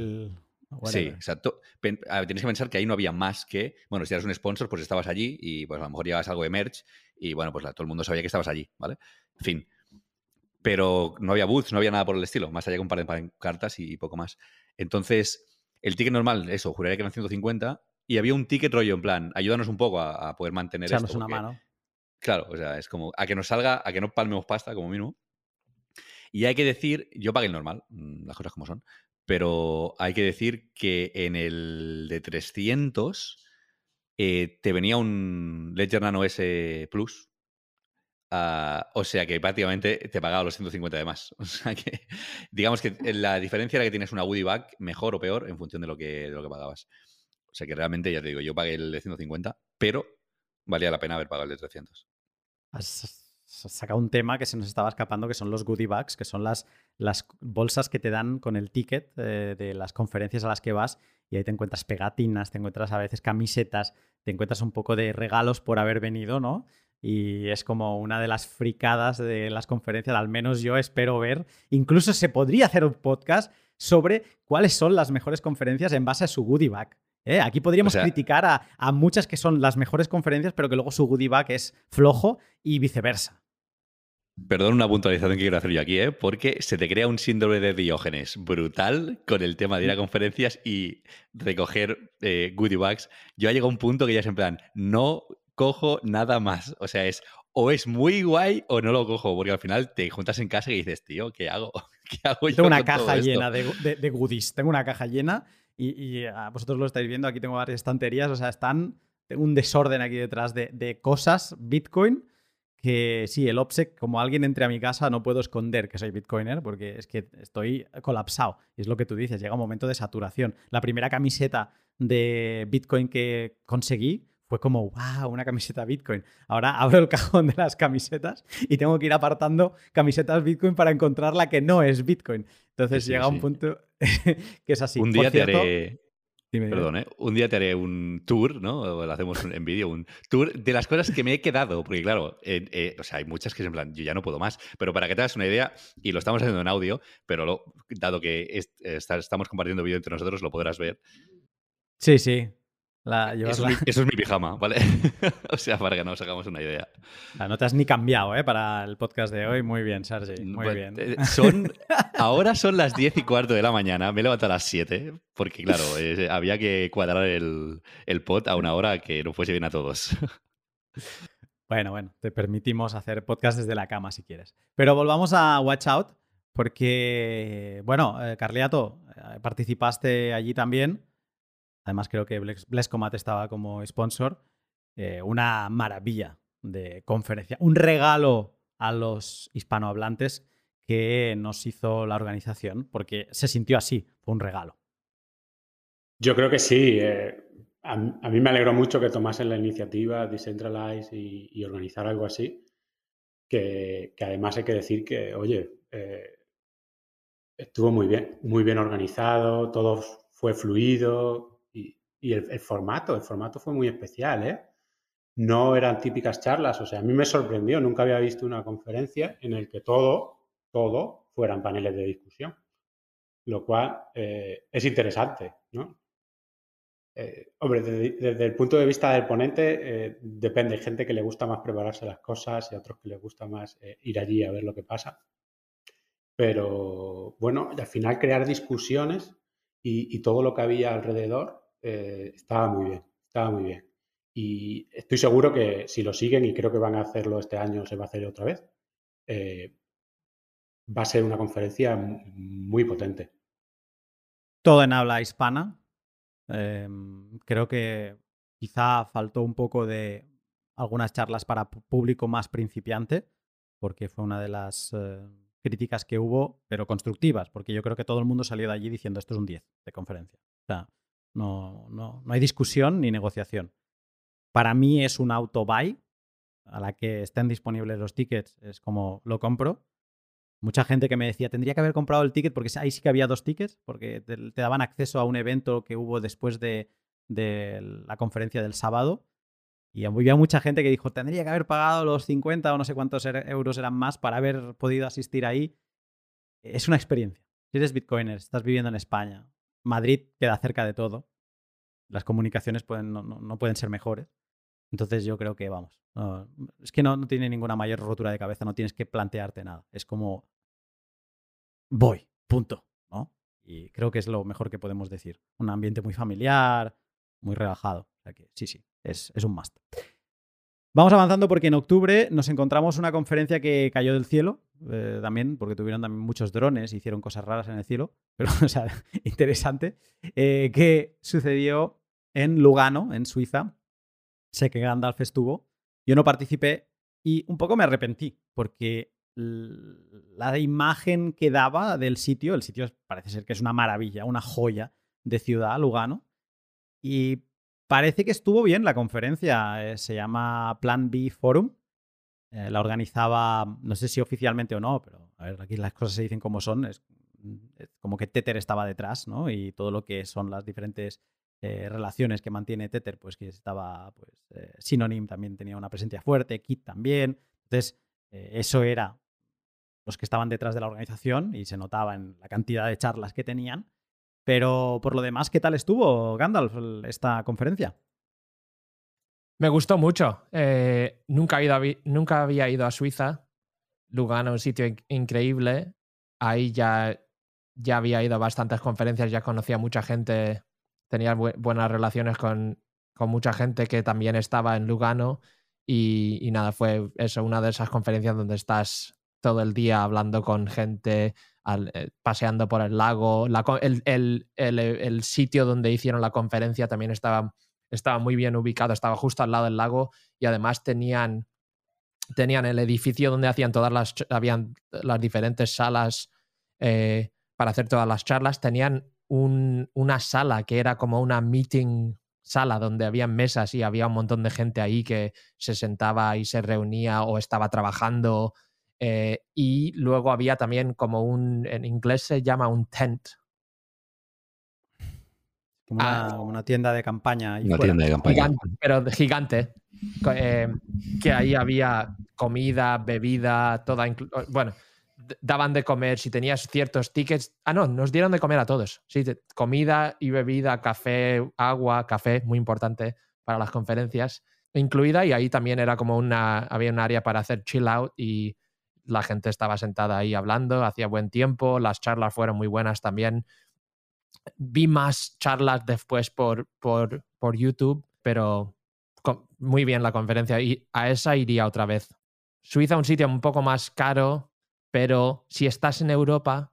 sí, exacto. Tienes que pensar que ahí no había más que, bueno, si eras un sponsor, pues estabas allí y pues a lo mejor llevabas algo de merch y bueno, pues todo el mundo sabía que estabas allí, ¿vale? En fin. Pero no había booths, no había nada por el estilo, más allá que un par de cartas y poco más. Entonces, el ticket normal, eso, juraría que eran 150 y había un ticket rollo en plan, ayúdanos un poco a, poder mantener Echarnos una mano. Claro, o sea, es como a que nos salga, a que no palmemos pasta como mínimo. Y hay que decir, yo pagué el normal, mm, las cosas como son, pero hay que decir que en el de 300 eh, te venía un Ledger Nano S Plus. Ah, o sea que prácticamente te pagaba los 150 de más. (laughs) O sea que, digamos que la diferencia era que tienes una Woody Bag mejor o peor en función de lo que, de lo que pagabas. O sea que realmente, ya te digo, yo pagué el de 150, pero valía la pena haber pagado el de 300 has sacado un tema que se nos estaba escapando, que son los goodie bags, que son las, bolsas que te dan con el ticket eh, de las conferencias a las que vas y ahí te encuentras pegatinas, te encuentras a veces camisetas, te encuentras un poco de regalos por haber venido, ¿no? Y es como una de las fricadas de las conferencias, al menos yo espero ver. Incluso se podría hacer un podcast sobre cuáles son las mejores conferencias en base a su goodie bag. ¿Eh? Aquí podríamos criticar a, muchas que son las mejores conferencias, pero que luego su goodie bag es flojo y viceversa. Perdón una puntualización que quiero hacer yo aquí, ¿eh? porque se te crea un síndrome de Diógenes brutal con el tema de ir a conferencias y recoger eh, goodie bags. Yo ha llegado a un punto que ya es en plan, no cojo nada más. O sea, es o es muy guay o no lo cojo, porque al final te juntas en casa y dices, tío, ¿qué hago? (laughs) ¿Qué hago yo Tengo una con todo caja esto? llena de, de- de goodies. Tengo una caja llena y, ah, vosotros lo estáis viendo. Aquí tengo varias estanterías. O sea, están. Un desorden aquí detrás de, de cosas Bitcoin. Que sí, el OPSEC, como alguien entre a mi casa, no puedo esconder que soy Bitcoiner porque es que estoy colapsado. Es lo que tú dices, llega un momento de saturación. La primera camiseta de Bitcoin que conseguí fue como, wow, una camiseta Bitcoin. Ahora abro el cajón de las camisetas y tengo que ir apartando camisetas Bitcoin para encontrar la que no es Bitcoin. Entonces Sí, sí, llega un punto (laughs) que es así. un Por día te cierto- haré. Dime, dime. Perdón, ¿eh? Un día te haré un tour, ¿no? O lo hacemos en vídeo, un tour de las cosas que me he quedado. Porque, claro, eh, eh, o sea, hay muchas que es en plan, yo ya no puedo más. Pero para que te hagas una idea, y lo estamos haciendo en audio, pero lo- dado que está- estamos compartiendo vídeo entre nosotros, lo podrás ver. Sí, sí. La, llevas Eso es, mi, eso es mi pijama, ¿vale? (laughs) o sea, para que nos hagamos una idea. la- no te has ni cambiado ¿eh? para el podcast de hoy. Muy bien, Sergi. Muy Pues, bien. eh, (laughs) Son, ahora son las 10 y cuarto de la mañana. Me he levantado a las 7, porque, claro, (laughs) eh, había que cuadrar el, el pod a una hora que nos fuese bien a todos. Bueno, bueno, te permitimos hacer podcast desde la cama si quieres. Pero volvamos a Watch Out, porque, bueno, eh, Carliato, eh, participaste allí también. Además, creo que Blescomat estaba como sponsor. Eh, una maravilla de conferencia. Un regalo a los hispanohablantes que nos hizo la organización, porque se sintió así, fue un regalo. Yo creo que sí. eh, a, mí me alegró mucho que tomasen la iniciativa Decentralize y, y organizar algo así. Que, que además hay que decir que, oye, eh, estuvo muy bien, muy bien organizado, todo fue fluido y, el, formato, el formato fue muy especial, ¿eh? No eran típicas charlas, o sea, a mí me sorprendió, nunca había visto una conferencia en el que todo, todo fueran paneles de discusión, lo cual eh, es interesante, ¿no? Eh, hombre, desde, el punto de vista del ponente, eh, depende. Hay gente que le gusta más prepararse las cosas y a otros que les gusta más eh, ir allí a ver lo que pasa. Pero bueno, al final crear discusiones y todo lo que había alrededor eh, estaba muy bien, estaba muy bien. Y estoy seguro que si lo siguen, y creo que van a hacerlo este año, se va a hacer otra vez, eh, va a ser una conferencia muy potente. todo en habla hispana. Em, creo que quizá faltó un poco de algunas charlas para público más principiante, porque fue una de las eh, críticas que hubo, pero constructivas, porque yo creo que todo el mundo salió de allí diciendo esto es un 10 de conferencia. O sea, no, no, no hay discusión ni negociación. Para mí es un auto buy, a la que estén disponibles los tickets, es como lo compro. Mucha gente que me decía, tendría que haber comprado el ticket porque ahí sí que había dos tickets, porque te, daban acceso a un evento que hubo después de, de la conferencia del sábado. Y había mucha gente que dijo, tendría que haber pagado los 50 o no sé cuántos er- euros eran más para haber podido asistir ahí. Es una experiencia. Si eres bitcoiner, estás viviendo en España, Madrid queda cerca de todo. Las comunicaciones pueden, no, pueden ser mejores. Entonces yo creo que, vamos, es que no, no tiene ninguna mayor rotura de cabeza, no tienes que plantearte nada. Es como, voy, punto, ¿no? Y creo que es lo mejor que podemos decir. Un ambiente muy familiar, muy relajado. O sea que sí, sí, es, es un must. Vamos avanzando porque en octubre nos encontramos una conferencia que cayó del cielo, eh, también, porque tuvieron muchos drones, hicieron cosas raras en el cielo, (laughs) pero, o sea, interesante, eh, que sucedió en Lugano, en Suiza. Sé que Gandalf estuvo, yo no participé y un poco me arrepentí, porque la imagen que daba del sitio, el sitio parece ser que es una maravilla, una joya de ciudad, Lugano, y parece que estuvo bien la conferencia, eh, se llama Plan B Forum, eh, la organizaba, no sé si oficialmente o no, pero a ver, aquí las cosas se dicen como son, es, es como que Tether estaba detrás, ¿no? Y todo lo que son las diferentes eh, relaciones que mantiene Tether, pues que estaba, pues Synonym también tenía una presencia fuerte, Kit también, entonces eso era los que estaban detrás de la organización y se notaba en la cantidad de charlas que tenían. Pero por lo demás, ¿qué tal estuvo Gandalf esta conferencia? Me gustó mucho. Eh, nunca, a nunca había ido a Suiza. Lugano, un sitio in- increíble. Ahí ya, ya había ido a bastantes conferencias, ya conocía mucha gente, tenía bu- buenas relaciones con, con mucha gente que también estaba en Lugano. Y, y nada, fue eso, una de esas conferencias donde estás todo el día hablando con gente, eh, paseando por el lago. el, sitio donde hicieron la conferencia también estaba, estaba muy bien ubicado, estaba justo al lado del lago y además tenían, tenían el edificio donde hacían todas las, habían las diferentes salas eh, para hacer todas las charlas, tenían una sala que era como una meeting sala donde había mesas y había un montón de gente ahí que se sentaba y se reunía o estaba trabajando. Eh, y luego había también como un, en inglés se llama un tent. Como ah. una, tienda de campaña. Una tienda de campaña. pero gigante. Eh, que ahí había comida, bebida, toda. Bueno, daban de comer, si tenías ciertos tickets. Ah, no, nos dieron de comer a todos. Sí, comida y bebida, café, agua, café, muy importante para las conferencias, incluida. Y ahí también era como una. Había un área para hacer chill out y la gente estaba sentada ahí hablando, hacía buen tiempo, las charlas fueron muy buenas también. Vi más charlas después por, por, por YouTube, pero muy bien la conferencia y a esa iría otra vez. Suiza, un sitio un poco más caro, pero si estás en Europa,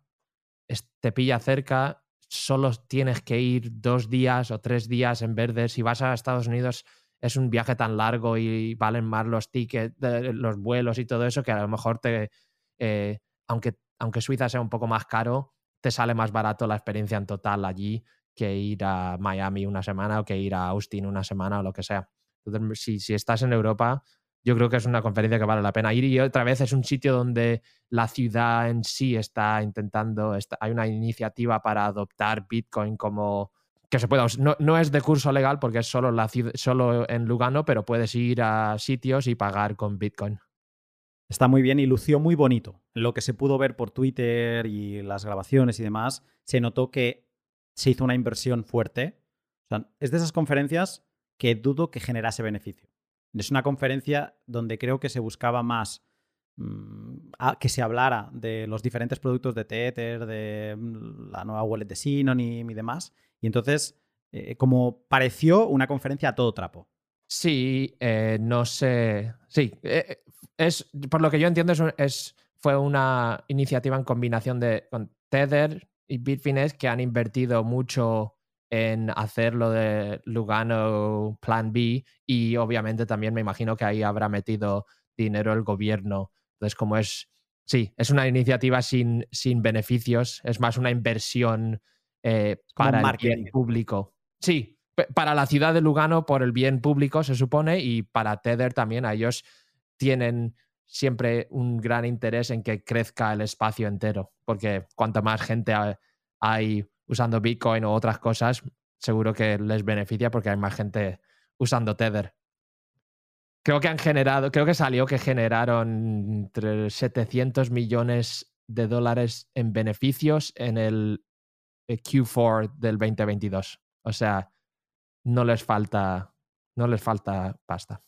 te pilla cerca, solo tienes que ir dos días o tres días en verde. Si vas a Estados Unidos, es un viaje tan largo y valen más los tickets, los vuelos y todo eso, que a lo mejor te, eh, aunque, aunque Suiza sea un poco más caro, te sale más barato la experiencia en total allí que ir a Miami una semana o que ir a Austin una semana o lo que sea. Entonces, si, si estás en Europa, yo creo que es una conferencia que vale la pena ir y otra vez es un sitio donde la ciudad en sí está intentando, hay una iniciativa para adoptar Bitcoin como que se pueda, no, no es de curso legal porque es solo, en Lugano, pero puedes ir a sitios y pagar con Bitcoin. Está muy bien y lució muy bonito. Lo que se pudo ver por Twitter y las grabaciones y demás, se notó que se hizo una inversión fuerte. es de esas conferencias que dudo que generase beneficio. Es una conferencia donde creo que se buscaba más mm, que se hablara de los diferentes productos de Tether, de mm, la nueva wallet de Synonym y demás. Y entonces, eh, como pareció una conferencia a todo trapo. Sí, eh, no sé. Sí, eh, es, por lo que yo entiendo, es, fue una iniciativa en combinación de con Tether y Bitfinex que han invertido mucho en hacer lo de Lugano Plan B y obviamente también me imagino que ahí habrá metido dinero el gobierno. Entonces, como es, sí, es una iniciativa sin, sin beneficios, es más una inversión eh, para el bien público. Sí, para la ciudad de Lugano por el bien público, se supone, y para Tether también, ellos tienen siempre un gran interés en que crezca el espacio entero, porque cuanta más gente hay usando Bitcoin o otras cosas, seguro que les beneficia porque hay más gente usando Tether. Creo que han generado, creo que salió que generaron entre 700 millones de dólares en beneficios en el Q4 del 2022. O sea, no les falta, no les falta pasta.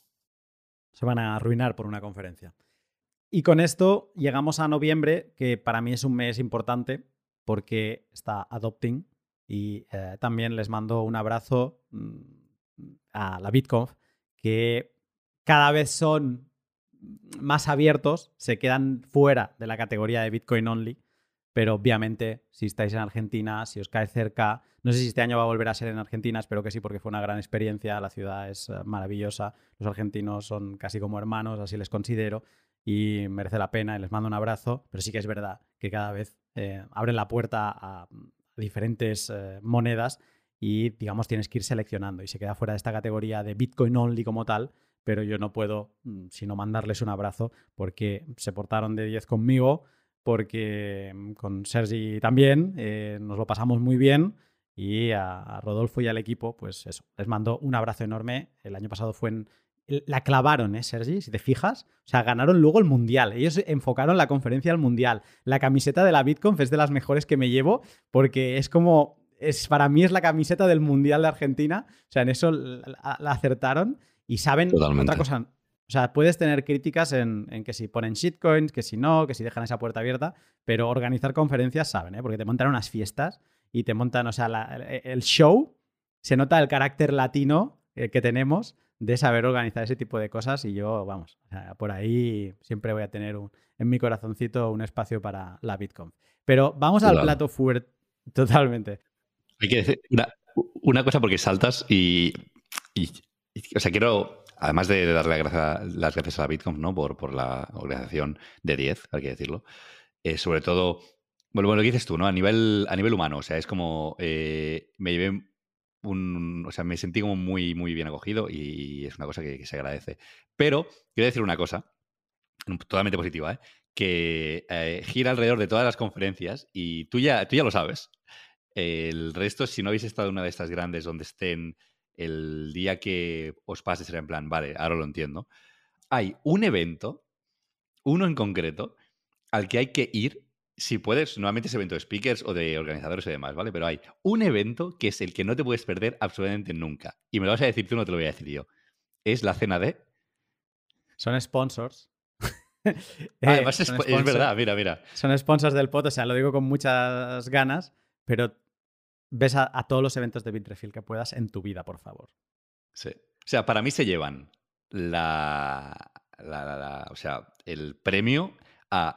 Se van a arruinar por una conferencia. Y con esto llegamos a noviembre, que para mí es un mes importante porque está Adopting y eh, también les mando un abrazo mm, a la BitConf, que cada vez son más abiertos, se quedan fuera de la categoría de Bitcoin Only, pero obviamente si estáis en Argentina, si os cae cerca, no sé si este año va a volver a ser en Argentina, espero que sí, porque fue una gran experiencia, la ciudad es eh, maravillosa, los argentinos son casi como hermanos, así les considero, y merece la pena y les mando un abrazo, pero sí que es verdad que cada vez eh, abren la puerta a, diferentes eh, monedas y digamos tienes que ir seleccionando y se queda fuera de esta categoría de Bitcoin only como tal, pero yo no puedo mm, sino mandarles un abrazo porque se portaron de 10 conmigo, porque mm, con Sergi también eh, nos lo pasamos muy bien y a, Rodolfo y al equipo, pues eso, les mando un abrazo enorme. El año pasado fue en, la clavaron, ¿eh, Sergi? Si te fijas. O sea, ganaron luego el Mundial. Ellos enfocaron la conferencia al Mundial. La camiseta de la BitConf es de las mejores que me llevo porque es como... Es, para mí es la camiseta del Mundial de Argentina. O sea, en eso la, acertaron y saben otra cosa. O sea, puedes tener críticas en, que si ponen shitcoins, que si no, que si dejan esa puerta abierta, pero organizar conferencias saben, ¿eh? porque te montan unas fiestas y te montan, o sea, el show, se nota el carácter latino eh, que tenemos de saber organizar ese tipo de cosas y yo, vamos, por ahí siempre voy a tener en mi corazoncito un espacio para la BitConf. Pero vamos al plato fuerte, (laughs) totalmente. Hay que decir una, cosa porque saltas y, o sea, quiero, además de darle las gracias a la BitConf, ¿no? Por, por la organización de 10, hay que decirlo. Eh, sobre todo, bueno, lo que dices tú, ¿no? A nivel, a nivel humano, o sea, es como eh, me llevé un, o sea, me sentí como muy, muy bien acogido y es una cosa que, se agradece. Pero quiero decir una cosa, totalmente positiva, ¿eh? que eh, gira alrededor de todas las conferencias y tú ya, tú ya lo sabes. El resto, si no habéis estado en una de estas grandes donde estén el día que os pase, será en plan, vale, ahora lo entiendo. Hay un evento, uno en concreto, al que hay que ir si puedes, normalmente es evento de speakers o de organizadores y demás, ¿vale? Pero hay un evento que es el que no te puedes perder absolutamente nunca. Y me lo vas a decir tú, no te lo voy a decir yo. Es la cena de. Son sponsors. (laughs) Ah, además es, verdad, mira, mira. Son sponsors del pot, o sea, lo digo con muchas ganas, pero ves a, todos los eventos de Bitrefill que puedas en tu vida, por favor. Sí. O sea, para mí se llevan la, o sea, el premio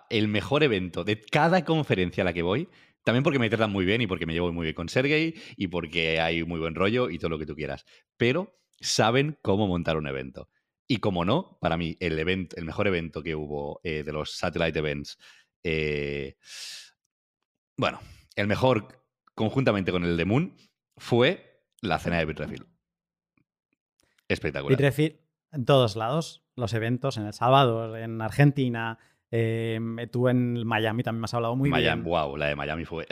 el mejor evento de cada conferencia a la que voy, también porque me tratan muy bien y porque me llevo muy bien con Sergey y porque hay muy buen rollo y todo lo que tú quieras. Pero saben cómo montar un evento. Y como no, para mí, el, evento, el mejor evento que hubo eh, de los Satellite Events, eh, bueno, el mejor conjuntamente con el de Moon fue la cena de Bitrefill. Espectacular. Bitrefill en todos lados, los eventos en El Salvador, en Argentina, eh, tú en Miami también me has hablado muy Miami, bien. Wow, la de Miami fue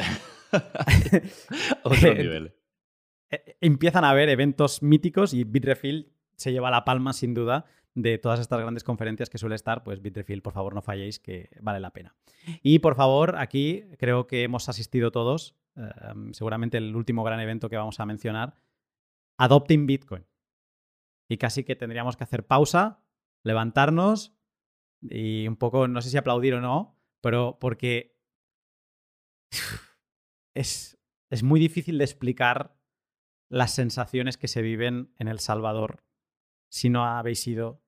(laughs) (laughs) otro nivel. Eh, empiezan a haber eventos míticos y Bitrefill se lleva la palma sin duda de todas estas grandes conferencias que suele estar, pues Bitrefill, por favor, no falléis, que vale la pena. Y por favor, aquí creo que hemos asistido todos, em, seguramente el último gran evento que vamos a mencionar, Adopting Bitcoin. Y casi que tendríamos que hacer pausa, levantarnos y un poco, no sé si aplaudir o no, pero porque (sighs) es, es muy difícil de explicar las sensaciones que se viven en El Salvador si no habéis sido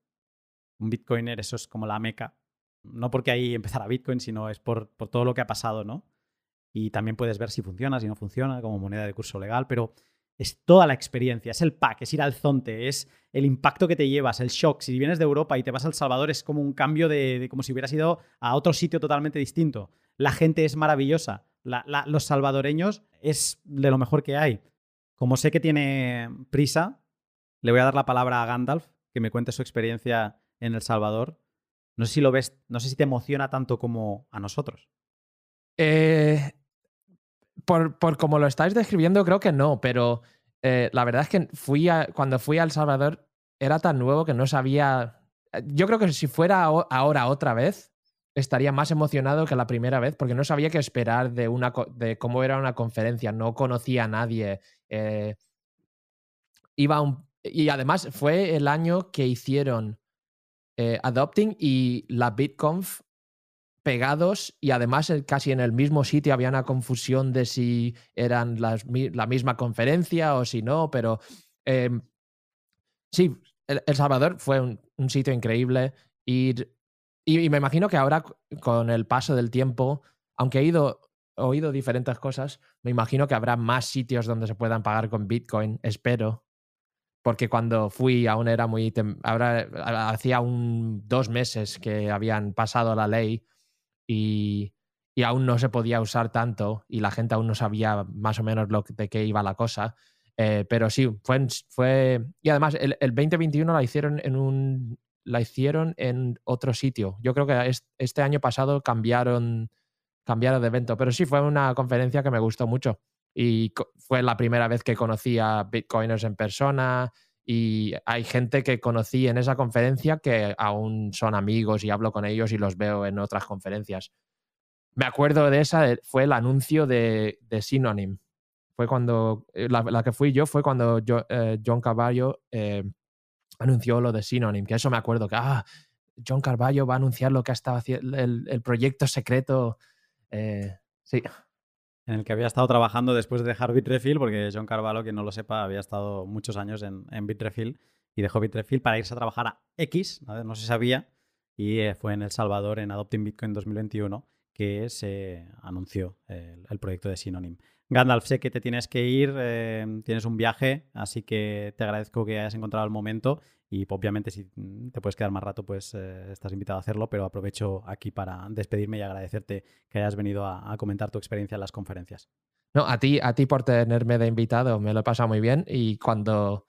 un bitcoiner, eso es como la meca. No porque ahí empezara Bitcoin, sino es por, por todo lo que ha pasado, ¿no? Y también puedes ver si funciona, si no funciona, como moneda de curso legal, pero es toda la experiencia, es el pack, es ir al zonte, es el impacto que te llevas, el shock. Si vienes de Europa y te vas a El Salvador, es como un cambio de, como si hubieras ido a otro sitio totalmente distinto. La gente es maravillosa. los salvadoreños es de lo mejor que hay. Como sé que tiene prisa, le voy a dar la palabra a Gandalf, que me cuente su experiencia en El Salvador. No sé si lo ves, no sé si te emociona tanto como a nosotros. Eh, por, por como lo estáis describiendo, creo que no, pero eh, la verdad es que fui cuando fui a El Salvador era tan nuevo que no sabía. Eh, yo creo que si fuera ahora otra vez, estaría más emocionado que la primera vez, porque no sabía qué esperar de, una, de cómo era una conferencia, no conocía a nadie. Eh, iba y además fue el año que hicieron Adopting y la BitConf pegados y además casi en el mismo sitio había una confusión de si eran la misma conferencia o si no, pero em, sí, el, Salvador fue un, sitio increíble y, y, me imagino que ahora con el paso del tiempo, aunque he ido, oído diferentes cosas, me imagino que habrá más sitios donde se puedan pagar con Bitcoin, espero. Porque cuando fui aún era muy... Ahora hacía un, dos meses que habían pasado la ley y, aún no se podía usar tanto y la gente aún no sabía más o menos lo, de qué iba la cosa. Eh, pero sí, fue, fue... Y además, el, 2021 la hicieron en un... La hicieron en otro sitio. Yo creo que este año pasado cambiaron, cambiaron de evento. Pero sí, fue una conferencia que me gustó mucho. Y fue la primera vez que conocí a Bitcoiners en persona. Y hay gente que conocí en esa conferencia que aún son amigos y hablo con ellos y los veo en otras conferencias. Me acuerdo de esa, fue el anuncio de, de Synonym. Fue cuando, eh, la, que fui yo fue cuando yo, eh, John Carvalho eh, anunció lo de Synonym, que eso me acuerdo, que ah, John Carvalho va a anunciar lo que ha estado haciendo, el, el proyecto secreto. sí, en el que había estado trabajando después de dejar Bitrefill, porque John Carvalho, que no lo sepa, había estado muchos años en, Bitrefill y dejó Bitrefill para irse a trabajar a X, no se sabía, y eh, fue en El Salvador, en Adopting Bitcoin 2021, que se anunció el, proyecto de Synonym. Gandalf, sé que te tienes que ir, eh, tienes un viaje, así que te agradezco que hayas encontrado el momento y obviamente si te puedes quedar más rato, pues eh, estás invitado a hacerlo, pero aprovecho aquí para despedirme y agradecerte que hayas venido a, a, comentar tu experiencia en las conferencias. No, a ti, a ti por tenerme de invitado, me lo he pasado muy bien y cuando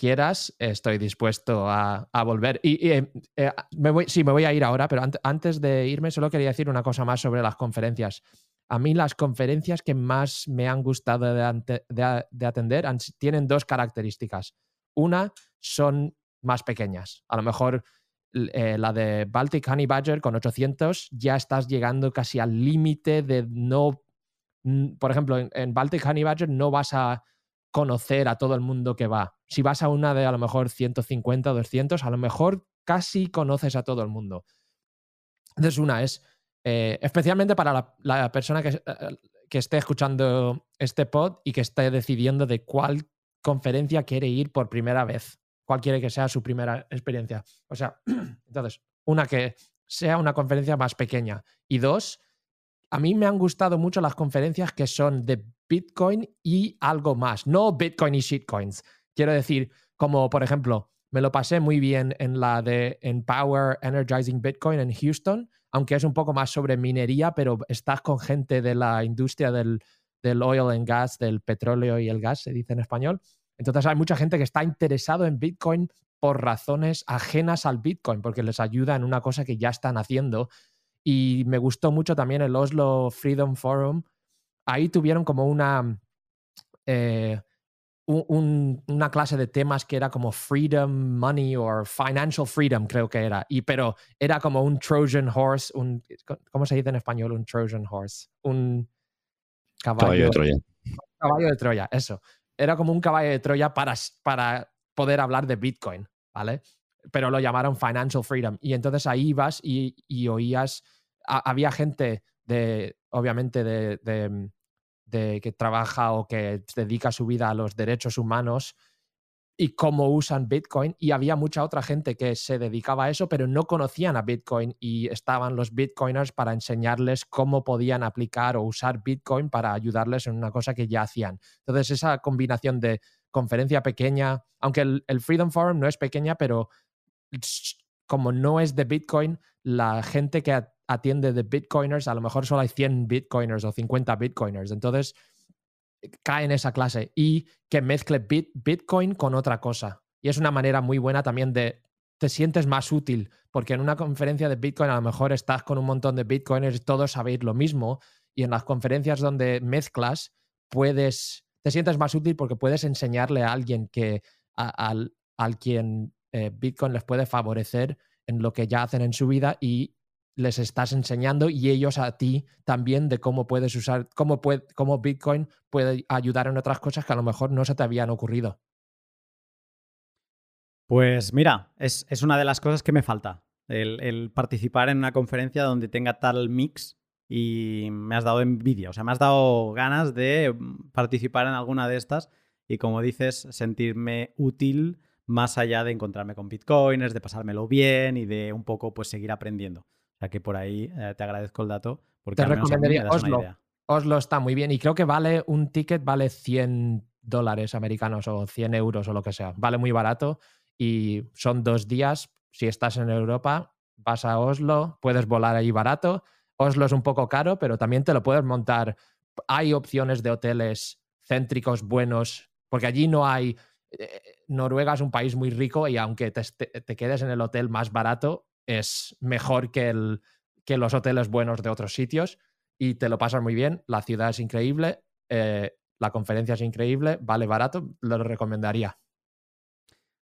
quieras, estoy dispuesto a, volver. Y, eh, eh, me voy, sí, me voy a ir ahora, pero antes de irme solo quería decir una cosa más sobre las conferencias. A mí las conferencias que más me han gustado de, atender tienen dos características. Una, son más pequeñas. A lo mejor eh, la de Baltic Honey Badger con 800 ya estás llegando casi al límite de no... Por ejemplo, en, Baltic Honey Badger no vas a conocer a todo el mundo que va. Si vas a una de a lo mejor 150 o 200, a lo mejor casi conoces a todo el mundo. Entonces, una es, eh, especialmente para la, persona que, eh, que, esté escuchando este pod y que esté decidiendo de cuál conferencia quiere ir por primera vez, cuál quiere que sea su primera experiencia. O sea, (clears throat) entonces, una que sea una conferencia más pequeña y dos, a mí me han gustado mucho las conferencias que son de Bitcoin y algo más, no Bitcoin y shitcoins. Quiero decir, como por ejemplo, me lo pasé muy bien en la de Empower Energizing Bitcoin en Houston, aunque es un poco más sobre minería, pero estás con gente de la industria del, del oil and gas, del petróleo y el gas, se dice en español. Entonces hay mucha gente que está interesado en Bitcoin por razones ajenas al Bitcoin, porque les ayuda en una cosa que ya están haciendo. Y me gustó mucho también el Oslo Freedom Forum, ahí tuvieron como una, eh, una clase de temas que era como freedom, money o financial freedom, creo que era. Y, pero era como un Trojan horse, un, ¿cómo se dice en español? Un Trojan horse. Un caballo, de Troya. caballo de Troya, eso. Era como un caballo de Troya para, para poder hablar de Bitcoin, ¿vale? Pero lo llamaron financial freedom. Y entonces ahí ibas y, y oías, había gente de, obviamente, de de que trabaja o que dedica su vida a los derechos humanos y cómo usan Bitcoin. Y había mucha otra gente que se dedicaba a eso, pero no conocían a Bitcoin y estaban los Bitcoiners para enseñarles cómo podían aplicar o usar Bitcoin para ayudarles en una cosa que ya hacían. Entonces, esa combinación de conferencia pequeña, aunque el, Freedom Forum no es pequeña, pero como no es de Bitcoin, la gente que atiende de bitcoiners, a lo mejor solo hay 100 bitcoiners o 50 bitcoiners. Entonces, cae en esa clase y que mezcle bitcoin con otra cosa. Y es una manera muy buena también de te sientes más útil, porque en una conferencia de Bitcoin a lo mejor estás con un montón de Bitcoiners todos sabéis lo mismo, y en las conferencias donde mezclas, puedes, te sientes más útil porque puedes enseñarle a alguien que al, al quien eh, Bitcoin les puede favorecer en lo que ya hacen en su vida y les estás enseñando y ellos a ti también de cómo puedes usar, cómo, puede, cómo Bitcoin puede ayudar en otras cosas que a lo mejor no se te habían ocurrido. Pues mira, es, una de las cosas que me falta, el, participar en una conferencia donde tenga tal mix y me has dado envidia, o sea, me has dado ganas de participar en alguna de estas y como dices, sentirme útil más allá de encontrarme con bitcoiners, de pasármelo bien y de un poco pues seguir aprendiendo sea que por ahí eh, te agradezco el dato. Porque te recomendaría Oslo. Oslo está muy bien y creo que vale un ticket, vale 100 dólares americanos o 100 euros o lo que sea. Vale muy barato y son dos días. Si estás en Europa, vas a Oslo, puedes volar ahí barato. Oslo es un poco caro, pero también te lo puedes montar. Hay opciones de hoteles céntricos buenos, porque allí no hay... Eh, Noruega es un país muy rico y aunque te quedes en el hotel más barato, es mejor que, el, que los hoteles buenos de otros sitios y te lo pasas muy bien. La ciudad es increíble, eh, la conferencia es increíble, vale barato, lo recomendaría.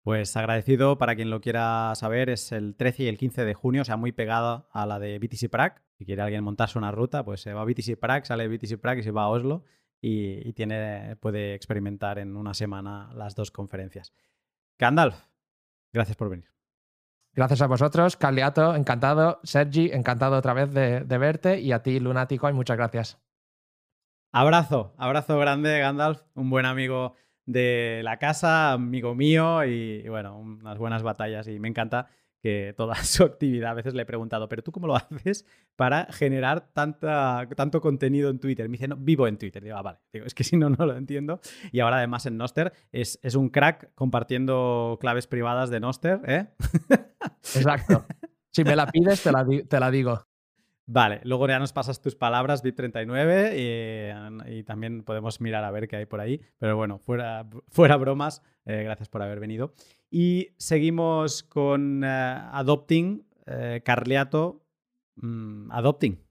Pues agradecido para quien lo quiera saber, es el 13 y el 15 de junio, o sea, muy pegada a la de BTC Prague. Si quiere alguien montarse una ruta, pues se va a BTC Prague, sale de BTC Prague y se va a Oslo y, tiene, puede experimentar en una semana las dos conferencias. Gandalf, gracias por venir. Gracias a vosotros, Caliato, encantado. Sergi, encantado otra vez de, verte. Y a ti, Lunático, y muchas gracias. Abrazo, abrazo grande, Gandalf, un buen amigo de la casa, amigo mío, y, bueno, unas buenas batallas. Y me encanta que toda (laughs) su actividad, a veces le he preguntado, pero tú cómo lo haces para generar tanta, tanto contenido en Twitter? Me dice, no, vivo en Twitter. Digo, ah, vale, Digo, es que si no, no lo entiendo. Y ahora además en Noster es, es un crack compartiendo claves privadas de Noster, ¿eh? (laughs) Exacto. Si me la pides, te la, te la digo. Vale, luego ya nos pasas tus palabras, BIP39, y, y, también podemos mirar a ver qué hay por ahí. Pero bueno, fuera, fuera bromas, eh, gracias por haber venido. Y seguimos con uh, Adopting, eh, Carliato, mm, Adopting.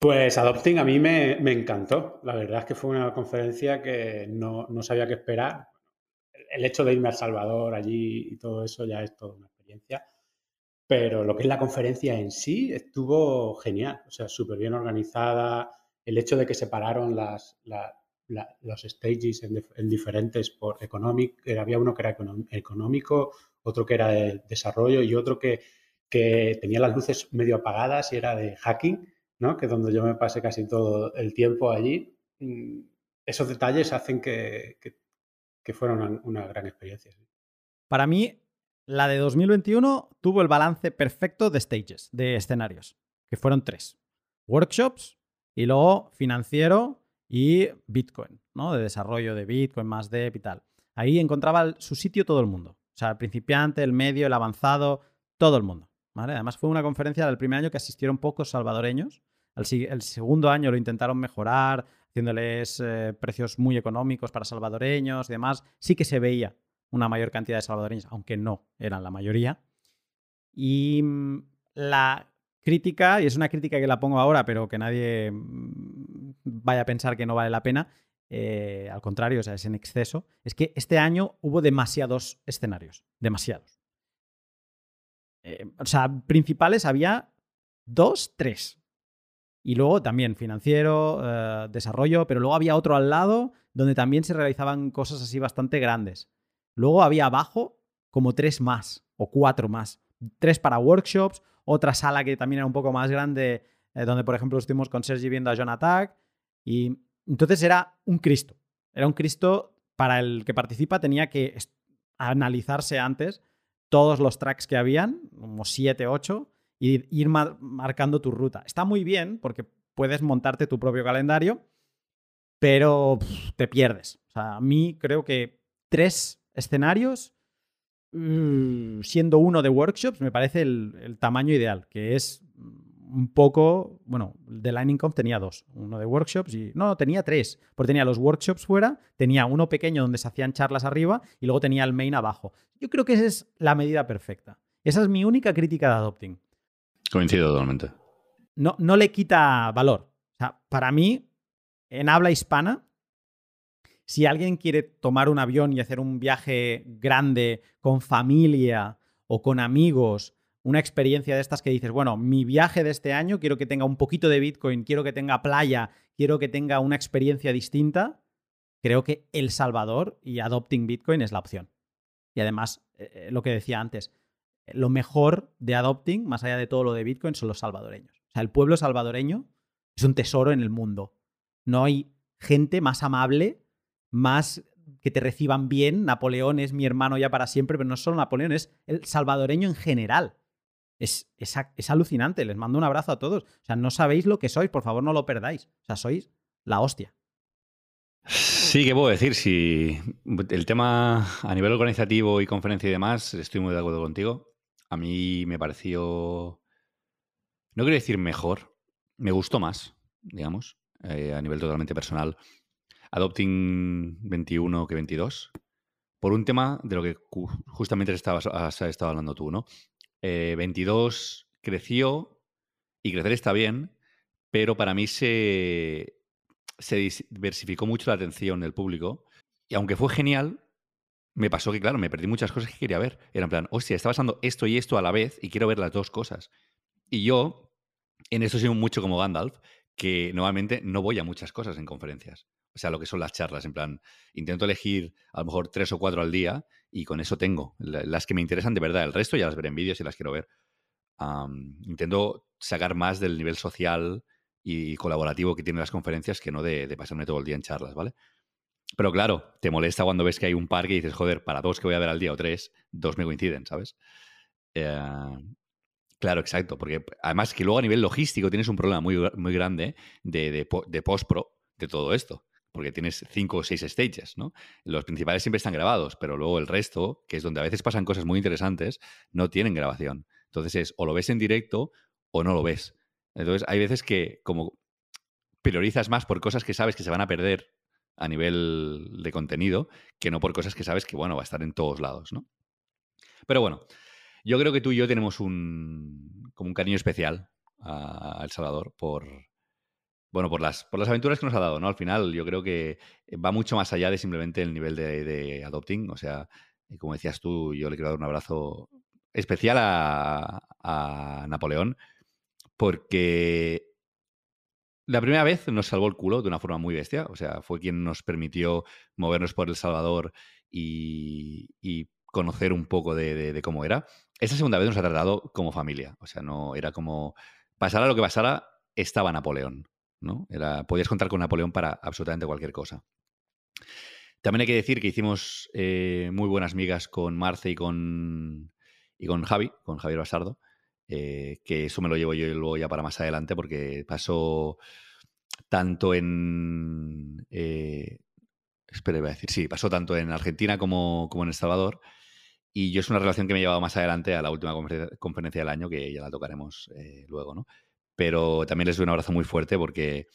Pues Adopting a mí me, me, encantó. La verdad es que fue una conferencia que no, no sabía qué esperar. El hecho de irme a Salvador allí y todo eso ya es toda una experiencia pero lo que es la conferencia en sí estuvo genial, o sea, súper bien organizada. El hecho de que separaron las, los stages en, diferentes por económico, había uno que era económico, otro que era de desarrollo y otro que, que tenía las luces medio apagadas y era de hacking, ¿no? que es donde yo me pasé casi todo el tiempo allí. Mm, esos detalles hacen que, que, fuera una, una gran experiencia. Para mí, la de 2021 tuvo el balance perfecto de stages, de escenarios, que fueron tres. Workshops y luego financiero y Bitcoin, ¿no? De desarrollo de Bitcoin, más de y tal. Ahí encontraba su sitio todo el mundo. O sea, el principiante, el medio, el avanzado, todo el mundo. Además fue una conferencia del primer año que asistieron pocos salvadoreños. El, segundo año lo intentaron mejorar, haciéndoles eh, precios muy económicos para salvadoreños y demás. Sí que se veía una mayor cantidad de salvadoreños, aunque no eran la mayoría. Y mm, la crítica, y es una crítica que la pongo ahora, pero que nadie mm, vaya a pensar que no vale la pena, eh, al contrario, o sea, es en exceso, es que este año hubo demasiados escenarios, demasiados. Eh, o sea, principales había dos, tres. Y luego también financiero, eh, desarrollo, pero luego había otro al lado donde también se realizaban cosas así bastante grandes. Luego había abajo como tres más o cuatro más. Tres para workshops, otra sala que también era un poco más grande, donde por ejemplo estuvimos con Sergi viendo a John Attack. Y entonces era un Cristo. Era un Cristo para el que participa, tenía que analizarse antes todos los tracks que habían, como siete, ocho, y ir marcando tu ruta. Está muy bien porque puedes montarte tu propio calendario, pero te pierdes. O sea, a mí creo que tres escenarios, mm, siendo uno de workshops, me parece el, tamaño ideal, que es un poco, bueno, de Lightning Conf tenía dos, uno de workshops y, no, tenía tres, porque tenía los workshops fuera, tenía uno pequeño donde se hacían charlas arriba y luego tenía el main abajo. Yo creo que esa es la medida perfecta. Esa es mi única crítica de Adopting. Coincido totalmente. No, no le quita valor. O sea, para mí, en habla hispana, si alguien quiere tomar un avión y hacer un viaje grande con familia o con amigos, una experiencia de estas que dices, bueno, mi viaje de este año quiero que tenga un poquito de Bitcoin, quiero que tenga playa, quiero que tenga una experiencia distinta, creo que El Salvador y Adopting Bitcoin es la opción. Y además, eh, eh, lo que decía antes, lo mejor de Adopting, más allá de todo lo de Bitcoin, son los salvadoreños. O sea, el pueblo salvadoreño es un tesoro en el mundo. No hay gente más amable más que te reciban bien. Napoleón es mi hermano ya para siempre, pero no solo Napoleón, es el salvadoreño en general. Es, es, alucinante, les mando un abrazo a todos. O sea, no sabéis lo que sois, por favor no lo perdáis. O sea, sois la hostia. Sí, ¿qué puedo decir? Si el tema a nivel organizativo y conferencia y demás, estoy muy de acuerdo contigo. A mí me pareció, no quiero decir mejor, me gustó más, digamos, eh, a nivel totalmente personal. Adopting 21 que 22, por un tema de lo que justamente estabas, has estado hablando tú, ¿no? 22 eh, creció y crecer está bien, pero para mí se, se diversificó mucho la atención del público y aunque fue genial, me pasó que, claro, me perdí muchas cosas que quería ver. Era en plan, hostia, está pasando esto y esto a la vez y quiero ver las dos cosas. Y yo, en esto soy mucho como Gandalf, que normalmente no voy a muchas cosas en conferencias. O sea, lo que son las charlas, en plan, intento elegir a lo mejor tres o cuatro al día y con eso tengo las que me interesan de verdad. El resto ya las veré en vídeos y las quiero ver. intento sacar más del nivel social y colaborativo que tienen las conferencias que no de, pasarme todo el día en charlas, ¿vale? Pero claro, te molesta cuando ves que hay un parque y dices, joder, para dos que voy a ver al día o tres, dos me coinciden, ¿sabes? Eh, claro, exacto, porque además que luego a nivel logístico tienes un problema muy, muy grande de, de, de post-pro de todo esto porque tienes cinco o seis stages, ¿no? Los principales siempre están grabados, pero luego el resto, que es donde a veces pasan cosas muy interesantes, no tienen grabación. Entonces es o lo ves en directo o no lo ves. Entonces hay veces que como priorizas más por cosas que sabes que se van a perder a nivel de contenido que no por cosas que sabes que, bueno, va a estar en todos lados, ¿no? Pero bueno, yo creo que tú y yo tenemos un, como un cariño especial a El Salvador por, bueno, por las, por las aventuras que nos ha dado, ¿no? Al final yo creo que va mucho más allá de simplemente el nivel de, adopting. O sea, como decías tú, yo le quiero dar un abrazo especial a, a Napoleón porque la primera vez nos salvó el culo de una forma muy bestia. O sea, fue quien nos permitió movernos por El Salvador y, conocer un poco de, de, cómo era. Esa segunda vez nos ha tratado como familia. O sea, no era como pasara lo que pasara, estaba Napoleón. Podías contar con Napoleón para absolutamente cualquier cosa. También hay que decir que hicimos eh, muy buenas migas con Marce y con, y con Javi, con Javier Basardo, eh, que eso me lo llevo yo luego ya para más adelante porque pasó tanto en... Eh, voy a decir, sí, pasó tanto en Argentina como, como en El Salvador. Y yo es una relación que me he llevado más adelante a la última conferencia del año, que ya la tocaremos luego, ¿no? Pero también les doy un abrazo muy fuerte porque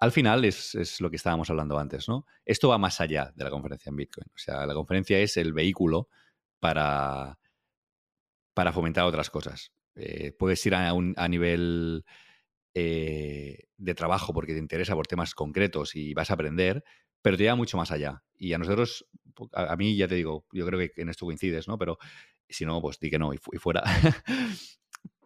al final es, lo que estábamos hablando antes, ¿no? Esto va más allá de la conferencia en Bitcoin. O sea, la conferencia es el vehículo para, para fomentar otras cosas. Eh, puedes ir a, un, a nivel eh, de trabajo porque te interesa por temas concretos y vas a aprender, pero te lleva mucho más allá. Y a nosotros, a, mí ya te digo, yo creo que en esto coincides, ¿no? Pero si no, pues di que no y fuera. (laughs)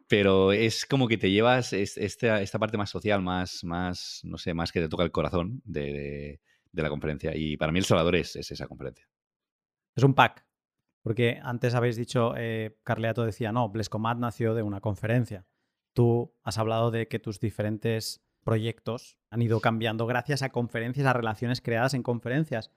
pero es como que te llevas esta, esta parte más social, más, más, no sé, más que te toca el corazón de, la conferencia. Y para mí El Salvador es, esa conferencia. Es un pack. Porque antes habéis dicho, eh, Carleato decía, no, Blescomat nació de una conferencia. Tú has hablado de que tus diferentes proyectos han ido cambiando gracias a conferencias, a relaciones creadas en conferencias.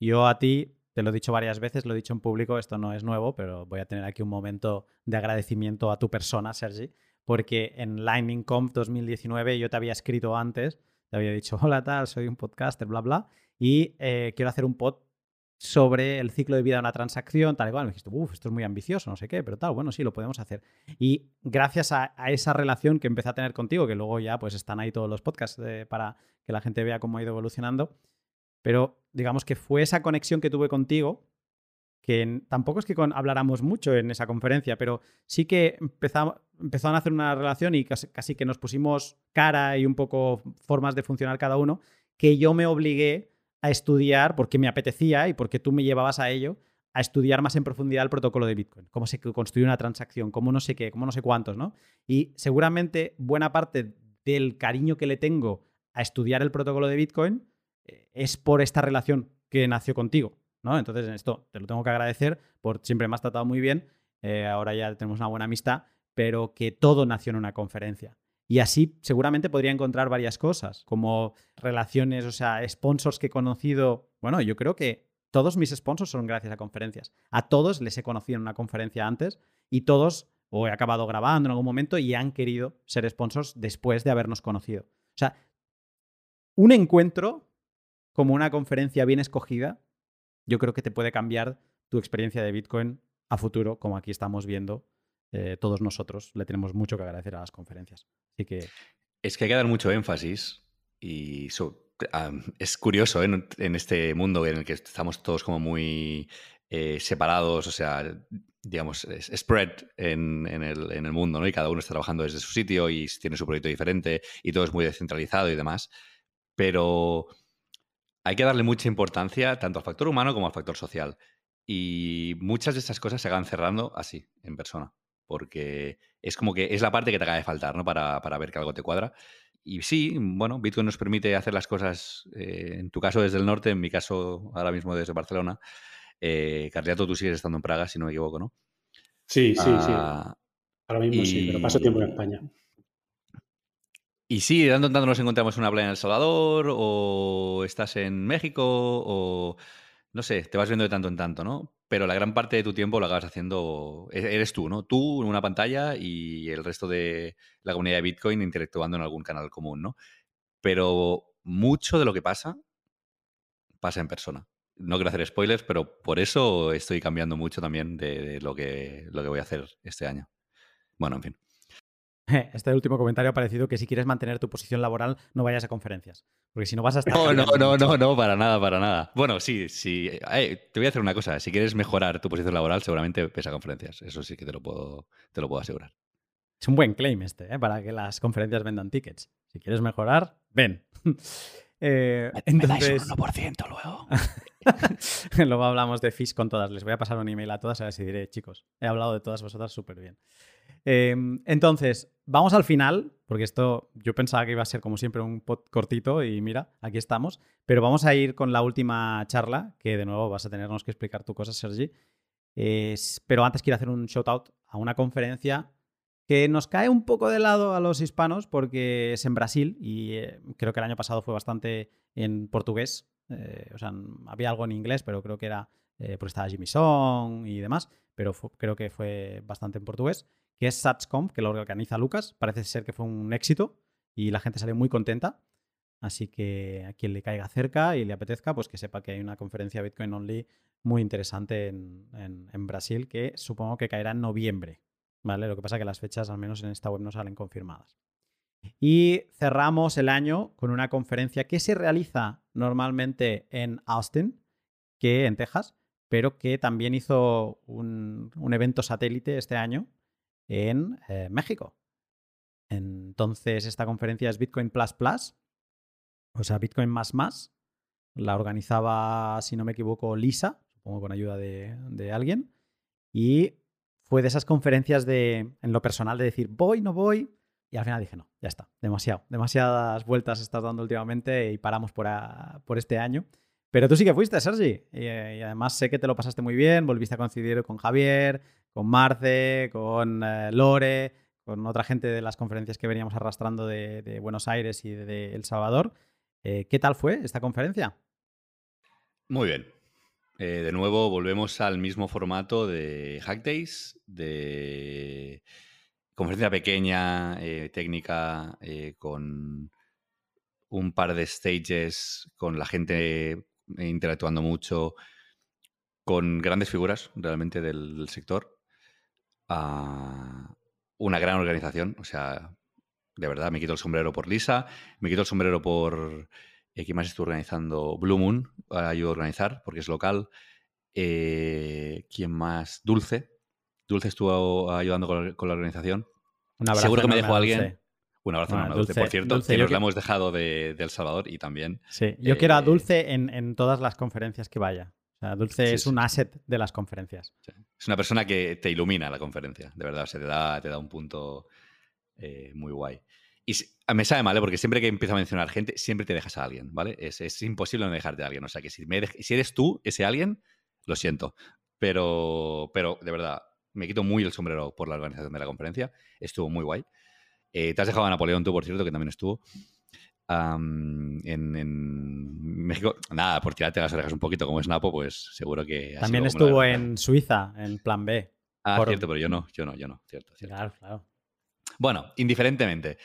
Yo a ti te lo he dicho varias veces, lo he dicho en público, esto no es nuevo, pero voy a tener aquí un momento de agradecimiento a tu persona, Sergi, porque en Lightning Conf 2019 yo te había escrito antes, te había dicho, hola tal, soy un podcaster, bla, bla, y eh, quiero hacer un pod sobre el ciclo de vida de una transacción, tal y cual. Me dijiste, uff, esto es muy ambicioso, no sé qué, pero tal, bueno, sí, lo podemos hacer. Y gracias a, esa relación que empecé a tener contigo, que luego ya pues están ahí todos los podcasts para que la gente vea cómo ha ido evolucionando, pero digamos que fue esa conexión que tuve contigo, que tampoco es que habláramos mucho en esa conferencia, pero sí que empezamos, empezaron a hacer una relación y casi, que nos pusimos cara y un poco formas de funcionar cada uno, que yo me obligué a estudiar porque me apetecía y porque tú me llevabas a ello, a estudiar más en profundidad el protocolo de Bitcoin, cómo se construye una transacción, cómo no sé qué, cómo no sé cuántos, ¿no? Y seguramente buena parte del cariño que le tengo a estudiar el protocolo de Bitcoin es por esta relación que nació contigo, ¿no? Entonces, en esto te lo tengo que agradecer por siempre me has tratado muy bien, eh, ahora ya tenemos una buena amistad, pero que todo nació en una conferencia. Y así seguramente podría encontrar varias cosas, como relaciones, o sea, sponsors que he conocido. Bueno, yo creo que todos mis sponsors son gracias a conferencias. A todos les he conocido en una conferencia antes y todos o he acabado grabando en algún momento y han querido ser sponsors después de habernos conocido. O sea, un encuentro como una conferencia bien escogida, yo creo que te puede cambiar tu experiencia de Bitcoin a futuro, como aquí estamos viendo eh, todos nosotros. Le tenemos mucho que agradecer a las conferencias. Así que... Es que hay que dar mucho énfasis y es curioso ¿eh? en, este mundo en el que estamos todos como muy eh, separados, o sea, digamos, spread en, el, en, el, mundo, ¿no? Y cada uno está trabajando desde su sitio y tiene su proyecto diferente y todo es muy descentralizado y demás. Pero hay que darle mucha importancia tanto al factor humano como al factor social. Y muchas de estas cosas se acaban cerrando así, en persona. Porque es como que es la parte que te acaba de faltar, ¿no? Para, ver que algo te cuadra. Y sí, bueno, Bitcoin nos permite hacer las cosas, eh, en tu caso desde el norte, en mi caso ahora mismo desde Barcelona. Eh, Carliato, tú sigues estando en Praga, si no me equivoco, ¿no? Sí, sí, sí. Ah, ahora mismo sí, pero paso tiempo en España. Y sí, dando tanto nos encontramos en una playa en El Salvador, o estás en México, o no sé, te vas viendo de tanto en tanto, ¿no? Pero la gran parte de tu tiempo lo acabas haciendo, e-, eres tú, ¿no? Tú en una pantalla y el resto de la comunidad de Bitcoin interactuando en algún canal común, ¿no? Pero mucho de lo que pasa pasa en persona. No quiero hacer spoilers, pero por eso estoy cambiando mucho también de, lo, que, lo que voy a hacer este año. Bueno, en fin. (laughs) Este último comentario ha parecido que si quieres mantener tu posición laboral, no vayas a conferencias. Porque si no vas a estar. No, no, no, no, no, para nada, para nada. Bueno, sí, sí. Eh, te voy a hacer una cosa. Si quieres mejorar tu posición laboral, seguramente pesa conferencias. Eso sí que te lo puedo, te lo puedo asegurar. Es un buen claim este, ¿eh? para que las conferencias vendan tickets. Si quieres mejorar, ven. (laughs) Eh, entonces... un 1% luego. (laughs) (laughs) luego hablamos de Fish con todas. Les voy a pasar un email a todas a ver si diré, chicos, he hablado de todas vosotras súper bien. Em, entonces, vamos al final, porque esto yo pensaba que iba a ser como siempre un pod cortito y mira, aquí estamos. Pero vamos a ir con la última charla, que de nuevo vas a tenernos que explicar tu cosa, Sergi. pero antes quiero hacer un shout out a una conferencia que nos cae un poco de lado a los hispanos porque es en Brasil y eh, creo que el año pasado fue bastante en portugués. Eh, o sea, había algo en inglés, pero creo que era eh, porque estaba Jimmy Song y demás, pero creo que fue bastante en portugués, que es SatsConf, que lo organiza Lucas. Parece ser que fue un éxito y la gente salió muy contenta. Así que a quien le caiga cerca y le apetezca, pues que sepa que hay una conferencia Bitcoin Only muy interesante en Brasil que supongo que caerá en noviembre. ¿vale? Lo que pasa es que las fechas, al menos en esta web, no salen confirmadas. Y cerramos el año con una conferencia que se realiza normalmente en Austin, que en Texas, pero que también hizo un, evento satélite este año en eh, México. Entonces, esta conferencia es Bitcoin Plus Plus, o sea, Bitcoin más más. La organizaba, si no me equivoco, Lisa, supongo con ayuda de, de alguien. Y fue de esas conferencias de, en lo personal, de decir, voy, no voy. Y al final dije, no, ya está, demasiado. Demasiadas vueltas estás dando últimamente y paramos por, por este año. Pero tú sí que fuiste, Sergi. Y, además sé que te lo pasaste muy bien. Volviste a coincidir con Javier, con Marce, con eh, Lore, con otra gente de las conferencias que veníamos arrastrando de, Buenos Aires y de, El Salvador. Eh, ¿Qué tal fue esta conferencia? Muy bien. Eh, de nuevo, volvemos al mismo formato de Hack Days, de conferencia pequeña, eh, técnica, eh, con un par de stages, con la gente interactuando mucho, con grandes figuras realmente del, sector. Ah, una gran organización, o sea, de verdad, me quito el sombrero por Lisa, me quito el sombrero por eh, ¿Quién más estuvo organizando? Blue Moon ayudó a organizar porque es local. Eh, ¿Quién más? Dulce. Dulce estuvo ayudando con la, organización. Un abrazo Seguro que me dejó alguien. Un abrazo a Dulce. Por cierto, que nos la hemos dejado de, El Salvador y también. Sí, yo quiero a eh, Dulce en, todas las conferencias que vaya. O sea, Dulce es un asset de las conferencias. Es una persona que te ilumina la conferencia, de verdad. Se te da, te da un punto muy guay. Y me sabe mal, ¿eh? porque siempre que empiezo a mencionar gente, siempre te dejas a alguien, ¿vale? Es, imposible no dejarte a alguien. O sea, que si, me si eres tú ese alguien, lo siento. Pero, pero, de verdad, me quito muy el sombrero por la organización de la conferencia. Estuvo muy guay. Eh, te has dejado a Napoleón tú, por cierto, que también estuvo. en, México, nada, por tirarte las orejas un poquito como es Napo, pues seguro que... También estuvo en Suiza, en Plan B. Ah, cierto, pero yo no, yo no, yo no, cierto, cierto. Claro, claro. Bueno, indiferentemente,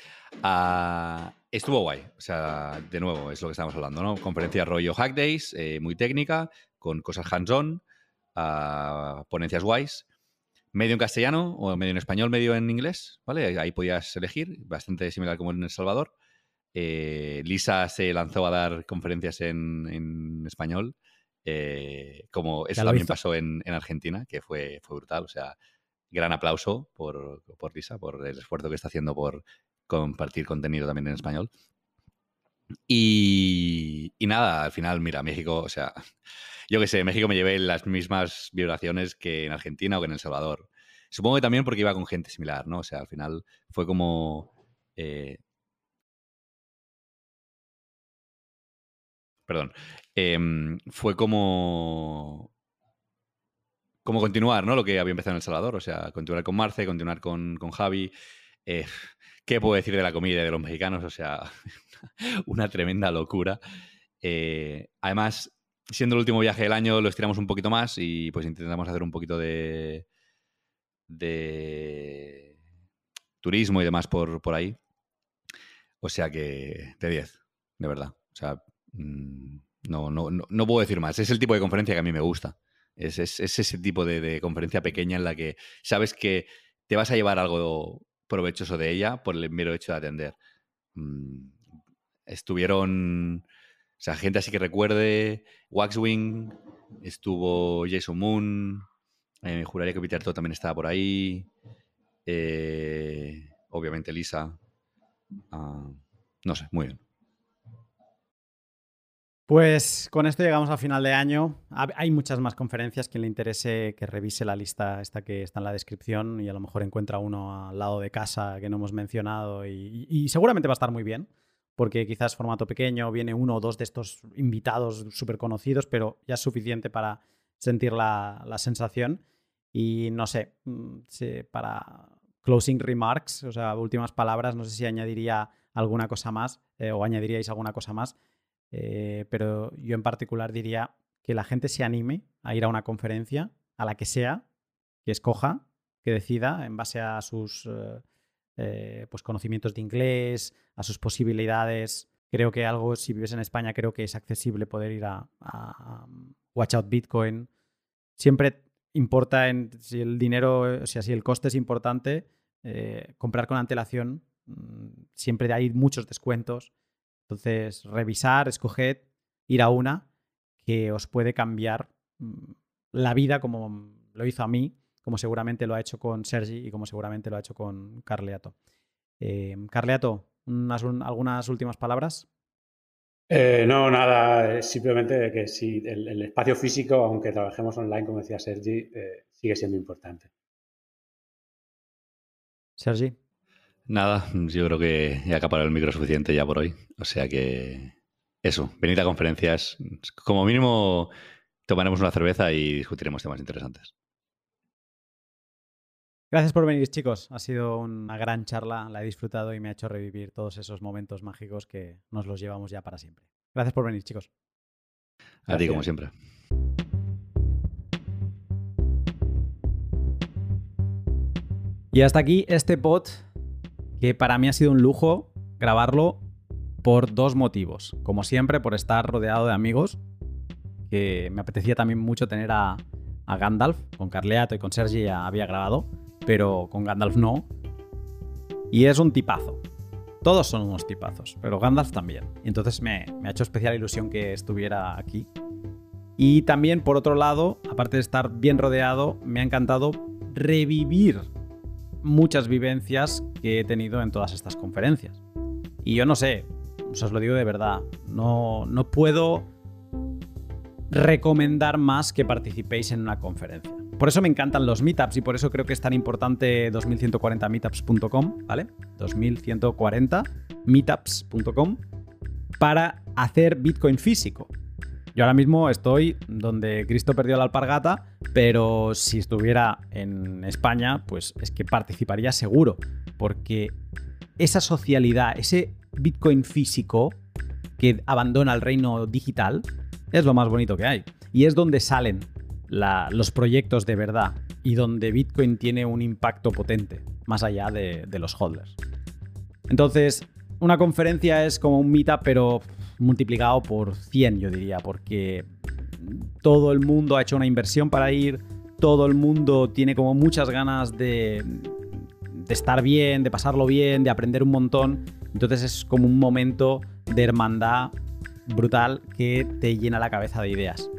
ah, estuvo guay. O sea, de nuevo, es lo que estamos hablando, ¿no? Conferencia rollo Hack Days, eh, muy técnica, con cosas hands-on, ah, ponencias guays. Medio en castellano, o medio en español, medio en inglés, ¿vale? Ahí podías elegir, bastante similar como en El Salvador. Eh, Lisa se lanzó a dar conferencias en, español, eh, como eso también pasó en, en, Argentina, que fue, fue brutal. O sea, gran aplauso por, por Lisa, por el esfuerzo que está haciendo por compartir contenido también en español. Y, nada, al final, mira, México, o sea, (laughs) yo qué sé, México me llevé las mismas vibraciones que en Argentina o que en El Salvador. Supongo que también porque iba con gente similar, ¿no? O sea, al final fue como... Eh, perdón. Em, fue como como continuar, ¿no? Lo que había empezado en El Salvador, o sea, continuar con Marce, continuar con, Javi, Eh, (laughs) ¿Qué puedo decir de la comida de los mexicanos? O sea, (laughs) (laughs) una tremenda locura. Eh, además, siendo el último viaje del año, lo estiramos un poquito más y pues intentamos hacer un poquito de, de turismo y demás por, por ahí. O sea que de 10, de verdad. O sea, mm, no, no, no, puedo decir más. Es el tipo de conferencia que a mí me gusta. Es, ese tipo de, conferencia pequeña en la que sabes que te vas a llevar algo provechoso de ella por el mero hecho de atender. Mm, estuvieron, o sea, gente así que recuerde, Waxwing, estuvo Jason Moon, eh, juraría que Peter Todd también estaba por ahí, eh, obviamente Lisa. Ah, no sé, muy bien. Pues con esto llegamos al final de año. Hay muchas más conferencias. Quien le interese que revise la lista esta que está en la descripción y a lo mejor encuentra uno al lado de casa que no hemos mencionado y, seguramente va a estar muy bien porque quizás formato pequeño, viene uno o dos de estos invitados súper conocidos, pero ya es suficiente para sentir la, sensación. Y no sé, mm, para closing remarks, o sea, últimas palabras, no sé si añadiría alguna cosa más eh, o añadiríais alguna cosa más eh, pero yo en particular diría que la gente se anime a ir a una conferencia, a la que sea, que escoja, que decida en base a sus eh, eh, pues conocimientos de inglés, a sus posibilidades. Creo que algo, si vives en España, creo que es accesible poder ir a, Watch Out Bitcoin. Siempre importa en, si el dinero, o sea, si el coste es importante, comprar con antelación. Mm, siempre hay muchos descuentos. Entonces, revisar, escoger, ir a una que os puede cambiar mm, la vida como lo hizo a mí, como seguramente lo ha hecho con Sergi y como seguramente lo ha hecho con Carleato. Eh, Carleato, ¿algunas últimas palabras? Eh, no, nada, simplemente que sí, el, espacio físico, aunque trabajemos online, como decía Sergi, eh, sigue siendo importante. Sergi. Nada, yo creo que he acaparado el micro suficiente ya por hoy. O sea que eso, venid a conferencias. Como mínimo tomaremos una cerveza y discutiremos temas interesantes. Gracias por venir, chicos. Ha sido una gran charla, la he disfrutado y me ha hecho revivir todos esos momentos mágicos que nos los llevamos ya para siempre. Gracias por venir, chicos. A ti, como siempre. Y hasta aquí este pod que para mí ha sido un lujo grabarlo por dos motivos. Como siempre, por estar rodeado de amigos, que me apetecía también mucho tener a, Gandalf, con Carleato y con Sergi ya había grabado, pero con Gandalf no. Y es un tipazo. Todos son unos tipazos, pero Gandalf también. Y entonces me, me ha hecho especial ilusión que estuviera aquí. Y también, por otro lado, aparte de estar bien rodeado, me ha encantado revivir muchas vivencias que he tenido en todas estas conferencias. Y yo no sé, os lo digo de verdad, no, no puedo recomendar más que participéis en una conferencia. Por eso me encantan los meetups y por eso creo que es tan importante 2140meetups.com, ¿vale? 2140meetups.com para hacer Bitcoin físico. Yo ahora mismo estoy donde Cristo perdió la alpargata, pero si estuviera en España, pues es que participaría seguro, porque esa socialidad, ese Bitcoin físico que abandona el reino digital, es lo más bonito que hay. Y es donde salen los proyectos de verdad y donde Bitcoin tiene un impacto potente, más allá de, los hodlers. Entonces, una conferencia es como un meetup, pero multiplicado por 100, yo diría, porque todo el mundo ha hecho una inversión para ir, todo el mundo tiene como muchas ganas de, de estar bien, de pasarlo bien, de aprender un montón. Entonces es como un momento de hermandad brutal que te llena la cabeza de ideas.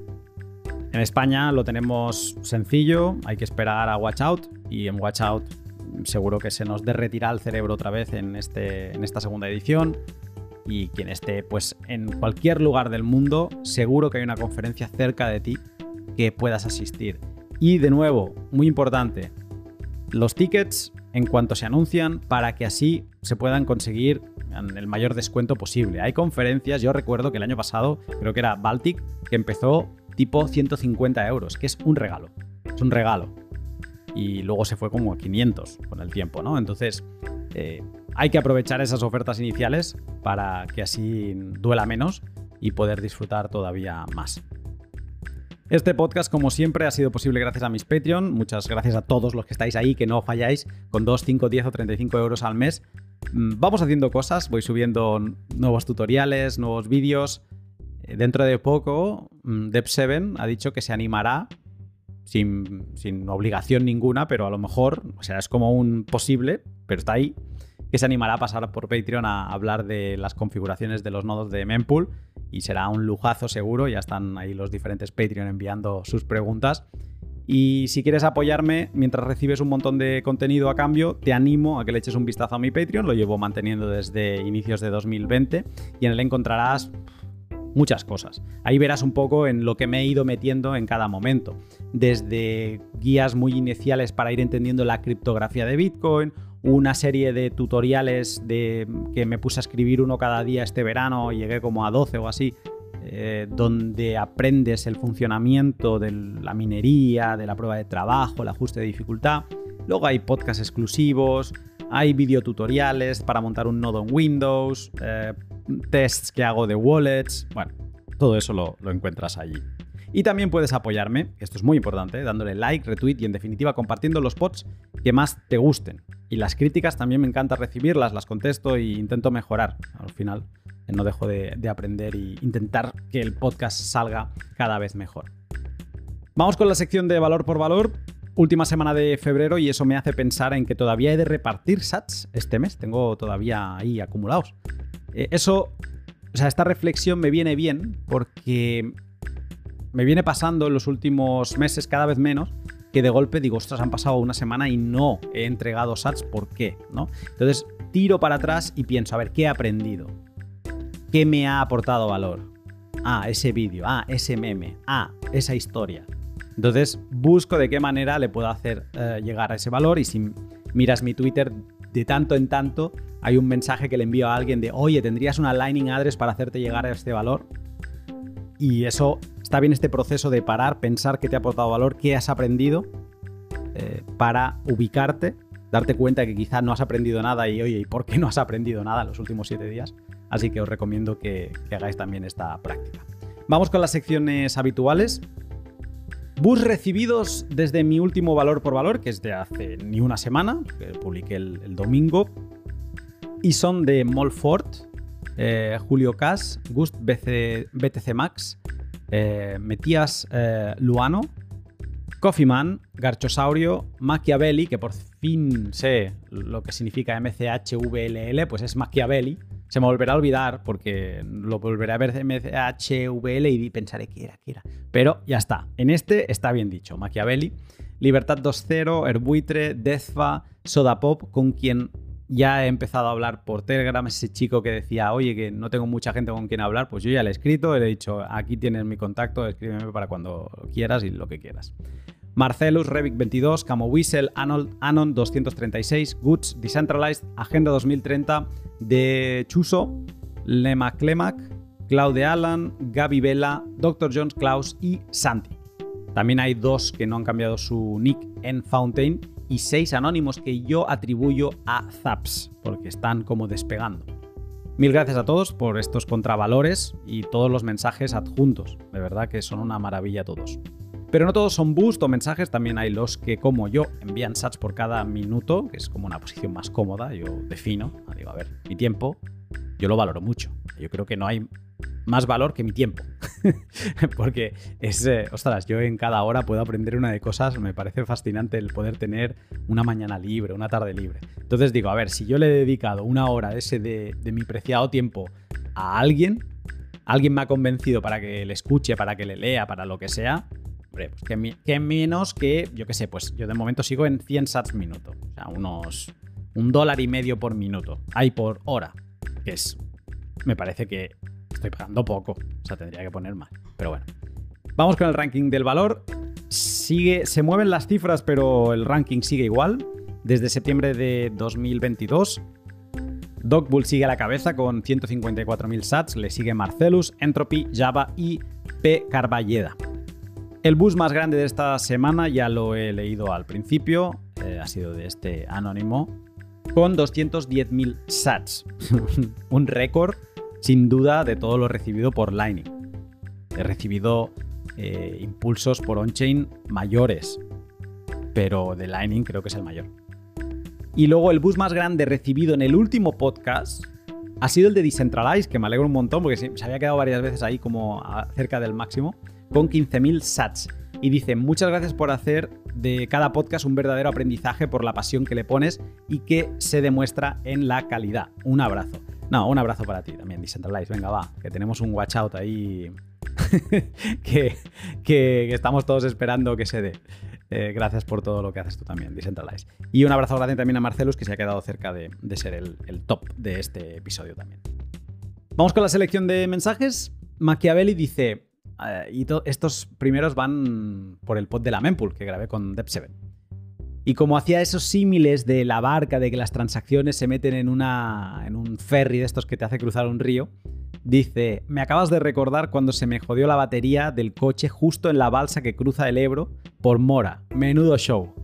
En España lo tenemos sencillo, hay que esperar a Watch Out y en Watch Out seguro que se nos derretirá el cerebro otra vez en, este, en esta segunda edición y quien esté pues en cualquier lugar del mundo, seguro que hay una conferencia cerca de ti que puedas asistir. Y de nuevo, muy importante, los tickets en cuanto se anuncian para que así se puedan conseguir el mayor descuento posible. Hay conferencias, yo recuerdo que el año pasado, creo que era Baltic, que empezó tipo 150 euros, que es un regalo. Es un regalo. Y luego se fue como a 500 con el tiempo, ¿no? Entonces, eh, hay que aprovechar esas ofertas iniciales para que así duela menos y poder disfrutar todavía más. Este podcast, como siempre, ha sido posible gracias a mis Patreon. Muchas gracias a todos los que estáis ahí, que no falláis con 2, 5, 10 o 35 euros al mes. Mm, vamos haciendo cosas, voy subiendo nuevos tutoriales, nuevos vídeos. Dentro de poco, mm, Dev7 ha dicho que se animará, sin, sin obligación ninguna, pero a lo mejor, o sea, es como un posible, pero está ahí, que se animará a pasar por Patreon a hablar de las configuraciones de los nodos de Mempool y será un lujazo seguro. Ya están ahí los diferentes Patreon enviando sus preguntas. Y si quieres apoyarme mientras recibes un montón de contenido a cambio, te animo a que le eches un vistazo a mi Patreon. Lo llevo manteniendo desde inicios de 2020 y en él encontrarás muchas cosas. Ahí verás un poco en lo que me he ido metiendo en cada momento. Desde guías muy iniciales para ir entendiendo la criptografía de Bitcoin, una serie de tutoriales de, que me puse a escribir uno cada día este verano, llegué como a 12 o así, eh, donde aprendes el funcionamiento de la minería, de la prueba de trabajo, el ajuste de dificultad. Luego hay podcasts exclusivos, hay videotutoriales para montar un nodo en Windows, eh, tests que hago de wallets, bueno, todo eso lo, encuentras allí. Y también puedes apoyarme, esto es muy importante, dándole like, retweet y en definitiva compartiendo los pods que más te gusten. Y las críticas también me encanta recibirlas, las contesto e intento mejorar. Al final no dejo de, de aprender e intentar que el podcast salga cada vez mejor. Vamos con la sección de valor por valor. Última semana de febrero y eso me hace pensar en que todavía he de repartir sats este mes. Tengo todavía ahí acumulados. Eh, eso, o sea, esta reflexión me viene bien porque me viene pasando en los últimos meses cada vez menos que de golpe digo, ostras, han pasado una semana y no he entregado sats, ¿por qué? ¿No? Entonces tiro para atrás y pienso, a ver, ¿qué he aprendido? ¿Qué me ha aportado valor? Ah, ese vídeo, ah, ese meme, ah, esa historia. Entonces busco de qué manera le puedo hacer eh, llegar a ese valor y si miras mi Twitter, de tanto en tanto hay un mensaje que le envío a alguien de, oye, ¿tendrías una Lightning Address para hacerte llegar a este valor? Y eso está bien este proceso de parar, pensar qué te ha aportado valor, qué has aprendido, eh, para ubicarte, darte cuenta que quizá no has aprendido nada y oye, ¿y por qué no has aprendido nada los últimos siete días? Así que os recomiendo que, hagáis también esta práctica. Vamos con las secciones habituales. Bus recibidos desde mi último valor por valor, que es de hace ni una semana, que publiqué el, domingo, y son de Molfort, eh, Julio Cas, Gust BTC Max, eh, eh, Luano, Coffeeman, Garchosaurio, Machiavelli, que por fin sé lo que significa MCHVLL, pues es Machiavelli. Se me volverá a olvidar porque lo volveré a ver MCHVL y pensaré que era, que era. Pero ya está. En este está bien dicho. Machiavelli, Libertad 2.0, Herbuitre, Dezfa, Sodapop, con quien ya he empezado a hablar por Telegram, ese chico que decía, oye, que no tengo mucha gente con quien hablar, pues yo ya le he escrito, le he dicho, aquí tienes mi contacto, escríbeme para cuando quieras y lo que quieras. Marcelus, Revit22, Camo Whistle, Anon, 236, Goods, Decentralized, Agenda 2030, de Chuso, Lema Clemac, Claude Allen, Gaby Vela, Dr. Jones Klaus y Santi. También hay dos que no han cambiado su nick en Fountain y seis anónimos que yo atribuyo a Zaps, porque están como despegando. Mil gracias a todos por estos contravalores y todos los mensajes adjuntos. De verdad que son una maravilla todos. Pero no todos son boost o mensajes, también hay los que, como yo, envían sats por cada minuto, que es como una posición más cómoda. Yo defino, digo, a ver, mi tiempo, yo lo valoro mucho. Yo creo que no hay más valor que mi tiempo. (laughs) Porque es, eh, ostras, yo en cada hora puedo aprender una de cosas, me parece fascinante el poder tener una mañana libre, una tarde libre. Entonces digo, a ver, si yo le he dedicado una hora ese de, mi preciado tiempo a alguien, alguien me ha convencido para que le escuche, para que le lea, para lo que sea, que, menos que, yo qué sé, pues yo de momento sigo en 100 sats minuto, o sea, unos un dólar y medio por minuto, hay por hora, que es, me parece que estoy pagando poco. O sea, tendría que poner más. Pero bueno. Vamos con el ranking del valor. Sigue, se mueven las cifras, pero el ranking sigue igual. Desde septiembre de 2022. Dogbull sigue a la cabeza con 154.000 sats. Le sigue Marcelus, Entropy, Java y P. Carballeda. El bus más grande de esta semana ya lo he leído al principio. Eh, ha sido de este anónimo con 210.000 sats. (laughs) un récord, sin duda, de todo lo recibido por Lightning. He recibido eh, impulsos por on-chain mayores, pero de Lightning creo que es el mayor. Y luego el bus más grande recibido en el último podcast ha sido el de Decentralize, que me alegro un montón porque se había quedado varias veces ahí como cerca del máximo, con 15.000 sats. Y dice, muchas gracias por hacer de cada podcast un verdadero aprendizaje por la pasión que le pones y que se demuestra en la calidad. Un abrazo. No, un abrazo para ti también, Decentralize. Venga, va, que tenemos un watch out ahí (laughs) que, que, estamos todos esperando que se dé. Eh, gracias por todo lo que haces tú también, Decentralize. Y un abrazo grande también a Marcelus, que se ha quedado cerca de, ser el, el, top de este episodio también. Vamos con la selección de mensajes. Machiavelli dice, eh, y estos primeros van por el pod de la mempool que grabé con Dep7. Y como hacía esos símiles de la barca, de que las transacciones se meten en, una, en un ferry de estos que te hace cruzar un río, dice, me acabas de recordar cuando se me jodió la batería del coche justo en la balsa que cruza el Ebro por Mora. Menudo show.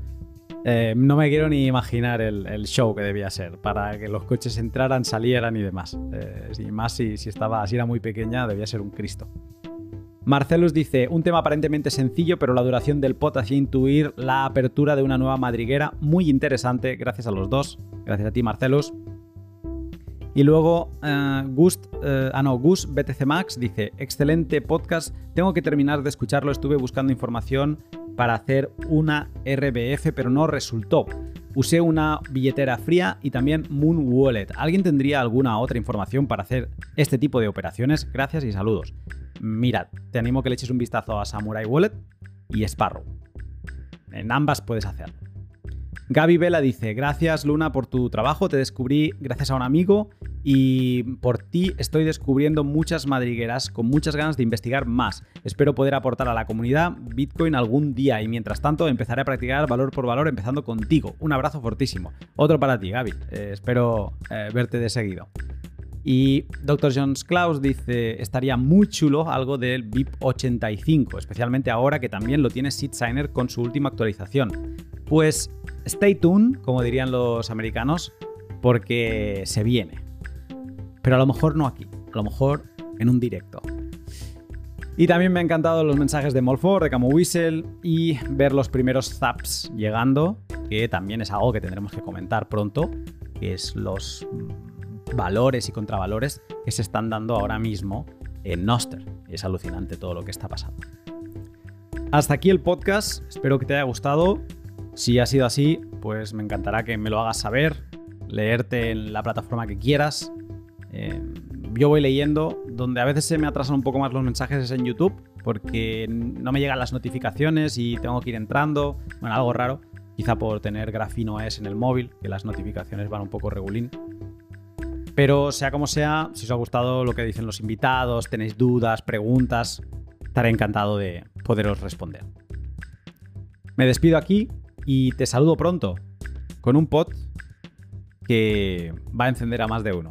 Eh, no me quiero ni imaginar el, show que debía ser para que los coches entraran, salieran y demás. Eh, y más si, si, estaba, si era muy pequeña, debía ser un Cristo. Marcelus dice, un tema aparentemente sencillo, pero la duración del pot hacía intuir la apertura de una nueva madriguera muy interesante. Gracias a los dos. Gracias a ti, Marcelus. Y luego uh, Gust, uh, ah no, Gus BTC Max dice, excelente podcast, tengo que terminar de escucharlo, estuve buscando información para hacer una RBF, pero no resultó. Usé una billetera fría y también Moon Wallet. ¿Alguien tendría alguna otra información para hacer este tipo de operaciones? Gracias y saludos mirad, te animo que le eches un vistazo a Samurai Wallet y Sparrow. En ambas puedes hacerlo. Gaby Vela dice, gracias Luna por tu trabajo, te descubrí gracias a un amigo y por ti estoy descubriendo muchas madrigueras con muchas ganas de investigar más. Espero poder aportar a la comunidad Bitcoin algún día y mientras tanto empezaré a practicar valor por valor empezando contigo. Un abrazo fortísimo. Otro para ti, Gaby. Eh, espero eh, verte de seguido. Y Dr. Jones Klaus dice, estaría muy chulo algo del VIP 85, especialmente ahora que también lo tiene Signer con su última actualización. Pues stay tuned, como dirían los americanos, porque se viene. Pero a lo mejor no aquí, a lo mejor en un directo. Y también me han encantado los mensajes de Molfor, de Camo Whistle y ver los primeros zaps llegando, que también es algo que tendremos que comentar pronto, que es los valores y contravalores que se están dando ahora mismo en Noster. Es alucinante todo lo que está pasando. Hasta aquí el podcast, espero que te haya gustado. Si ha sido así, pues me encantará que me lo hagas saber, leerte en la plataforma que quieras. Eh, yo voy leyendo, donde a veces se me atrasan un poco más los mensajes es en YouTube, porque no me llegan las notificaciones y tengo que ir entrando. Bueno, algo raro, quizá por tener Grafino S en el móvil, que las notificaciones van un poco regulín. Pero sea como sea, si os ha gustado lo que dicen los invitados, tenéis dudas, preguntas, estaré encantado de poderos responder. Me despido aquí y te saludo pronto con un pod que va a encender a más de uno.